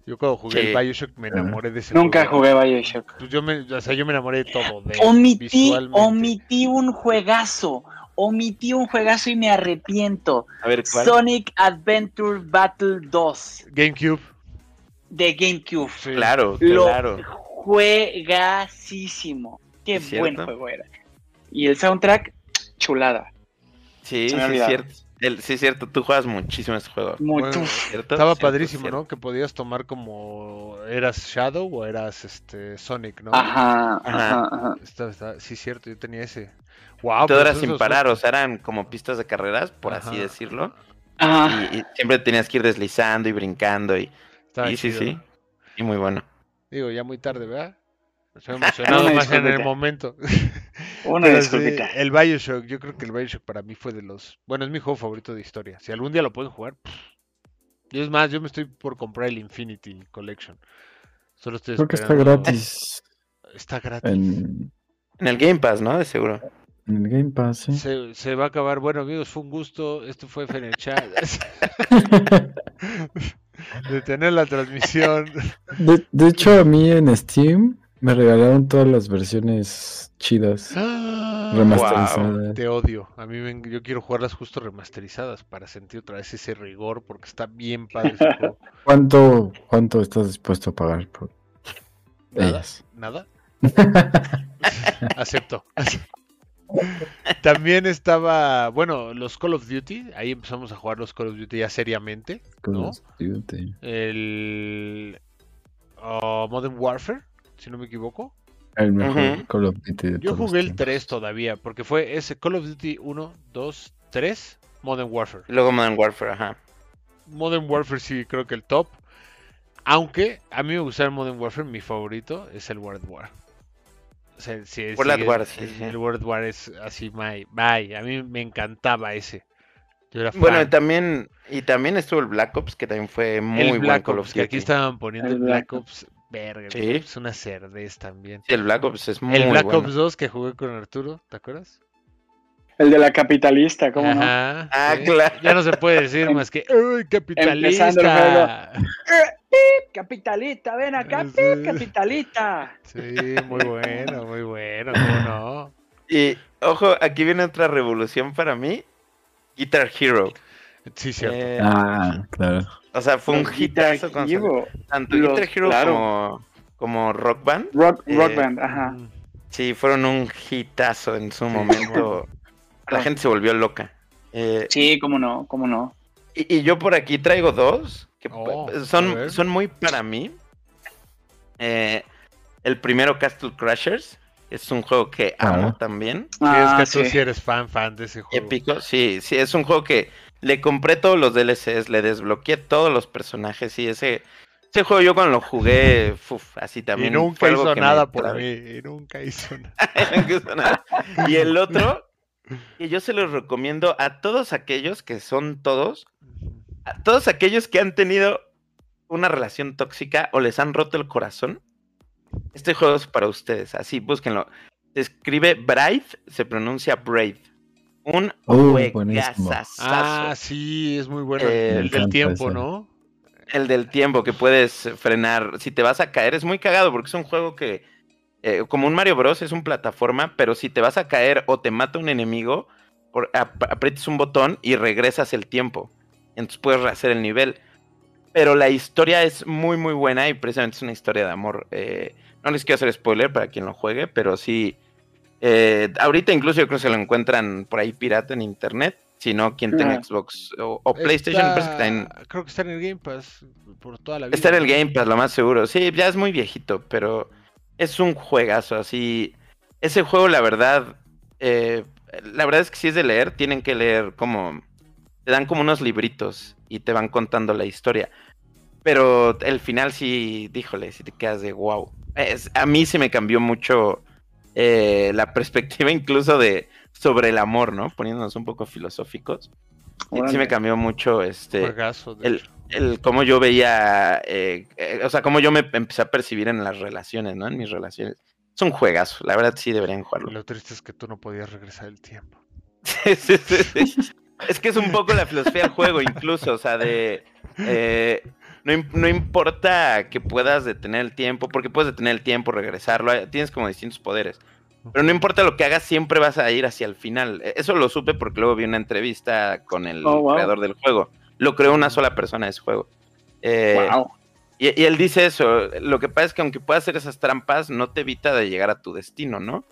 Yo cuando jugué Sí. el Bioshock me enamoré de ese Nunca juego. jugué Bioshock. Pues yo me, o sea, yo me enamoré de todo. De Omití, visualmente. omití un juegazo. Omití un juegazo y me arrepiento. A ver, ¿cuál? Sonic Adventure Battle 2 GameCube. de GameCube. sí. Claro, Lo claro. juegasísimo. Qué ¿Es buen juego era. Y el soundtrack, chulada. Sí, sí, es cierto. El- sí, es cierto, tú juegas muchísimo este juego. Mucho. Bueno, ¿cierto? Estaba Cierto, padrísimo, cierto. ¿no? Que podías tomar como eras Shadow o eras este Sonic, ¿no? Ajá, Ajá. ajá. Está- está- sí, cierto, yo tenía ese. Wow, Todo era sin parar, o sea, eran como pistas de carreras, por así decirlo. Ajá. Y, y siempre tenías que ir deslizando y brincando, y, y sí, chido. sí. Y muy bueno. Digo, ya muy tarde, ¿verdad? Estoy emocionado más en el momento. Una Pero sí, disculpita. el Bioshock, yo creo que el Bioshock para mí fue de los... Bueno, es mi juego favorito de historia. Si algún día lo pueden jugar... pff. Yo es más, yo me estoy por comprar el Infinity Collection. Solo estoy Creo que está gratis Está gratis. en, En el Game Pass, ¿no? De seguro. en el Game Pass, sí. Se, se va a acabar. Bueno, amigos, fue un gusto. Esto fue en el chat. Detener la transmisión. De, de hecho, a mí en Steam me regalaron todas las versiones chidas, remasterizadas. Te odio. A mí me- yo quiero jugarlas justo remasterizadas para sentir otra vez ese rigor porque está bien padre ese juego. ¿Cuánto, ¿Cuánto estás dispuesto a pagar por Nada. ellas? ¿Nada? Acepto. También estaba, bueno, los Call of Duty. Ahí empezamos a jugar los Call of Duty ya seriamente. Call ¿No? of Duty. El oh, Modern Warfare, si no me equivoco. El mejor. Call of Duty de Yo jugué el tiempos. 3 todavía, porque fue ese Call of Duty 1, 2, 3, Modern Warfare. Y luego Modern Warfare, ajá. Modern Warfare sí creo que el top. Aunque a mí me gusta el Modern Warfare, mi favorito es el World War. O sea, sí, World War, sí, el, sí. el World War es así, bye. A mí me encantaba ese. Yo era Bueno, y fan. también, y también estuvo el Black Ops, que también fue muy el buen Black Call of Ops, que aquí estaban poniendo El el Black Black Ops, verga, Sí. es una cerdez también. Sí, el Black Ops es muy el Black bueno. Ops 2 que jugué con Arturo, ¿te acuerdas? El de la capitalista, ¿cómo no? Ah, sí. claro. Ya no se puede decir más que ¡Uy, Empezando el capitalista! Capitalista, ven acá, Sí. pip, capitalista. Sí, muy bueno, muy bueno, ¿cómo no? Y ojo, aquí viene otra revolución para mí. Guitar Hero. Sí, cierto. Eh, Ah, claro. O sea, fue un hitazo con tanto los- Guitar Hero claro. como, como Rock Band. Rock, rock Eh, Band, ajá. Sí, fueron un hitazo en su momento. La gente se volvió loca. Eh, Sí, cómo no, cómo no. y, y yo por aquí traigo dos que Oh, son, son muy para mí. Eh, el primero, Castle Crashers. Es un juego que amo Ah. también. Ah, es que tú sí eres fan, fan de ese juego. Épico, sí, sí, es un juego que le compré todos los DLCs, le desbloqueé todos los personajes, y ese, ese juego yo cuando lo jugué, uf, así Y también. nunca fue algo hizo me nada por mí, y nunca hizo nada. Nunca hizo nada. Y el otro, que yo se los recomiendo a todos aquellos que son todos, a todos aquellos que han tenido una relación tóxica o les han roto el corazón. Este juego es para ustedes, así búsquenlo. Se escribe Brave, se pronuncia Brave. Un Uh. Ah, sí, es muy bueno. Eh, el del tiempo, ese. ¿no? El del tiempo que puedes frenar. Si te vas a caer, es muy cagado porque es un juego que, eh, como un Mario Bros, es un plataforma, pero si te vas a caer o te mata un enemigo, por- ap- aprietas un botón y regresas el tiempo. Entonces puedes rehacer el nivel. Pero la historia es muy, muy buena y precisamente es una historia de amor. Eh, no les quiero hacer spoiler para quien lo juegue, pero sí. Eh, ahorita incluso yo creo que se lo encuentran por ahí pirata en internet. Si no, quien tenga Ah. Xbox o, o PlayStation, que está en, Creo que está en el Game Pass por toda la vida. Está en el. Game Pass, lo más seguro. Sí, ya es muy viejito, pero es un juegazo. Así, ese juego, la verdad, eh, la verdad es que si es de leer, tienen que leer como, te dan como unos libritos y te van contando la historia. Pero el final sí, díjole, si te quedas de wow. Es, a mí sí me cambió mucho eh, la perspectiva incluso de sobre el amor, ¿no? Poniéndonos un poco filosóficos. Sí, me cambió mucho este Juegazo, de el, el cómo yo veía, eh, eh, o sea, cómo yo me empecé a percibir en las relaciones, ¿no? En mis relaciones. Es un juegazo, la verdad sí deberían jugarlo. Lo triste es que tú no podías regresar el tiempo. Sí, sí, sí, sí. Es que es un poco la filosofía del juego, incluso, o sea, de... eh, no, no importa que puedas detener el tiempo, porque puedes detener el tiempo, regresarlo, hay- tienes como distintos poderes. Pero no importa lo que hagas, siempre vas a ir hacia el final. E- Eso lo supe porque luego vi una entrevista con el Oh, wow. creador del juego. Lo creó una sola persona ese juego. Eh, Wow. y, y él dice eso, lo que pasa es que aunque puedas hacer esas trampas, no te evita de llegar a tu destino, ¿no?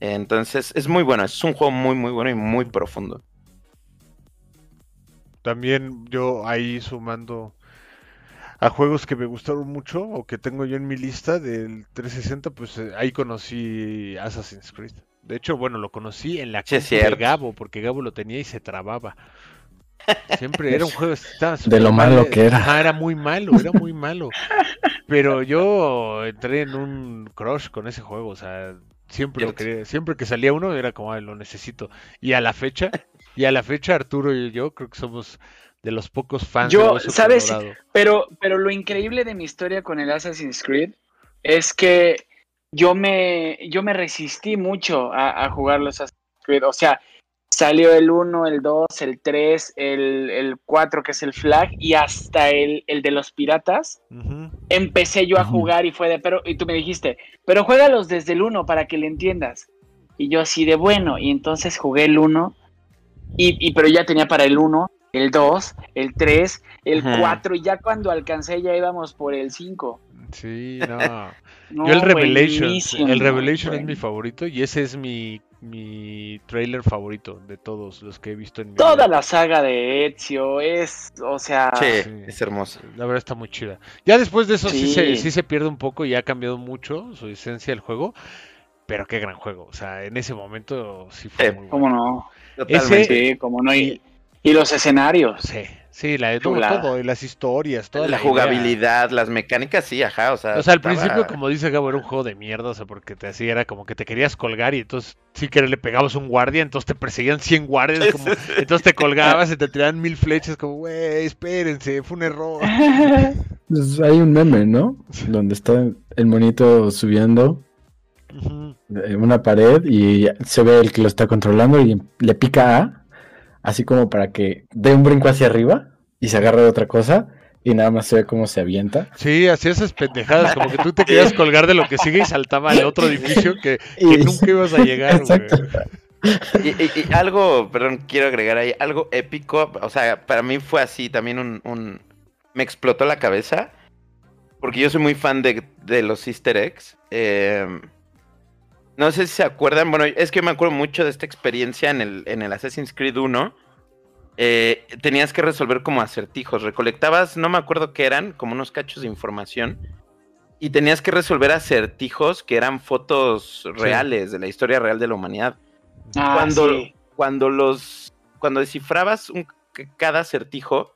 Entonces es muy bueno, es un juego muy, muy bueno y muy profundo. También yo ahí sumando a juegos que me gustaron mucho o que tengo yo en mi lista del 360, pues eh, ahí conocí Assassin's Creed. De hecho, bueno, lo conocí en la Sí, de. Gabo, porque Gabo lo tenía y se trababa. Siempre era un juego estaba De lo malo mal, que era. Era muy malo, era muy malo. Pero yo entré en un crush con ese juego, o sea, siempre lo quería, siempre que salía uno era como, "Ay, lo necesito. Y a la fecha, y a la fecha Arturo y yo creo que somos de los pocos fans Yo, de ¿sabes? Colorado. Pero, pero lo increíble de mi historia con el Assassin's Creed es que yo me, yo me resistí mucho a, a jugar los Assassin's Creed. O sea, salió el 1, el 2, el 3, el, el 4, que es el flag, y hasta el, el de los piratas. Empecé yo a jugar y fue de, pero, y tú me dijiste, pero juégalos desde el 1 para que le entiendas. Y yo así de bueno, y entonces jugué el 1, y, y pero ya tenía para el 1, el 2, el 3, el Ujú. 4, y ya cuando alcancé ya íbamos por el 5. Sí, no. No, Yo el Revelation, el Revelation es mi favorito y ese es mi, mi trailer favorito de todos los que he visto en mi Toda vida. la saga de Ezio es, o sea, sí, sí. es hermoso. La verdad está muy chida. Ya después de eso sí, Sí. se, sí se pierde un poco y ha cambiado mucho su esencia del juego. Pero qué gran juego. O sea, en ese momento sí fue Eh, muy cómo bueno. no, Totalmente. sí, cómo no, y, y los escenarios. Sí, sí, la de todo, y las historias, toda la, la, idea. jugabilidad, las mecánicas, sí, ajá, o sea. O sea, al estaba- principio, como dice Gabo, era un juego de mierda, o sea, porque te hacía, era como que te querías colgar y entonces sí que le pegabas un guardia, entonces te perseguían 100 guardias, como, entonces te colgabas y te tiraban mil flechas, como, güey, espérense, fue un error. Pues hay un meme, ¿no? Donde está el monito subiendo eh, una pared y se ve el que lo está controlando y le pica A, así como para que dé un brinco hacia arriba y se agarre de otra cosa y nada más se ve cómo se avienta. Sí, hacía esas pendejadas, como que tú te querías colgar de lo que sigue y saltaba al otro edificio que, que Y- nunca ibas a llegar. Y, y- y algo, perdón, quiero agregar ahí, algo épico, o sea, para mí fue así, también un, un- me explotó la cabeza, porque yo soy muy fan de, de los easter eggs. eh, no sé si se acuerdan, bueno, es que me acuerdo mucho de esta experiencia en el, en el Assassin's Creed 1. eh, tenías que resolver como acertijos, recolectabas, no me acuerdo qué eran, como unos cachos de información. Y tenías que resolver acertijos que eran fotos reales de la historia real de la humanidad Ah, cuando, sí. cuando los cuando descifrabas un- cada acertijo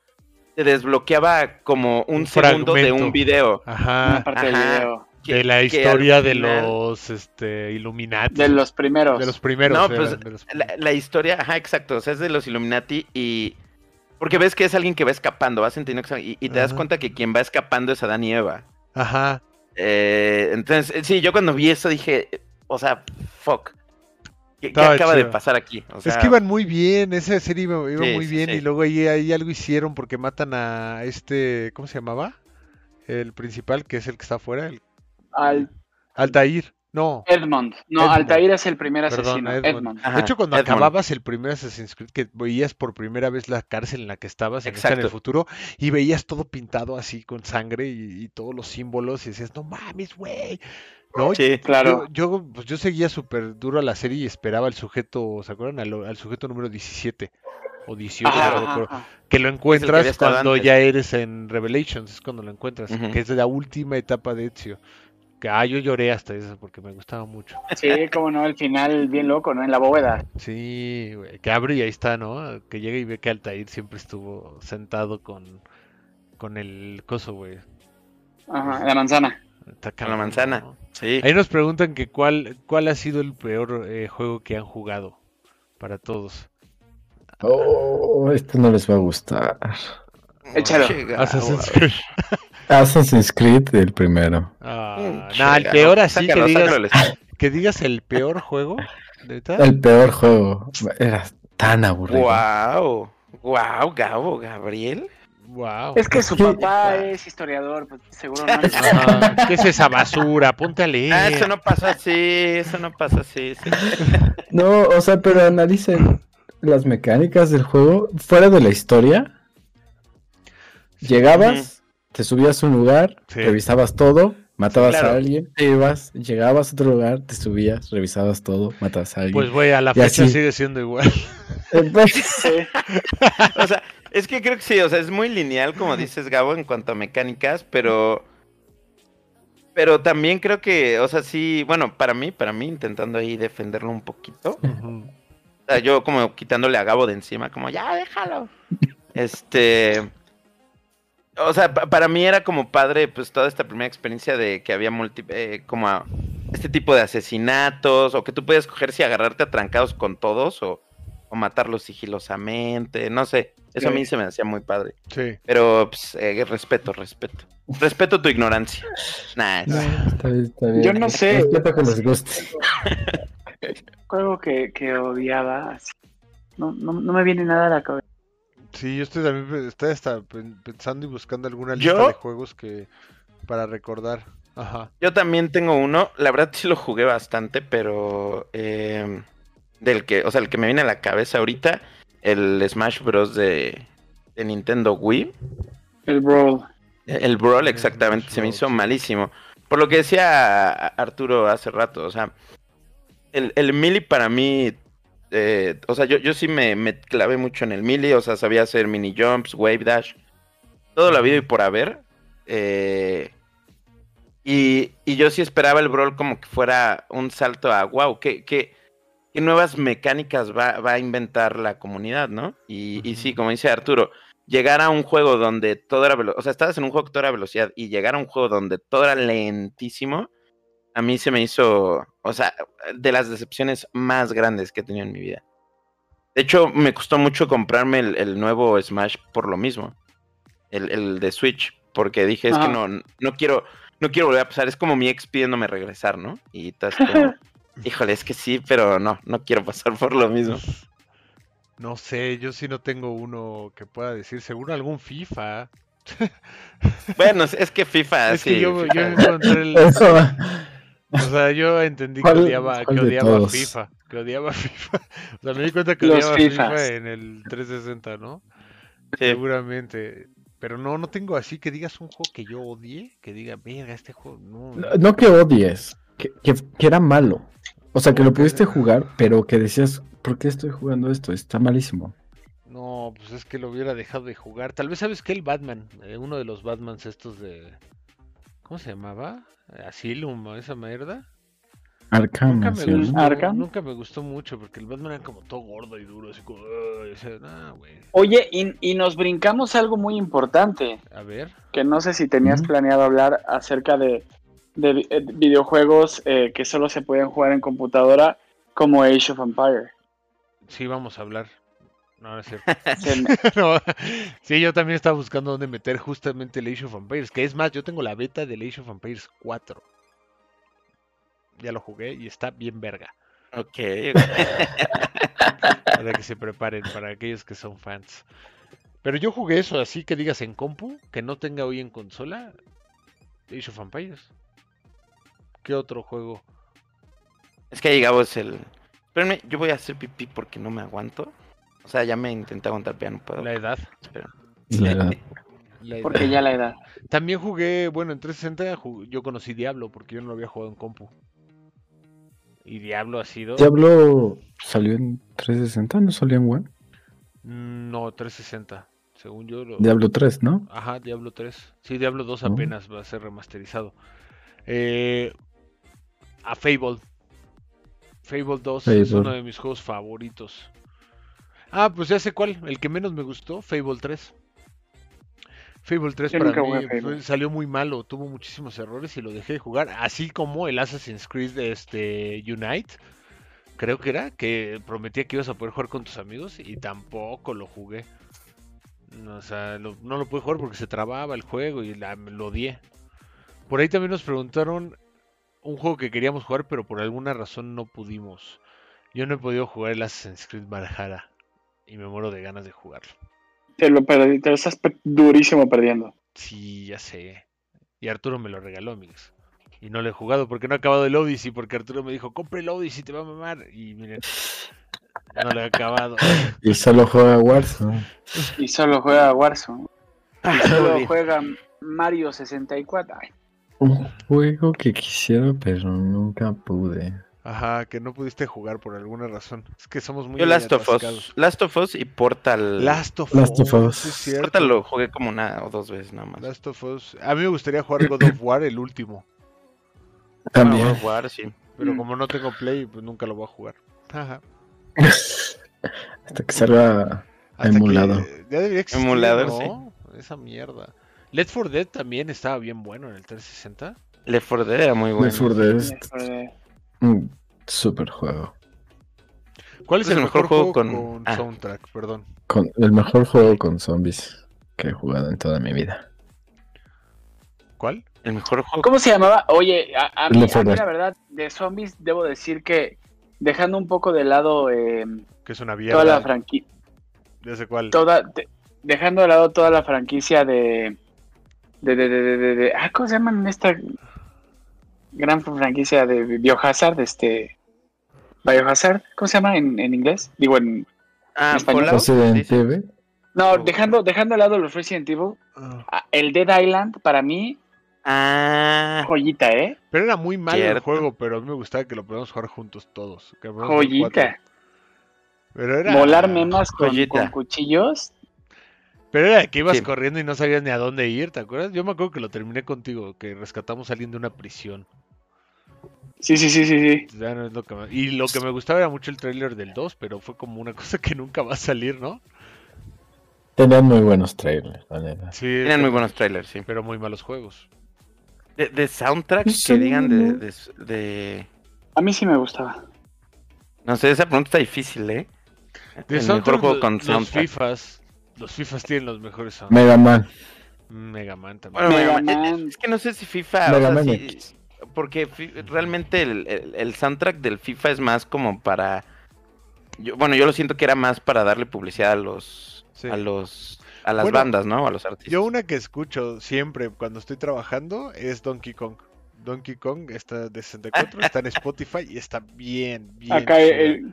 te desbloqueaba como un, Un segundo de un video Una Ajá. parte del video. Que- De la historia de final- los este, Illuminati. De los primeros. De los primeros. No, eran, pues, los- la, la historia ajá exacto o sea es de los Illuminati y porque ves que es alguien que va escapando vas entendiendo que es- y, y te das cuenta que quien va escapando es Adán y Eva Ajá. Eh, entonces eh, sí yo cuando vi eso dije o sea fuck ¿Qué, acaba de pasar aquí? O es que iban muy bien, esa serie iba, iba Sí, muy sí, bien sí. y luego ahí, ahí algo hicieron porque matan a este, ¿cómo se llamaba? El principal, que es el que está afuera, el Al Altair. No, Edmond. No, Edmond. Altair es el primer Perdón, asesino. De hecho cuando acababas el primer Assassin's Creed que veías por primera vez la cárcel en la que estabas en, esta en el futuro y veías todo pintado así con sangre y, y todos los símbolos y decías, no mames, güey. No, sí Claro. Yo, yo, pues yo seguía súper duro a la serie y esperaba al sujeto, ¿se acuerdan? Al, al sujeto número 17 o 18, Ajá, no me ajá, acuerdo, ajá. que lo encuentras cuando antes. ya eres en Revelations, es cuando lo encuentras, que es la última etapa de Ezio. Que, ah, yo lloré hasta eso porque me gustaba mucho. Sí, como no, el final bien loco, ¿no? En la bóveda. Sí, güey, que abre y ahí está, ¿no? Que llega y ve que Altair siempre estuvo sentado con, con el coso, güey. Ajá, la manzana. Está con la manzana ¿no? sí Ahí nos preguntan que cuál, cuál ha sido el peor eh, juego que han jugado para todos. Oh, esto no les va a gustar. Échalo. Che, Assassin's. Creed. Assassin's Creed, el primero. Ah, Che, nah, el peor así que digas, sácalo, que digas el peor juego. ¿Neta? El peor juego. Era tan aburrido. Wow, wow, Gabo, Gabriel. Wow. Es que su ¿Qué? papá es historiador, pues seguro no. ¿Qué es esa basura? Ponte a leer. Ah, eso no pasa así, eso no pasa así. sí. No, o sea, pero analicen las mecánicas del juego fuera de la historia. Llegabas, te subías a un lugar, Sí. revisabas todo, matabas claro. a alguien, te ibas, llegabas a otro lugar, te subías, revisabas todo, matabas a alguien. Pues güey, a la Y fecha así. sigue siendo igual. Entonces, Sí. O sea, es que creo que sí, o sea, es muy lineal, como dices, Gabo, en cuanto a mecánicas, pero. Pero también creo que, o sea, sí, bueno, para mí, para mí, intentando ahí defenderlo un poquito. O sea, yo como quitándole a Gabo de encima, como, ya, déjalo. Este. O sea, pa- para mí era como padre, pues toda esta primera experiencia de que había multi, eh, como a- este tipo de asesinatos, o que tú puedes coger si agarrarte a trancados con todos, o, o matarlos sigilosamente, no sé. Eso a mí se me hacía muy padre. Sí. Pero, pues, eh, respeto, respeto. Respeto tu ignorancia. Nah, no, está bien, está bien. Yo no sé. Respeto que les guste. Juego que, que odiaba. así. No, no, no me viene nada a la cabeza. Sí, yo estoy también estoy hasta pen- pensando y buscando alguna lista ¿Yo? de juegos que para recordar. Ajá. Yo también tengo uno, la verdad sí lo jugué bastante, pero eh, del que, o sea, el que me viene a la cabeza ahorita, el Smash Bros. de, de Nintendo Wii. El Brawl. El Brawl, El exactamente, Smash se me hizo sí. malísimo. Por lo que decía Arturo hace rato, o sea, el, el Melee para mí, eh, o sea, yo, yo sí me, me clavé mucho en el Melee, o sea, sabía hacer mini jumps, wave dash, todo lo habido y por haber. eh, y, y yo sí esperaba el Brawl como que fuera un salto a, wow, ¿qué, qué, qué nuevas mecánicas va, va a inventar la comunidad, ¿no? Y, y sí, como dice Arturo, llegar a un juego donde todo era velocidad, o sea, estabas en un juego que todo era velocidad y llegar a un juego donde todo era lentísimo, a mí se me hizo, o sea, de las decepciones más grandes que he tenido en mi vida. De hecho, me costó mucho comprarme el, el nuevo Smash por lo mismo, el, el de Switch, porque dije, es que no, no quiero, no quiero volver a pasar, es como mi ex pidiéndome regresar, ¿no? Y estás como, Híjole, es que sí, pero no, no quiero pasar por lo mismo. No sé, yo sí no tengo uno que pueda decir. Seguro algún FIFA. Bueno, es que FIFA, es sí. que yo, yo FIFA- encontré el. Eso. O sea, yo entendí que ¿Cuál- odiaba, que odiaba? FIFA. Que odiaba FIFA. O sea, me di cuenta que Los odiaba Fifas. FIFA en el 360, ¿no? Sí. Seguramente. Pero no, no tengo así que digas un juego que yo odie, que diga, verga, este juego no. No, no que odies, que, que, que era malo. O sea, que lo pudiste jugar, pero que decías, ¿por qué estoy jugando esto? Está malísimo. No, pues es que lo hubiera dejado de jugar. Tal vez sabes que el Batman, eh, uno de los Batmans estos de. ¿Cómo se llamaba? Asylum o esa mierda. Arkham, Nunca me, gustó, Arkham. nunca me gustó mucho porque el Batman era como todo gordo y duro, así como. "Ay", o sea, nah, güey. Oye, y, y nos brincamos algo muy importante, A ver. que no sé si tenías planeado hablar acerca de, de eh, videojuegos eh, que solo se pueden jugar en computadora, como Age of Empire. Sí, vamos a hablar. No, no es cierto. No, sí, yo también estaba buscando dónde meter justamente el Age of Empires. Que es más, yo tengo la beta del Age of Empires 4. Ya lo jugué y está bien verga. Ok, Para que se preparen, para aquellos que son fans. Pero yo jugué eso así que digas en compu, que no tenga hoy en consola. Age of Empires. ¿Qué otro juego? es que llegamos el... Espérenme, yo voy a hacer pipí porque no me aguanto. O sea, ya me intenté aguantar, pero no puedo. La edad. Espera. La edad. La edad. porque ya la edad. También jugué, bueno, en 360 ju- yo conocí Diablo porque yo no lo había jugado en compu. Y Diablo ha sido... Diablo salió en 360, no salió en One. Mm, No, 360. Según yo lo... Diablo 3, ¿no? Ajá, Diablo 3. Sí, Diablo 2 Oh. apenas va a ser remasterizado. Eh, a Fable. Fable 2 es Fable. uno de mis juegos favoritos. Ah, pues ya sé cuál. El que menos me gustó, Fable 3. Fable 3 Yo para mí fue- salió muy malo, tuvo muchísimos errores y lo dejé de jugar. Así como el Assassin's Creed este, Unite, creo que era, que prometía que ibas a poder jugar con tus amigos y tampoco lo jugué. No, o sea, lo- no lo pude jugar porque se trababa el juego y la- lo odié. Por ahí también nos preguntaron un juego que queríamos jugar, pero por alguna razón no pudimos. Yo no he podido jugar el Assassin's Creed Valhalla y me muero de ganas de jugarlo. Te lo, perdí, te lo estás pe- durísimo perdiendo. Sí, ya sé. Y Arturo me lo regaló, amigos. Y no lo he jugado porque no he acabado el Odyssey, porque Arturo me dijo, compre el Odyssey, te va a mamar. Y miren, no lo he acabado. Y solo juega Warzone. Y solo juega Warzone. Ah, Y solo juega Mario 64. Ay, Un juego que quisiera, pero nunca pude. Ajá, que no pudiste jugar por alguna razón. Es que somos muy Yo Last of. Us. Last of Us y Portal. Last of Last of Us, Us. sí es cierto. Portal lo jugué como una o dos veces nada más. Last of Us. A mí me gustaría jugar God of War, el último. También. Ah, jugar, sí. Pero como no tengo Play, pues nunca lo voy a jugar. Ajá. Hasta que salga Hasta Emulado. que- ya debería existir, Emulador, ¿no? Esa mierda. Left 4 Dead también estaba bien bueno en el 360. Left 4 Dead era muy bueno. Left 4 Dead un super juego. ¿Cuál es, el mejor, juego con, ah. soundtrack? Perdón. Con el mejor juego con zombies que he jugado en toda mi vida. ¿Cuál? El mejor juego. ¿Cómo se llamaba? Oye, a, a mí, a 4 mí Dead. la verdad, de zombies debo decir que dejando un poco de lado eh, Que es una toda la franquicia, Ya sé cuál. toda, de- dejando de lado toda la franquicia de, de, de, de, de- de- de- ah, ¿cómo se llaman esta gran franquicia de Biohazard? Este, Biohazard, ¿cómo se llama en, en inglés? Digo en, Ah, español. Resident dice. Evil. no, Oh. dejando, dejando de lado los Resident Evil, Ah. ah, el Dead Island para mí Ah, joyita, ¿eh? Pero era muy malo el juego, pero a mí me gustaba que lo podíamos jugar juntos todos. Joyita. Pero era... Volar memas con, cuchillos. Pero era que ibas Sí. corriendo y no sabías ni a dónde ir, ¿te acuerdas? Yo me acuerdo que lo terminé contigo, que rescatamos a alguien de una prisión. Sí, sí, sí, sí, sí. Ya no es lo que me- Y lo que me gustaba era mucho el tráiler del 2, pero fue como una cosa que nunca va a salir, ¿no? Tenían muy buenos trailers, la neta. Sí, pero- muy buenos trailers, sí. pero muy malos juegos. De, de soundtrack Sí, que digan de, de, de- A mí sí me gustaba. No sé, esa pregunta está difícil, ¿eh? De el mejor juego con los soundtrack. FIFAs, los FIFAs tienen los mejores soundtracks. Mega Man. Mega Man también. Bueno, Mega Mega Man, Man. Es que no sé si FIFA. o Mega sea, Man X. porque realmente el, el- el soundtrack del FIFA es más como para. Yo, bueno, yo lo siento que era más para darle publicidad a los. Sí. a los. a las Bueno, bandas, ¿no? A los artistas. Yo una que escucho siempre cuando estoy trabajando es Donkey Kong. Donkey Kong está de 64, está en Spotify y está bien, bien. Acá el,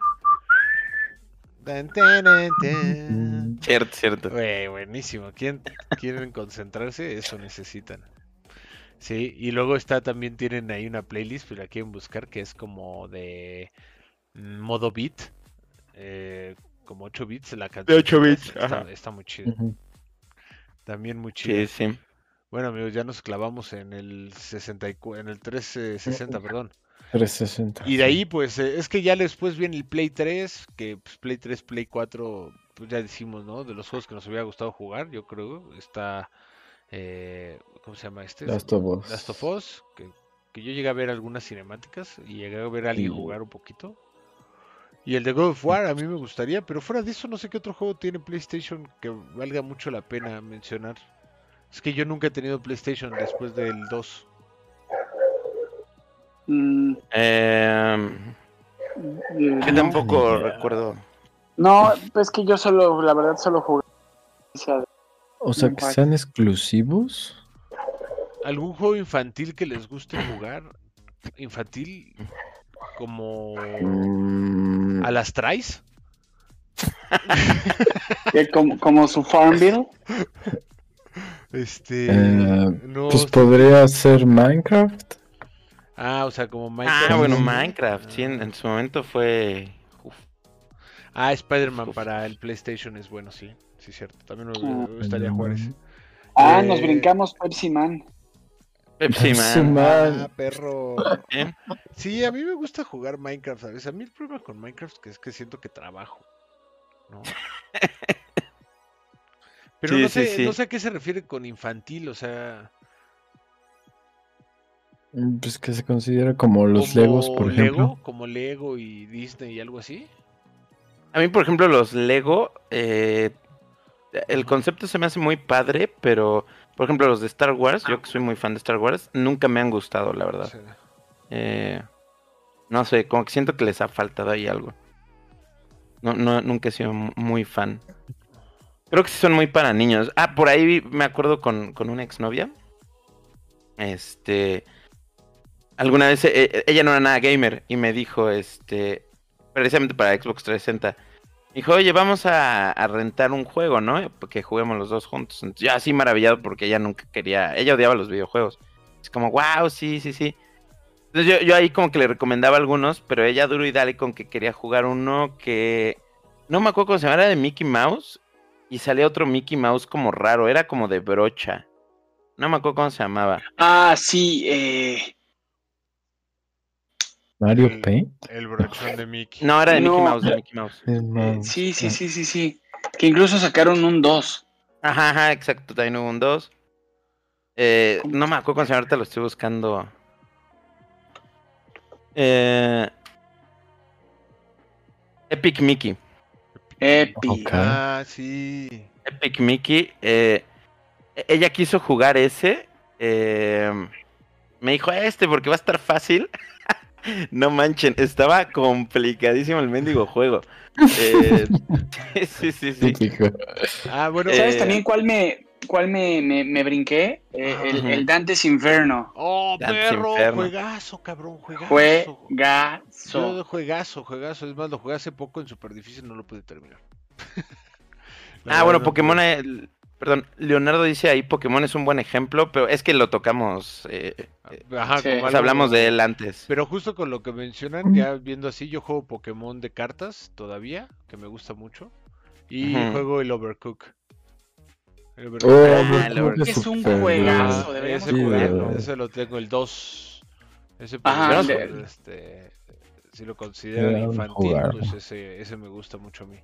Tan, tan, tan, tan. Cierto, cierto. Güey, buenísimo. ¿Quién quieren concentrarse? Eso necesitan. Sí, y luego está también tienen ahí una playlist, pero la quieren buscar, que es como de mm, modo beat. eh, como 8 bits la canción. 8 bits, Está, ajá. está muy chido. Ujú. También muy chido. Sí, sí. Bueno, amigos, ya nos clavamos en el 64, en el 360, perdón. 360. Y de ahí, pues, eh, es que ya después viene el Play 3, que pues, Play 3, Play 4, pues ya decimos, ¿no? De los juegos que nos hubiera gustado jugar, yo creo, está, eh, ¿cómo se llama este? Last of Us. Last of Us, que, que yo llegué a ver algunas cinemáticas y llegué a ver a alguien Sí. jugar un poquito. Y el de God of War a mí me gustaría, pero fuera de eso no sé qué otro juego tiene PlayStation que valga mucho la pena mencionar. Es que yo nunca he tenido PlayStation después del 2. mm, Eh, yo no. tampoco recuerdo. No, pues que yo solo, la verdad, solo jugué. o sea, O sea, que sean exclusivos. ¿Algún juego infantil que les guste jugar? ¿Infantil? Como Mm, a las traes? que como, como su Farmville. Este. Eh, no. Pues podría ser Minecraft. Ah, o sea, como Minecraft. Ah, bueno, sí. Minecraft, sí, en, en su momento fue. uf, Ah, Spider-Man para el PlayStation es bueno, sí. Sí, cierto. También me Ah. me gustaría jugar ese. Ah, Eh, nos brincamos Pepsi Man. Pepsi Pepsi Man. Man. Ah, perro. ¿eh? Sí, a mí me gusta jugar Minecraft, ¿sabes? A mí el problema con Minecraft que es que siento que trabajo, ¿no? Pero Sí, no sé, sí. no sé a qué se refiere con infantil, o sea, Mm, Pues que se considera como los como Legos, por ejemplo. Lego, como Lego y Disney y algo así. A mí, por ejemplo, los Lego, eh, el concepto se me hace muy padre, pero, por ejemplo, los de Star Wars, yo que soy muy fan de Star Wars, nunca me han gustado, la verdad. Eh, no sé, como que siento que les ha faltado ahí algo. No, no, nunca he sido mu- muy fan. Creo que sí son muy para niños. Ah, por ahí me acuerdo con, con una exnovia. Este. Alguna vez eh, ella no era nada gamer y me dijo, este. Precisamente para Xbox 360. Dijo, oye, vamos a, rentar un juego, ¿no? Que juguemos los dos juntos. Entonces, yo así maravillado porque ella nunca quería. Ella odiaba los videojuegos. Es como, wow, sí, sí, sí. Entonces yo, yo ahí como que le recomendaba algunos, pero ella duro y dale con que quería jugar uno que no me acuerdo cómo se llamaba, era de Mickey Mouse y salía otro Mickey Mouse como raro, era como de brocha. No me acuerdo cómo se llamaba. Ah, sí, eh, Mario el- Paint. El brochón de Mickey. No, era de Mickey No. Mouse, de Mickey Mouse. Eh, sí, sí, sí, sí, sí. Que incluso sacaron un 2. Ajá, ajá, exacto, también hubo un 2. Eh, no me acuerdo se llama, ahorita lo estoy buscando. Eh, Epic Mickey. Epic. Ok. Ah, sí. Epic Mickey, eh, ella quiso jugar ese. eh, me dijo este porque va a estar fácil. no manchen, estaba complicadísimo el mendigo juego. Eh, sí, sí, sí. Ah, bueno. ¿Sabes Eh, también cuál me, cuál me, me, me brinqué? Eh, el, Ujú. el Dante's Inferno. Oh, perro, Inferno. juegazo, cabrón, juegazo. Juegazo. Yo, juegazo, juegazo. Es más, lo jugué hace poco en Super Difícil, no lo pude terminar. Ah, verdad, bueno, no Pokémon, pude. Perdón, Leonardo dice ahí Pokémon es un buen ejemplo, pero es que lo tocamos, eh, eh, Ajá, Sí. hablamos de él antes. Pero justo con lo que mencionan, ya viendo así, yo juego Pokémon de cartas todavía, que me gusta mucho. Y juego el Overcook. El Overcook. Oh, Ah, que Es un juegazo, Ah, deberíamos ese, Sí, jugarlo. ese lo tengo, el 2. Ese Ajá, este, si lo consideran infantil, pues ese, ese me gusta mucho a mí.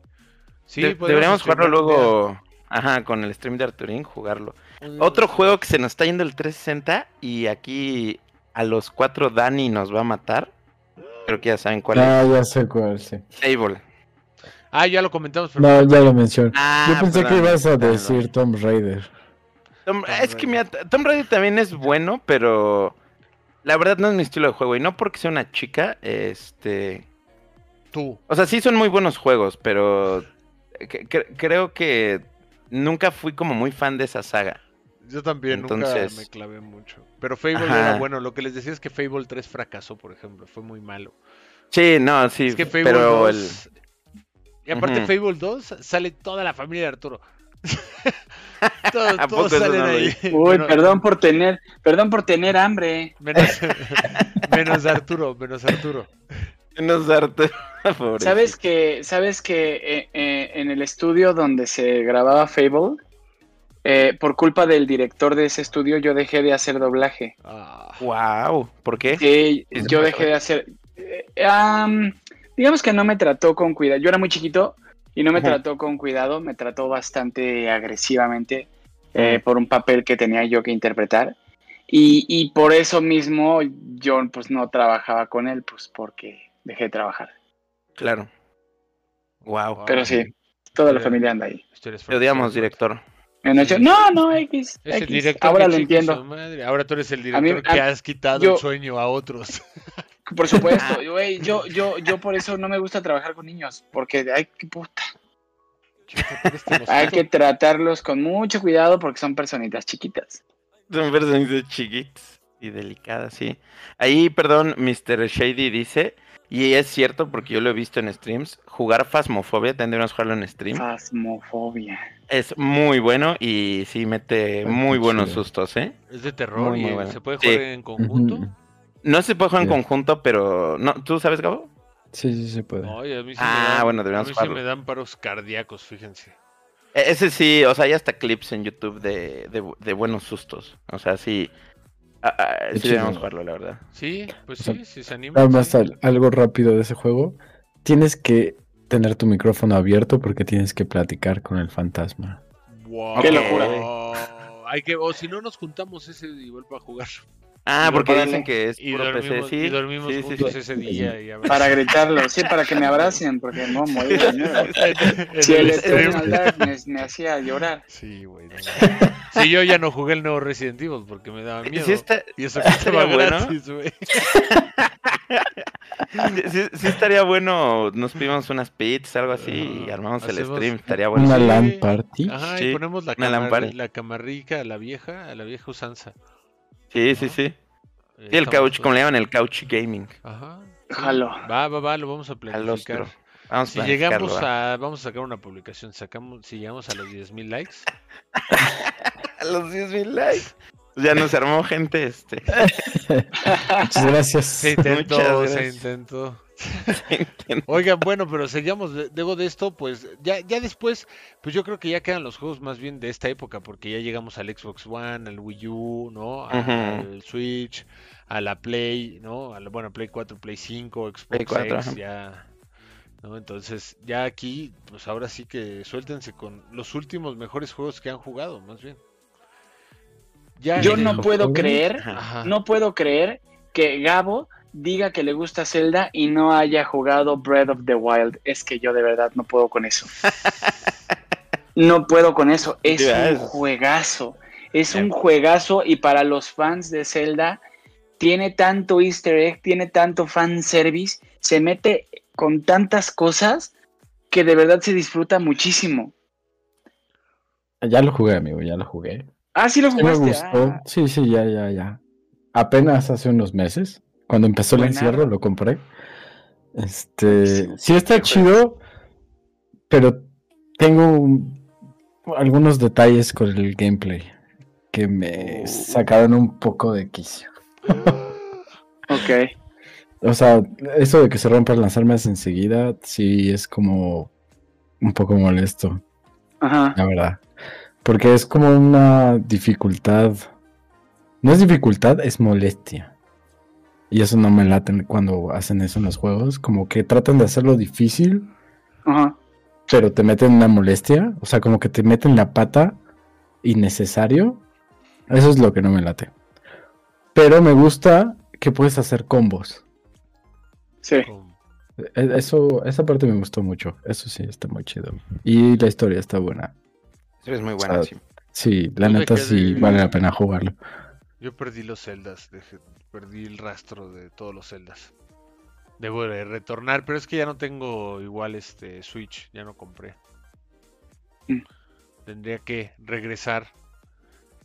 Sí, De- deberíamos jugarlo luego, ajá, con el stream de Arturín, jugarlo. Un- Otro juego que se nos está yendo el 360 y aquí a los cuatro Dani nos va a matar. Creo que ya saben cuál Ah, ya sé cuál, sí. es. Sable. Ah, ya lo comentamos, pero No, ya lo mencioné. Ah, Yo pensé que ibas a decir Tomb Raider. Tom- Tomb es que Raider. mira, Tomb Raider también es bueno, pero La verdad no es mi estilo de juego. Y no porque sea una chica, este. Tú. O sea, sí son muy buenos juegos, pero. que- que- creo que nunca fui como muy fan de esa saga. Yo también nunca Entonces- me clavé mucho. Pero Fable Ajá. era bueno. Lo que les decía es que Fable 3 fracasó, por ejemplo. Fue muy malo. Sí, no, sí. es que Fable pero 2... Y aparte Ujú. Fable 2 sale toda la familia de Arturo. todos ¿A poco todos salen no ahí. Uy, perdón por tener, perdón por tener hambre. Menos, menos Arturo, menos Arturo. ¿Sabes que, sabes que eh, eh, en el estudio donde se grababa Fable, eh, por culpa del director de ese estudio, yo dejé de hacer doblaje. Ah, Wow, ¿por qué? Sí, yo dejé de hacer. eh, am, digamos que no me trató con cuidado. Yo era muy chiquito y no me trató con cuidado, me trató bastante agresivamente eh, por un papel que tenía yo que interpretar. Y, y por eso mismo yo pues no trabajaba con él, pues porque dejé de trabajar. Claro. Wow. Pero sí, toda la familia anda ahí. Te odiamos, director. No, no, X. Ese X". director Ahora lo entiendo. madre. Ahora tú eres el A mí- director que has quitado yo- el sueño a otros. Por supuesto, güey, yo, yo, yo por eso no me gusta trabajar con niños, porque hay que, puta, hay que tratarlos con mucho cuidado porque son personitas chiquitas. Son personas chiquitas y delicadas, sí. Ahí, perdón, Mr. Shady dice, y es cierto porque yo lo he visto en streams, jugar Phasmophobia, tendríamos jugarlo en stream. Fasmofobia. Es muy bueno y sí mete muy buenos sustos, ¿eh? Es de terror Muy, bueno. se puede Sí. jugar en conjunto. No se puede jugar en conjunto, pero... ¿no? ¿Tú sabes, Gabo? Sí, sí, se puede. Ay, a mí sí Ah, me dan, bueno, a deberíamos mí sí jugarlo. me dan paros cardíacos, fíjense. E- Ese sí, o sea, hay hasta clips en YouTube de, de, de buenos sustos. O sea, sí... ah, ah, sí deberíamos jugarlo, la verdad. Sí, pues O sea, sí, si se anima. Nada más sí. al- algo rápido de ese juego. Tienes que tener tu micrófono abierto porque tienes que platicar con el fantasma. Wow. Qué locura. Hay que, o si no nos juntamos ese y vuelvo a jugar. Ah, Y porque dicen que es Y puro dormimos, PC, sí. y dormimos sí, sí, juntos sí. ese día. Y Para gritarlo, sí, para que me abracen, porque no morir de miedo. En Si el. Eternal Darkness me hacía llorar. Sí, güey. no. Sí, yo ya no jugué el nuevo Resident Evil porque me daba miedo. Sí, está, Y eso que estaba bueno. gratis, güey. sí, sí estaría bueno, nos pedimos unas pizzas, algo así, y armamos el stream, estaría bueno. Una. LAN party. Ajá, Sí, y ponemos la, camar- party. la camarrica a la vieja, a la vieja usanza. Sí, sí, sí. Eh, Sí, el couch, como le llaman, el couch gaming. Ajá. Jalo. Va, va, va, lo vamos a planificar. Vamos Si a llegamos va. a, vamos a sacar una publicación, sacamos, si llegamos a los 10.000 likes, A los 10.000 likes. Ya nos armó gente, este. Muchas gracias. se intentó, Muchas se intentó. Oigan, bueno, pero seguimos, de- luego de esto, pues ya, ya después, pues yo creo que ya quedan los juegos más bien de esta época, porque ya llegamos al Xbox One, al Wii U, ¿no? Ujú. Al Switch, a la Play, ¿no? A la, bueno, Play 4, Play 5, Xbox Play 4, X, ya, ¿no? Entonces, ya aquí, pues ahora sí que suéltense con los últimos mejores juegos que han jugado, más bien. Ya Yo no puedo creer, Ajá. no puedo creer que Gabo diga que le gusta Zelda y no haya jugado Breath of the Wild. Es que yo de verdad no puedo con eso. No puedo con eso. Es un juegazo. Es un juegazo y para los fans de Zelda tiene tanto easter egg, tiene tanto fan service, se mete con tantas cosas que de verdad se disfruta muchísimo. Ya lo jugué, amigo, ya lo jugué. Ah, sí lo Sí me jugaste. gustó. Ah, Sí, sí, ya, ya, ya. Apenas hace unos meses, cuando empezó el encierro, lo compré. Este, sí está chido, pero tengo un- algunos detalles con el gameplay que me Uh. sacaron un poco de quicio. ok. O sea, eso de que se rompan las armas enseguida, sí es como un poco molesto. Ajá. La verdad. Porque es como una dificultad. No es dificultad, es molestia. Y eso no me late cuando hacen eso en los juegos. Como que tratan de hacerlo difícil, Ajá. pero te meten una molestia. O sea, como que te meten la pata innecesario. Eso es lo que no me late. Pero me gusta que puedes hacer combos. Sí. E- Eso, esa parte me gustó mucho. Eso sí, está muy chido. Y la historia está buena. Es muy buena, Ah, sí. Sí, la Yo neta sí vale la pena jugarlo. Yo perdí los celdas, dejé- perdí el rastro de todos los celdas. Debo de retornar, pero es que ya no tengo igual este Switch, ya no compré. Mm. Tendría que regresar.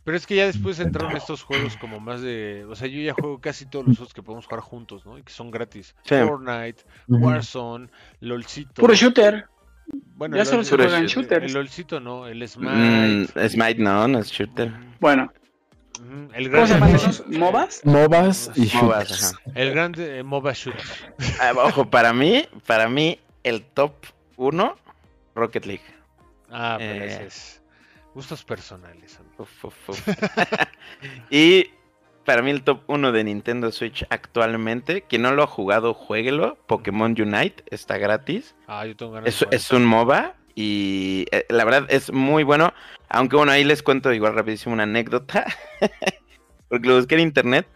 Pero es que ya después entraron estos juegos como más de... O sea, yo ya juego casi todos los juegos que podemos jugar juntos, ¿no? Y que son gratis. Sí. Fortnite. Warzone, LOLcito. Puro shooter. Bueno, ya solo se juegan shooters. El LOLcito no, el Mm, Smite. Smite no, no es shooter. Bueno, El ¿cómo se esos? ¿MOBAs? MOBAs y MOBAs, shooters. ajá. El grande eh, MOBA Shoot. Ah, ojo, para mí, para mí, el top 1, Rocket League. Ah, pero Eh. ese es gustos personales. Uf, uf, uf. y para mí el top 1 de Nintendo Switch actualmente, quien no lo ha jugado, jueguelo. Pokémon Unite está gratis. Ah, yo tengo ganas Es, un MOBA y eh, la verdad es muy bueno. Aunque bueno, ahí les cuento igual rapidísimo una anécdota. Porque lo busqué en internet.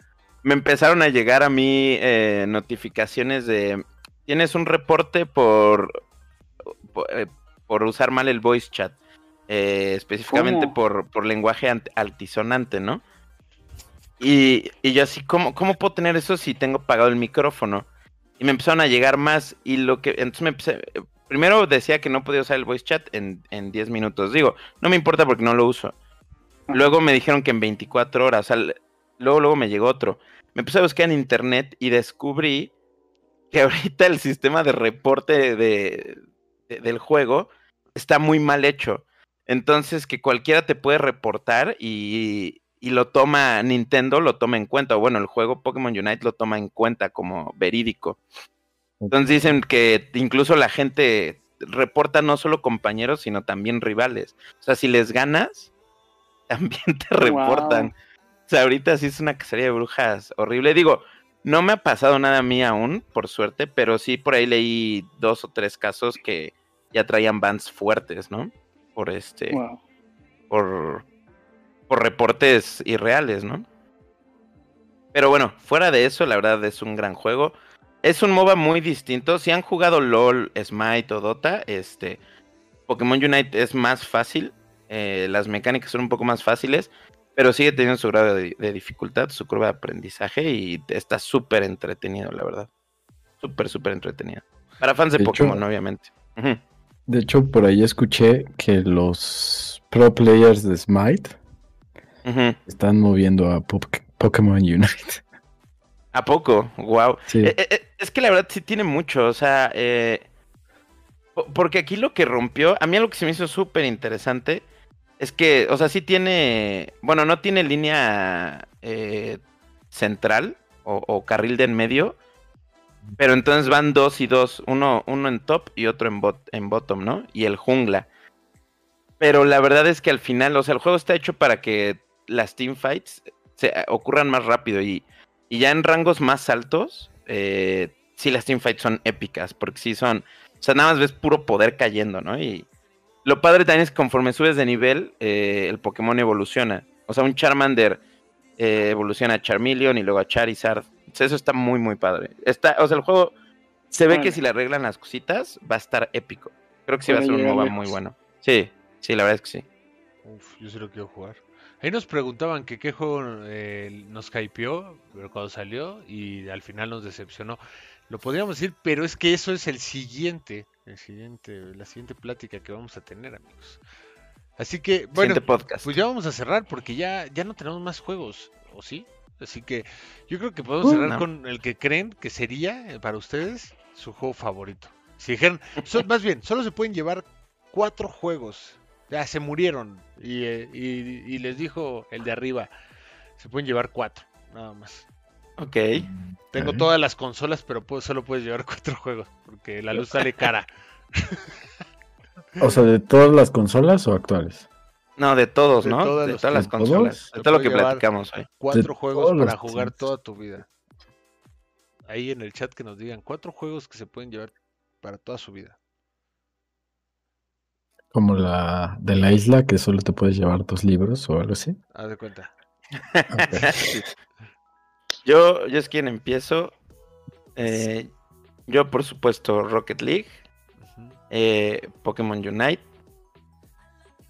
Me empezaron a llegar a mí eh, notificaciones de... Tienes un reporte por, por, eh, por usar mal el voice chat. eh, específicamente por, por lenguaje ant- altisonante, ¿no? Y, y yo así, ¿cómo, ¿cómo puedo tener eso si tengo pagado el micrófono? Y me empezaron a llegar más y lo que... Entonces me empecé... Primero decía que no podía usar el voice chat en, en 10 minutos. Digo, no me importa porque no lo uso. Luego me dijeron que en 24 horas. luego, luego me llegó otro. Me empecé a buscar en internet y descubrí que ahorita el sistema de reporte de, de- del juego está muy mal hecho. Entonces que cualquiera te puede reportar y, y lo toma Nintendo, lo toma en cuenta. O bueno, el juego Pokémon Unite lo toma en cuenta como verídico. Entonces dicen que incluso la gente reporta no solo compañeros, sino también rivales. O sea, si les ganas, también te reportan. O sea, ahorita sí es una cacería de brujas horrible. Digo, no me ha pasado nada a mí aún, por suerte, pero sí por ahí leí dos o tres casos que ya traían bans fuertes, ¿no? Por este, Wow. por, por reportes irreales, ¿no? Pero bueno, fuera de eso, la verdad es un gran juego. Es un MOBA muy distinto. Si han jugado LOL, Smite o Dota, este Pokémon Unite es más fácil. eh, las mecánicas son un poco más fáciles, pero sigue teniendo su grado de, de dificultad, su curva de aprendizaje y está súper entretenido, la verdad. Súper, súper entretenido. Para fans de, De hecho- Pokémon, obviamente. De hecho, por ahí escuché que los pro players de Smite Están moviendo a Pok- Pokémon Unite. ¿A poco? Wow. Sí. Eh, eh, eh, es que la verdad sí tiene mucho, o sea, eh, po- porque aquí lo que rompió, a mí algo que se me hizo súper interesante es que, o sea, sí tiene, bueno, no tiene línea central o, o carril de en medio, pero entonces van dos y dos, uno, uno en top y otro en, bot, en bottom, ¿no? Y el jungla. Pero la verdad es que al final, o sea, el juego está hecho para que las teamfights se ocurran más rápido y, y ya en rangos más altos, eh, sí las teamfights son épicas, porque sí son, o sea, nada más ves puro poder cayendo, ¿no? Y lo padre también es que conforme subes de nivel, eh, el Pokémon evoluciona. O sea, un Charmander eh, evoluciona a Charmeleon y luego a Charizard. O sea, eso está muy, muy padre. Está, o sea, el juego se ve que si le arreglan las cositas, va a estar épico. Creo que sí va a ser un MOBA muy bueno. Sí, sí, la verdad es que sí. Uf, yo sí lo quiero jugar. Ahí nos preguntaban que qué juego eh, nos hypeó pero cuando salió y al final nos decepcionó. Lo podríamos decir, pero es que eso es el siguiente, el siguiente, la siguiente plática que vamos a tener, amigos. Así que, bueno, podcast. pues ya vamos a cerrar porque ya, ya no tenemos más juegos, ¿o sí? Así que yo creo que podemos Uh, cerrar no. con el que creen que sería eh, para ustedes su juego favorito. Si dijeron, so- más bien, solo se pueden llevar cuatro juegos. Ya se murieron. Y, eh, y- y les dijo el de arriba, se pueden llevar cuatro, nada más. Ok. Tengo todas las consolas, pero puedo- solo puedes llevar cuatro juegos, porque la luz sale cara. O sea, de todas las consolas o actuales. No, de todos, De ¿no? todas de los- todas las ¿de consolas. todos? De todo lo que platicamos hoy. Cuatro juegos para jugar toda tu vida. Ahí en el chat que nos digan cuatro juegos que se pueden llevar para toda su vida. Como la de la isla, que solo te puedes llevar dos libros o algo así. Haz de cuenta. Yo, yo es quien empiezo. Eh, yo, por supuesto, Rocket League, eh, Pokémon Unite.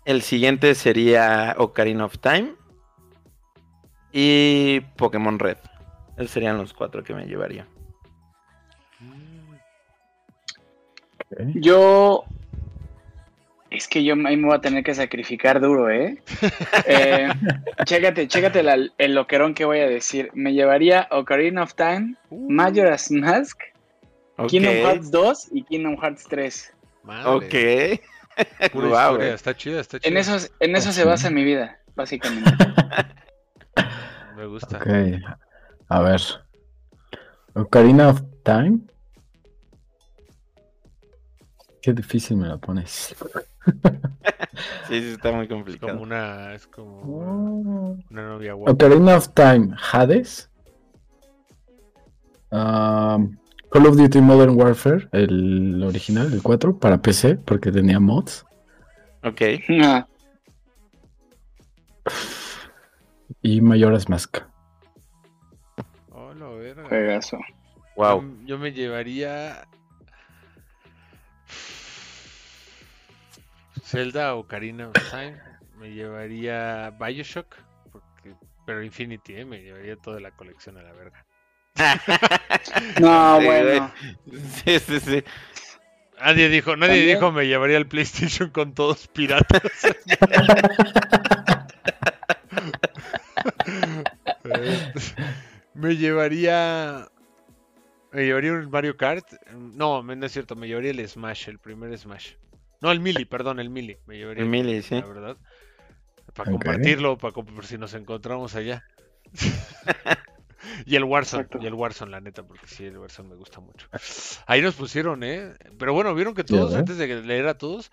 El siguiente sería Ocarina of Time. y Pokémon Red. Esos serían los cuatro que me llevaría. Yo. Es que yo ahí me voy a tener que sacrificar duro, ¿eh? eh chécate, chécate la- el loquerón que voy a decir. Me llevaría Ocarina of Time, Majora's Mask. Kingdom Hearts 2 y Kingdom Hearts 3. Madre, Ok. Guau, historia. Está chida, está chida. En eso, en eso se basa mi vida, básicamente. Me gusta. Ok. A ver. Ocarina of Time. Qué difícil me la pones. Sí, sí, está muy Es como complicado. una, es como Oh. una novia guapa. Ocarina of Time, Hades. Um, Call of Duty Modern Warfare, el original, el 4, para PC, porque tenía mods. Ok. Y Majora's Mask. Oh, la verga. juegazo. Wow. Yo, yo me llevaría. Zelda o Karina of Time. Me llevaría Bioshock. Porque... Pero Infinity, ¿eh? Me llevaría toda la colección a la verga. No, Sí, bueno. Sí, sí, sí. Nadie dijo, nadie También- dijo me llevaría el PlayStation con todos piratas. Me llevaría. Me llevaría un Mario Kart. No, no es cierto, me llevaría el Smash, el primer Smash. No, el Mili, perdón, el Mili. Me llevaría El Melee, sí. la verdad. Para compartirlo, para comp- si nos encontramos allá. y el Warzone, Exacto. y el Warzone, la neta, porque sí, el Warzone me gusta mucho. Ahí nos pusieron, ¿eh? Pero bueno, vieron que todos, ¿verdad? antes de leer a todos,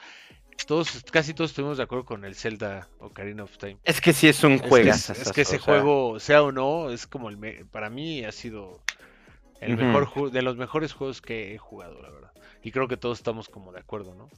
todos, casi todos estuvimos de acuerdo con el Zelda Ocarina of Time. Es que sí es un Es que, juego. es, es que ese juego, sea o no, es como el me- para mí ha sido el mejor ju- de los mejores juegos que he jugado, la verdad. Y creo que todos estamos como de acuerdo, ¿no?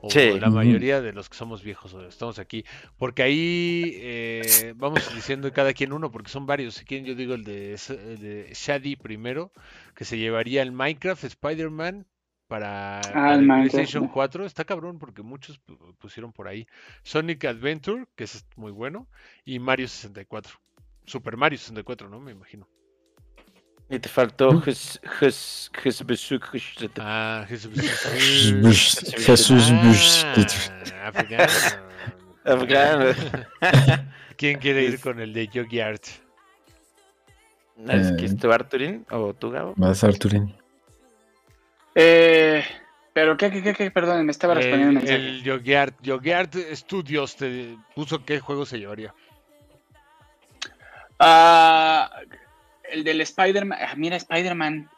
O Sí. la mayoría de los que somos viejos o estamos aquí. Porque ahí eh, vamos diciendo cada quien uno, porque son varios. Si quieren, yo digo el de, el de Shady primero, que se llevaría el Minecraft, Spider-Man. Para, para el PlayStation ¿no? 4 está cabrón porque muchos pu- pusieron por ahí Sonic Adventure, que es muy bueno, y Mario 64. Super Mario 64, ¿no? Me imagino. Y te faltó Jes- Jes- Jes- Jes- Ah, Jesús. Jesús. Ah. Afgano. ¿Quién quiere ir con el de Yogi Art? ¿Es Eh. que es tu Arturín o tú, Gabo? Vas Arturín. Eh, pero, ¿qué, qué, qué, qué? Perdón, me estaba respondiendo un El, mensaje. el Yogi Art, Yogi Art Studios te puso qué juego se llevaría. Ah, el del Spider-Man. Ah, mira, Spider-Man.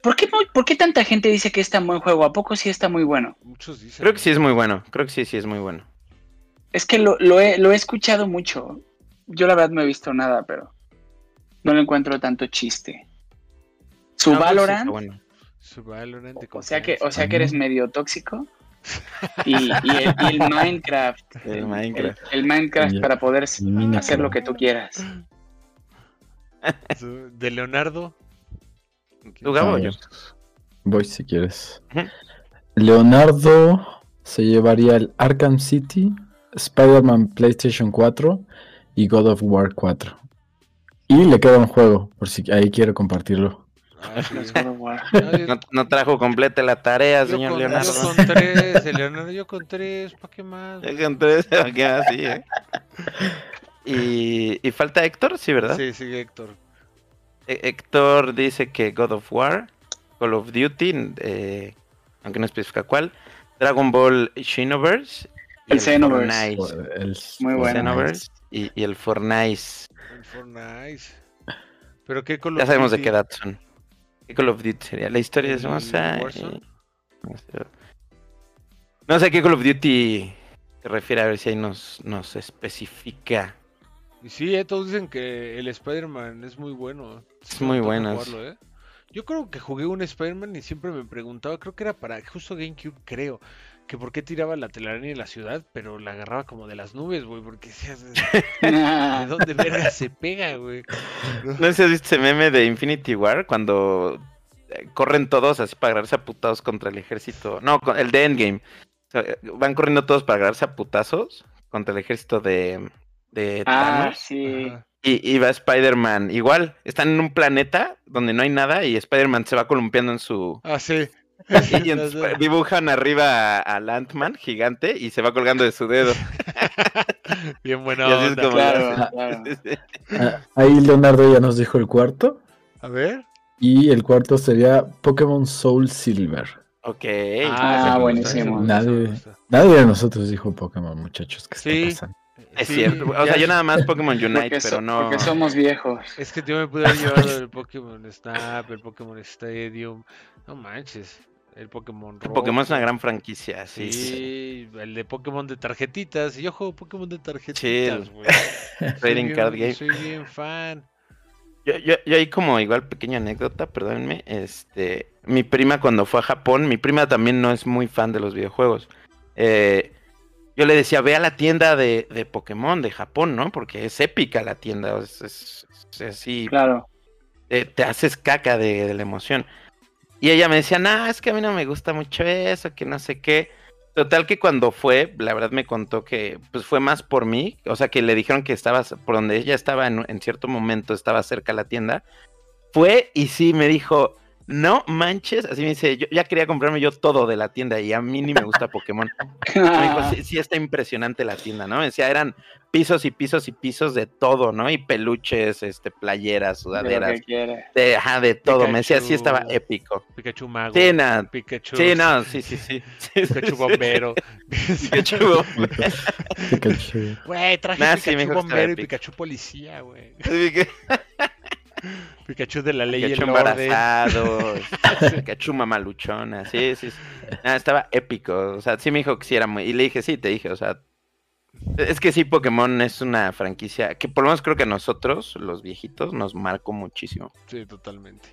¿Por qué, ¿Por qué tanta gente dice que es tan buen juego? ¿A poco sí está muy bueno? Muchos dicen. Creo que sí es muy bueno. Creo que sí, sí es muy bueno. Es que lo, lo he, lo he escuchado mucho. Yo la verdad no he visto nada, pero no le encuentro tanto chiste. Su No, pues Valorant, bueno. Su Valorant de o sea que, o sea que eres medio tóxico. Y, y el, y el Minecraft. El Minecraft. El, el Minecraft para poder el Minecraft. hacer lo que tú quieras. De Leonardo. ¿Tú, Gabo, A o yo? Voy si quieres. Leonardo se llevaría el Arkham City, Spider-Man PlayStation 4 y God of War 4. Y le queda un juego, por si ahí quiero compartirlo. Ah, sí. No, yo- trajo completa la tarea, yo señor con, Leonardo. yo con tres, Leonardo, yo con tres, ¿para qué más? Ya con tres, a quedar así, ¿eh? Y, y falta Héctor, sí, ¿verdad? Sí, sí, Héctor. Hé- Héctor dice que God of War, Call of Duty, eh, aunque no especifica cuál, Dragon Ball Xenoverse y El Xenoverse. Fortnite. El- Muy El bueno. Xenoverse y, y el Fortnite. El Fortnite. Pero qué Call Ya of sabemos de Duty? qué edad son. ¿Qué Call of Duty sería? La historia es ¿El hermosa. Y- No sé. No sé a qué Call of Duty se refiere, a ver si ahí nos, nos especifica. Y sí, eh, todos dicen que el Spider-Man es muy bueno. Es muy bueno, ¿eh? Yo creo que jugué un Spider-Man y siempre me preguntaba, creo que era para justo GameCube, creo, que por qué tiraba la telaraña en la ciudad, pero la agarraba como de las nubes, güey, porque decías, ¿de dónde verga se pega, güey? No sé si has visto ese meme de Infinity War cuando eh, corren todos así para agarrarse a putazos contra el ejército. No, con- el de Endgame. O sea, van corriendo todos para agarrarse a putazos contra el ejército de, de Ah, Thanos. sí. Ajá. Y, y va Spider-Man. Igual, están en un planeta donde no hay nada y Spider-Man se va columpiando en su. Ah, sí. Y entonces dibujan arriba a- al Ant-Man gigante y se va colgando de su dedo. Bien Claro, Ah, claro. Ah, Ahí Leonardo ya nos dijo el cuarto. A ver. Y el cuarto sería Pokémon Soul Silver. ok. Ah, gusta, buenísimo. Nadie-. Nadie de nosotros dijo Pokémon, muchachos. ¿Qué Sí. está pasando? Es Sí, cierto. O ya- sea, yo nada más Pokémon Unite, Porque, so- pero no. porque somos viejos. Es que yo me pude haber llevado el Pokémon Snap, el Pokémon Stadium. No manches. El Pokémon que Pokémon es una gran franquicia, sí. Sí, el de Pokémon de tarjetitas. Y yo juego Pokémon de Sí, tarjetitas, güey. Trading Card Game. Soy bien fan. Yo, yo, yo ahí como igual pequeña anécdota, perdónenme, este, mi prima cuando fue a Japón, mi prima también no es muy fan de los videojuegos. Eh, yo le decía, ve a la tienda de, de Pokémon de Japón, ¿no? Porque es épica la tienda, es, es- es así, Claro. te, te haces caca de, de la emoción. Y ella me decía, no, es que a mí no me gusta mucho eso, que no sé qué. Total que cuando fue, la verdad me contó que pues fue más por mí, o sea que le dijeron que estaba por donde ella estaba en, en cierto momento, estaba cerca de la tienda. Fue y sí me dijo, no manches, así me dice, yo ya quería comprarme yo todo de la tienda y a mí ni me gusta Pokémon. Me dijo, sí, sí está impresionante la tienda, ¿no? Me decía, eran pisos y pisos y pisos de todo, ¿no? Y peluches, este, playeras, De sudaderas, de, ajá, de todo. Me decía, sí estaba Pikachu. épico. Pikachu Mago. Sí, no, Pikachu. sí, no, sí, sí, sí. sí, sí, Pikachu. Bombero. Pikachu. Pikachu. Güey, traje Nah, Pikachu Bombero y. Pikachu Policía, güey. Pikachu de la ley y Pikachu el orden. embarazado, Pikachu mamaluchona, sí, sí, sí. Nada, estaba épico, o sea, sí me dijo que sí era muy... Y le dije, sí, te dije, o sea... Es que sí, Pokémon es una franquicia que por lo menos creo que a nosotros, los viejitos, nos marcó muchísimo. Sí, totalmente.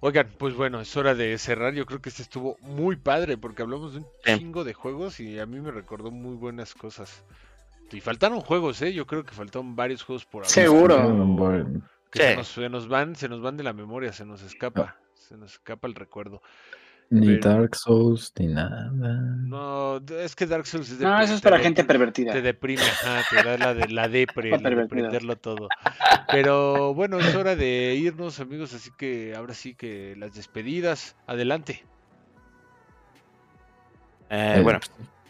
Oigan, pues bueno, es hora de cerrar. Yo creo que este estuvo muy padre porque hablamos de un Sí. chingo de juegos y a mí me recordó muy buenas cosas. Y faltaron juegos, ¿eh? Yo creo que faltaron varios juegos por hablar. Seguro. Se nos, se nos van, se nos van de la memoria, se nos escapa, se nos escapa el recuerdo. Ni Pero- Dark Souls, ni nada. No, es que Dark Souls es No, eso es para gente pervertida. Te deprime, ajá, te da la de la depre, de prenderlo todo. Pero bueno, es hora de irnos, amigos, así que ahora sí que las despedidas, adelante. Eh, bueno,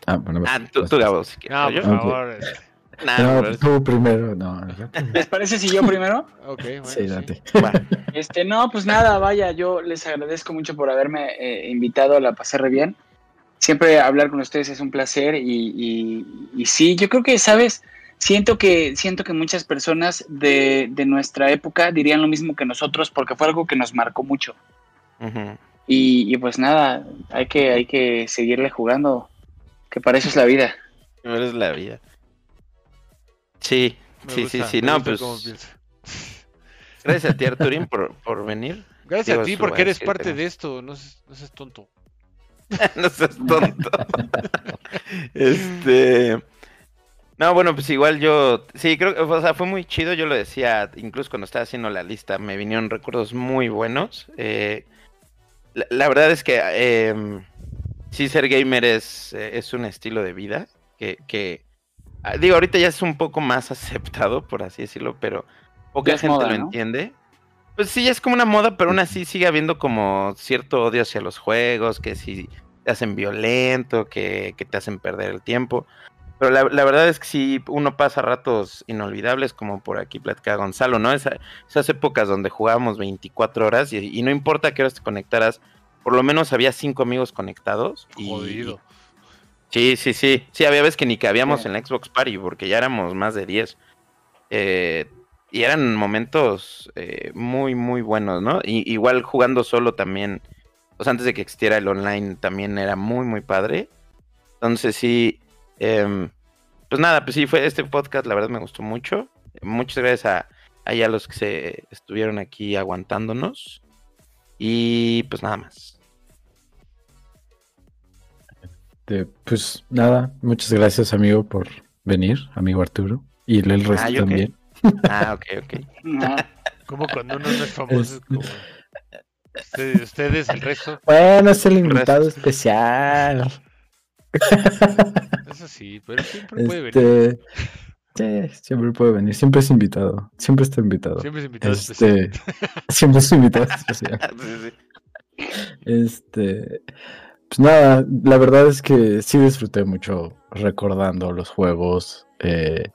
Ah, bueno, ah, pues, tú, pues, tú Gabo, si quieres. No, por favor. este, Nah, No, pero- tú primero. No, ¿Les parece si yo primero? Ok, bueno, sí, sí. date. Este, no, pues nada, vaya, yo les agradezco mucho por haberme eh, invitado, la pasé re bien. Siempre hablar con ustedes es un placer y, y- y sí, yo creo que, ¿sabes? Siento que, siento que muchas personas de, de nuestra época dirían lo mismo que nosotros porque fue algo que nos marcó mucho. Y, y pues nada, hay que, hay que seguirle jugando, que para eso es la vida. Pero es la vida. Sí, Me sí, sí, gusta, sí. No, pues gracias a ti, Arturín, por, por venir. Gracias Digo, a ti porque eres parte de esto, no seas, no seas tonto. no seas tonto. este. No, bueno, pues igual yo. Sí, creo que o sea, fue muy chido. Yo lo decía, incluso cuando estaba haciendo la lista, me vinieron recuerdos muy buenos. Eh, la, la verdad es que eh, sí, ser gamer es, eh, es un estilo de vida. Que, que digo, ahorita ya es un poco más aceptado, por así decirlo, pero poca gente moda, lo ¿no? entiende. Pues sí, ya es como una moda, pero aún así sigue habiendo como cierto odio hacia los juegos, que si te hacen violento, que, que te hacen perder el tiempo. Pero la, la verdad es que sí, uno pasa ratos inolvidables, como por aquí platica Gonzalo, ¿no? Esa- esas épocas donde jugábamos 24 horas y, y no importa que horas te conectaras, por lo menos había cinco amigos conectados. Y, Jodido. Sí, sí, sí. Sí, había veces que ni cabíamos Sí. en la Xbox Party porque ya éramos más de 10. Eh, y eran momentos eh, muy, muy buenos, ¿no? Y, igual jugando solo también, o sea, antes de que existiera el online también era muy, muy padre. Entonces sí, em, pues nada, pues sí, fue este podcast, la verdad me gustó mucho. Muchas gracias a, a los que se estuvieron aquí aguantándonos. Y pues nada más. Este, pues nada, muchas gracias, amigo, por venir, amigo Arturo. Y el resto Ah, también. Ah, ok, ok. No, Como cuando uno no es famoso, es como. Ustedes, ustedes, el resto. Bueno, es el invitado especial. Eso sí, pero siempre puede venir. Este, Sí, siempre puede venir, siempre es invitado, siempre está invitado. Siempre es invitado especial. Este, siempre es invitado especial. Sí, sí. Este, pues nada, la verdad es que sí disfruté mucho recordando los juegos, eh,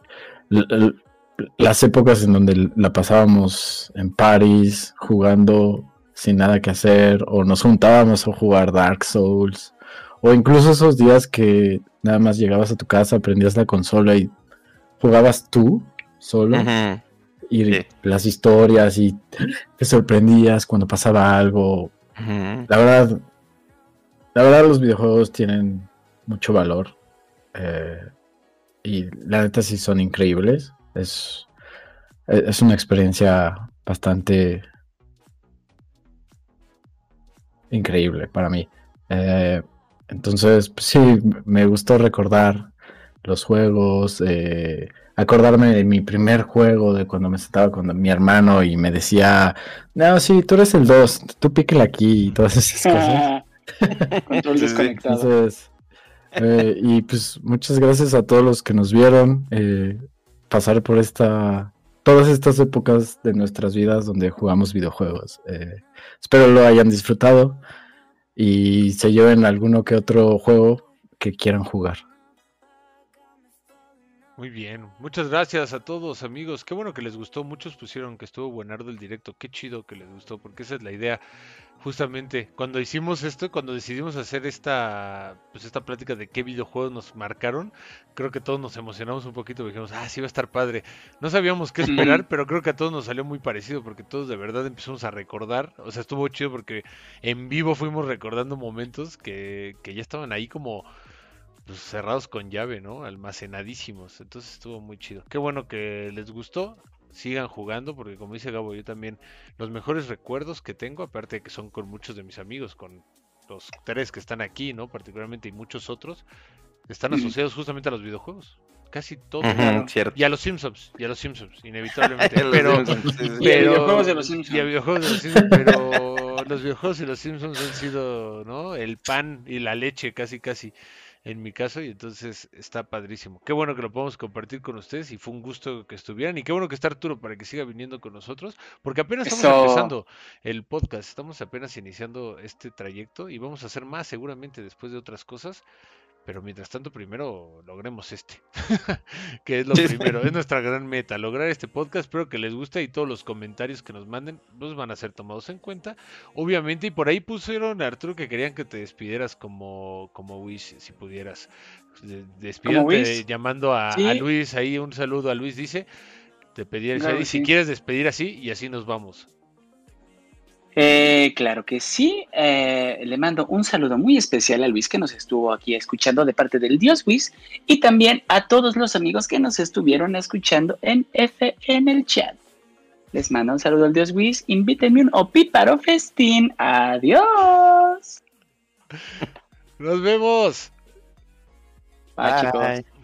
las épocas en donde la pasábamos en París jugando sin nada que hacer, o nos juntábamos a jugar Dark Souls, o incluso esos días que nada más llegabas a tu casa, prendías la consola y jugabas tú solo y Sí. las historias y te sorprendías cuando pasaba algo. La verdad, la verdad los videojuegos tienen mucho valor eh, y la neta sí son increíbles. Es, es una experiencia bastante increíble para mí. Eh, entonces, pues sí, me gustó recordar los juegos, eh, acordarme de mi primer juego, de cuando me sentaba con mi hermano y me decía, no, sí, tú eres el 2, tú píquele aquí y todas esas cosas. Control Sí, sí. desconectado. Entonces, eh, y pues muchas gracias a todos los que nos vieron eh, pasar por esta, todas estas épocas de nuestras vidas donde jugamos videojuegos. Eh, espero lo hayan disfrutado y se lleven alguno que otro juego que quieran jugar. Muy bien, muchas gracias a todos amigos. Qué bueno que les gustó. Muchos pusieron que estuvo buenardo el directo. Qué chido que les gustó, porque esa es la idea. Justamente cuando hicimos esto, cuando decidimos hacer esta, pues esta plática de qué videojuegos nos marcaron, creo que todos nos emocionamos un poquito. Dijimos, ah, sí va a estar padre. No sabíamos qué esperar, pero creo que a todos nos salió muy parecido, porque todos de verdad empezamos a recordar. O sea, estuvo chido porque en vivo fuimos recordando momentos que, que ya estaban ahí como pues, cerrados con llave, ¿no? Almacenadísimos. Entonces estuvo muy chido. Qué bueno que les gustó. Sigan jugando, porque como dice Gabo, yo también los mejores recuerdos que tengo, aparte de que son con muchos de mis amigos, con los tres que están aquí, ¿no? Particularmente y muchos otros, están asociados justamente a los videojuegos. Casi todos. Y a los Simpsons, y a los Simpsons, inevitablemente. Los pero, Simpsons, sí, sí. Y a pero- videojuegos de los Simpsons. y a videojuegos de los Simpsons, pero los videojuegos y los Simpsons han sido, ¿no? El pan y la leche, casi, casi, en mi caso, y entonces está padrísimo. Qué bueno que lo podemos compartir con ustedes y fue un gusto que estuvieran y qué bueno que está Arturo para que siga viniendo con nosotros, porque apenas estamos Eso. empezando el podcast, estamos apenas iniciando este trayecto y vamos a hacer más seguramente después de otras cosas. Pero mientras tanto, primero logremos este, que es lo Sí, sí. primero, es nuestra gran meta, lograr este podcast. Espero que les guste y todos los comentarios que nos manden los van a ser tomados en cuenta, obviamente. Y por ahí pusieron, Arturo, que querían que te despidieras como, como Wish, si pudieras. De- Despídete Wish? llamando a, Sí. a Luis, ahí un saludo a Luis, dice. Te pediría Claro que si quieres despedir así y así nos vamos. Eh, claro que sí. Eh, le mando un saludo muy especial a Luis que nos estuvo aquí escuchando de parte del Dios Luis y también a todos los amigos que nos estuvieron escuchando en F en el chat. Les mando un saludo al Dios Luis. Invítenme un opíparo festín. Adiós. Nos vemos. Bye, chicos.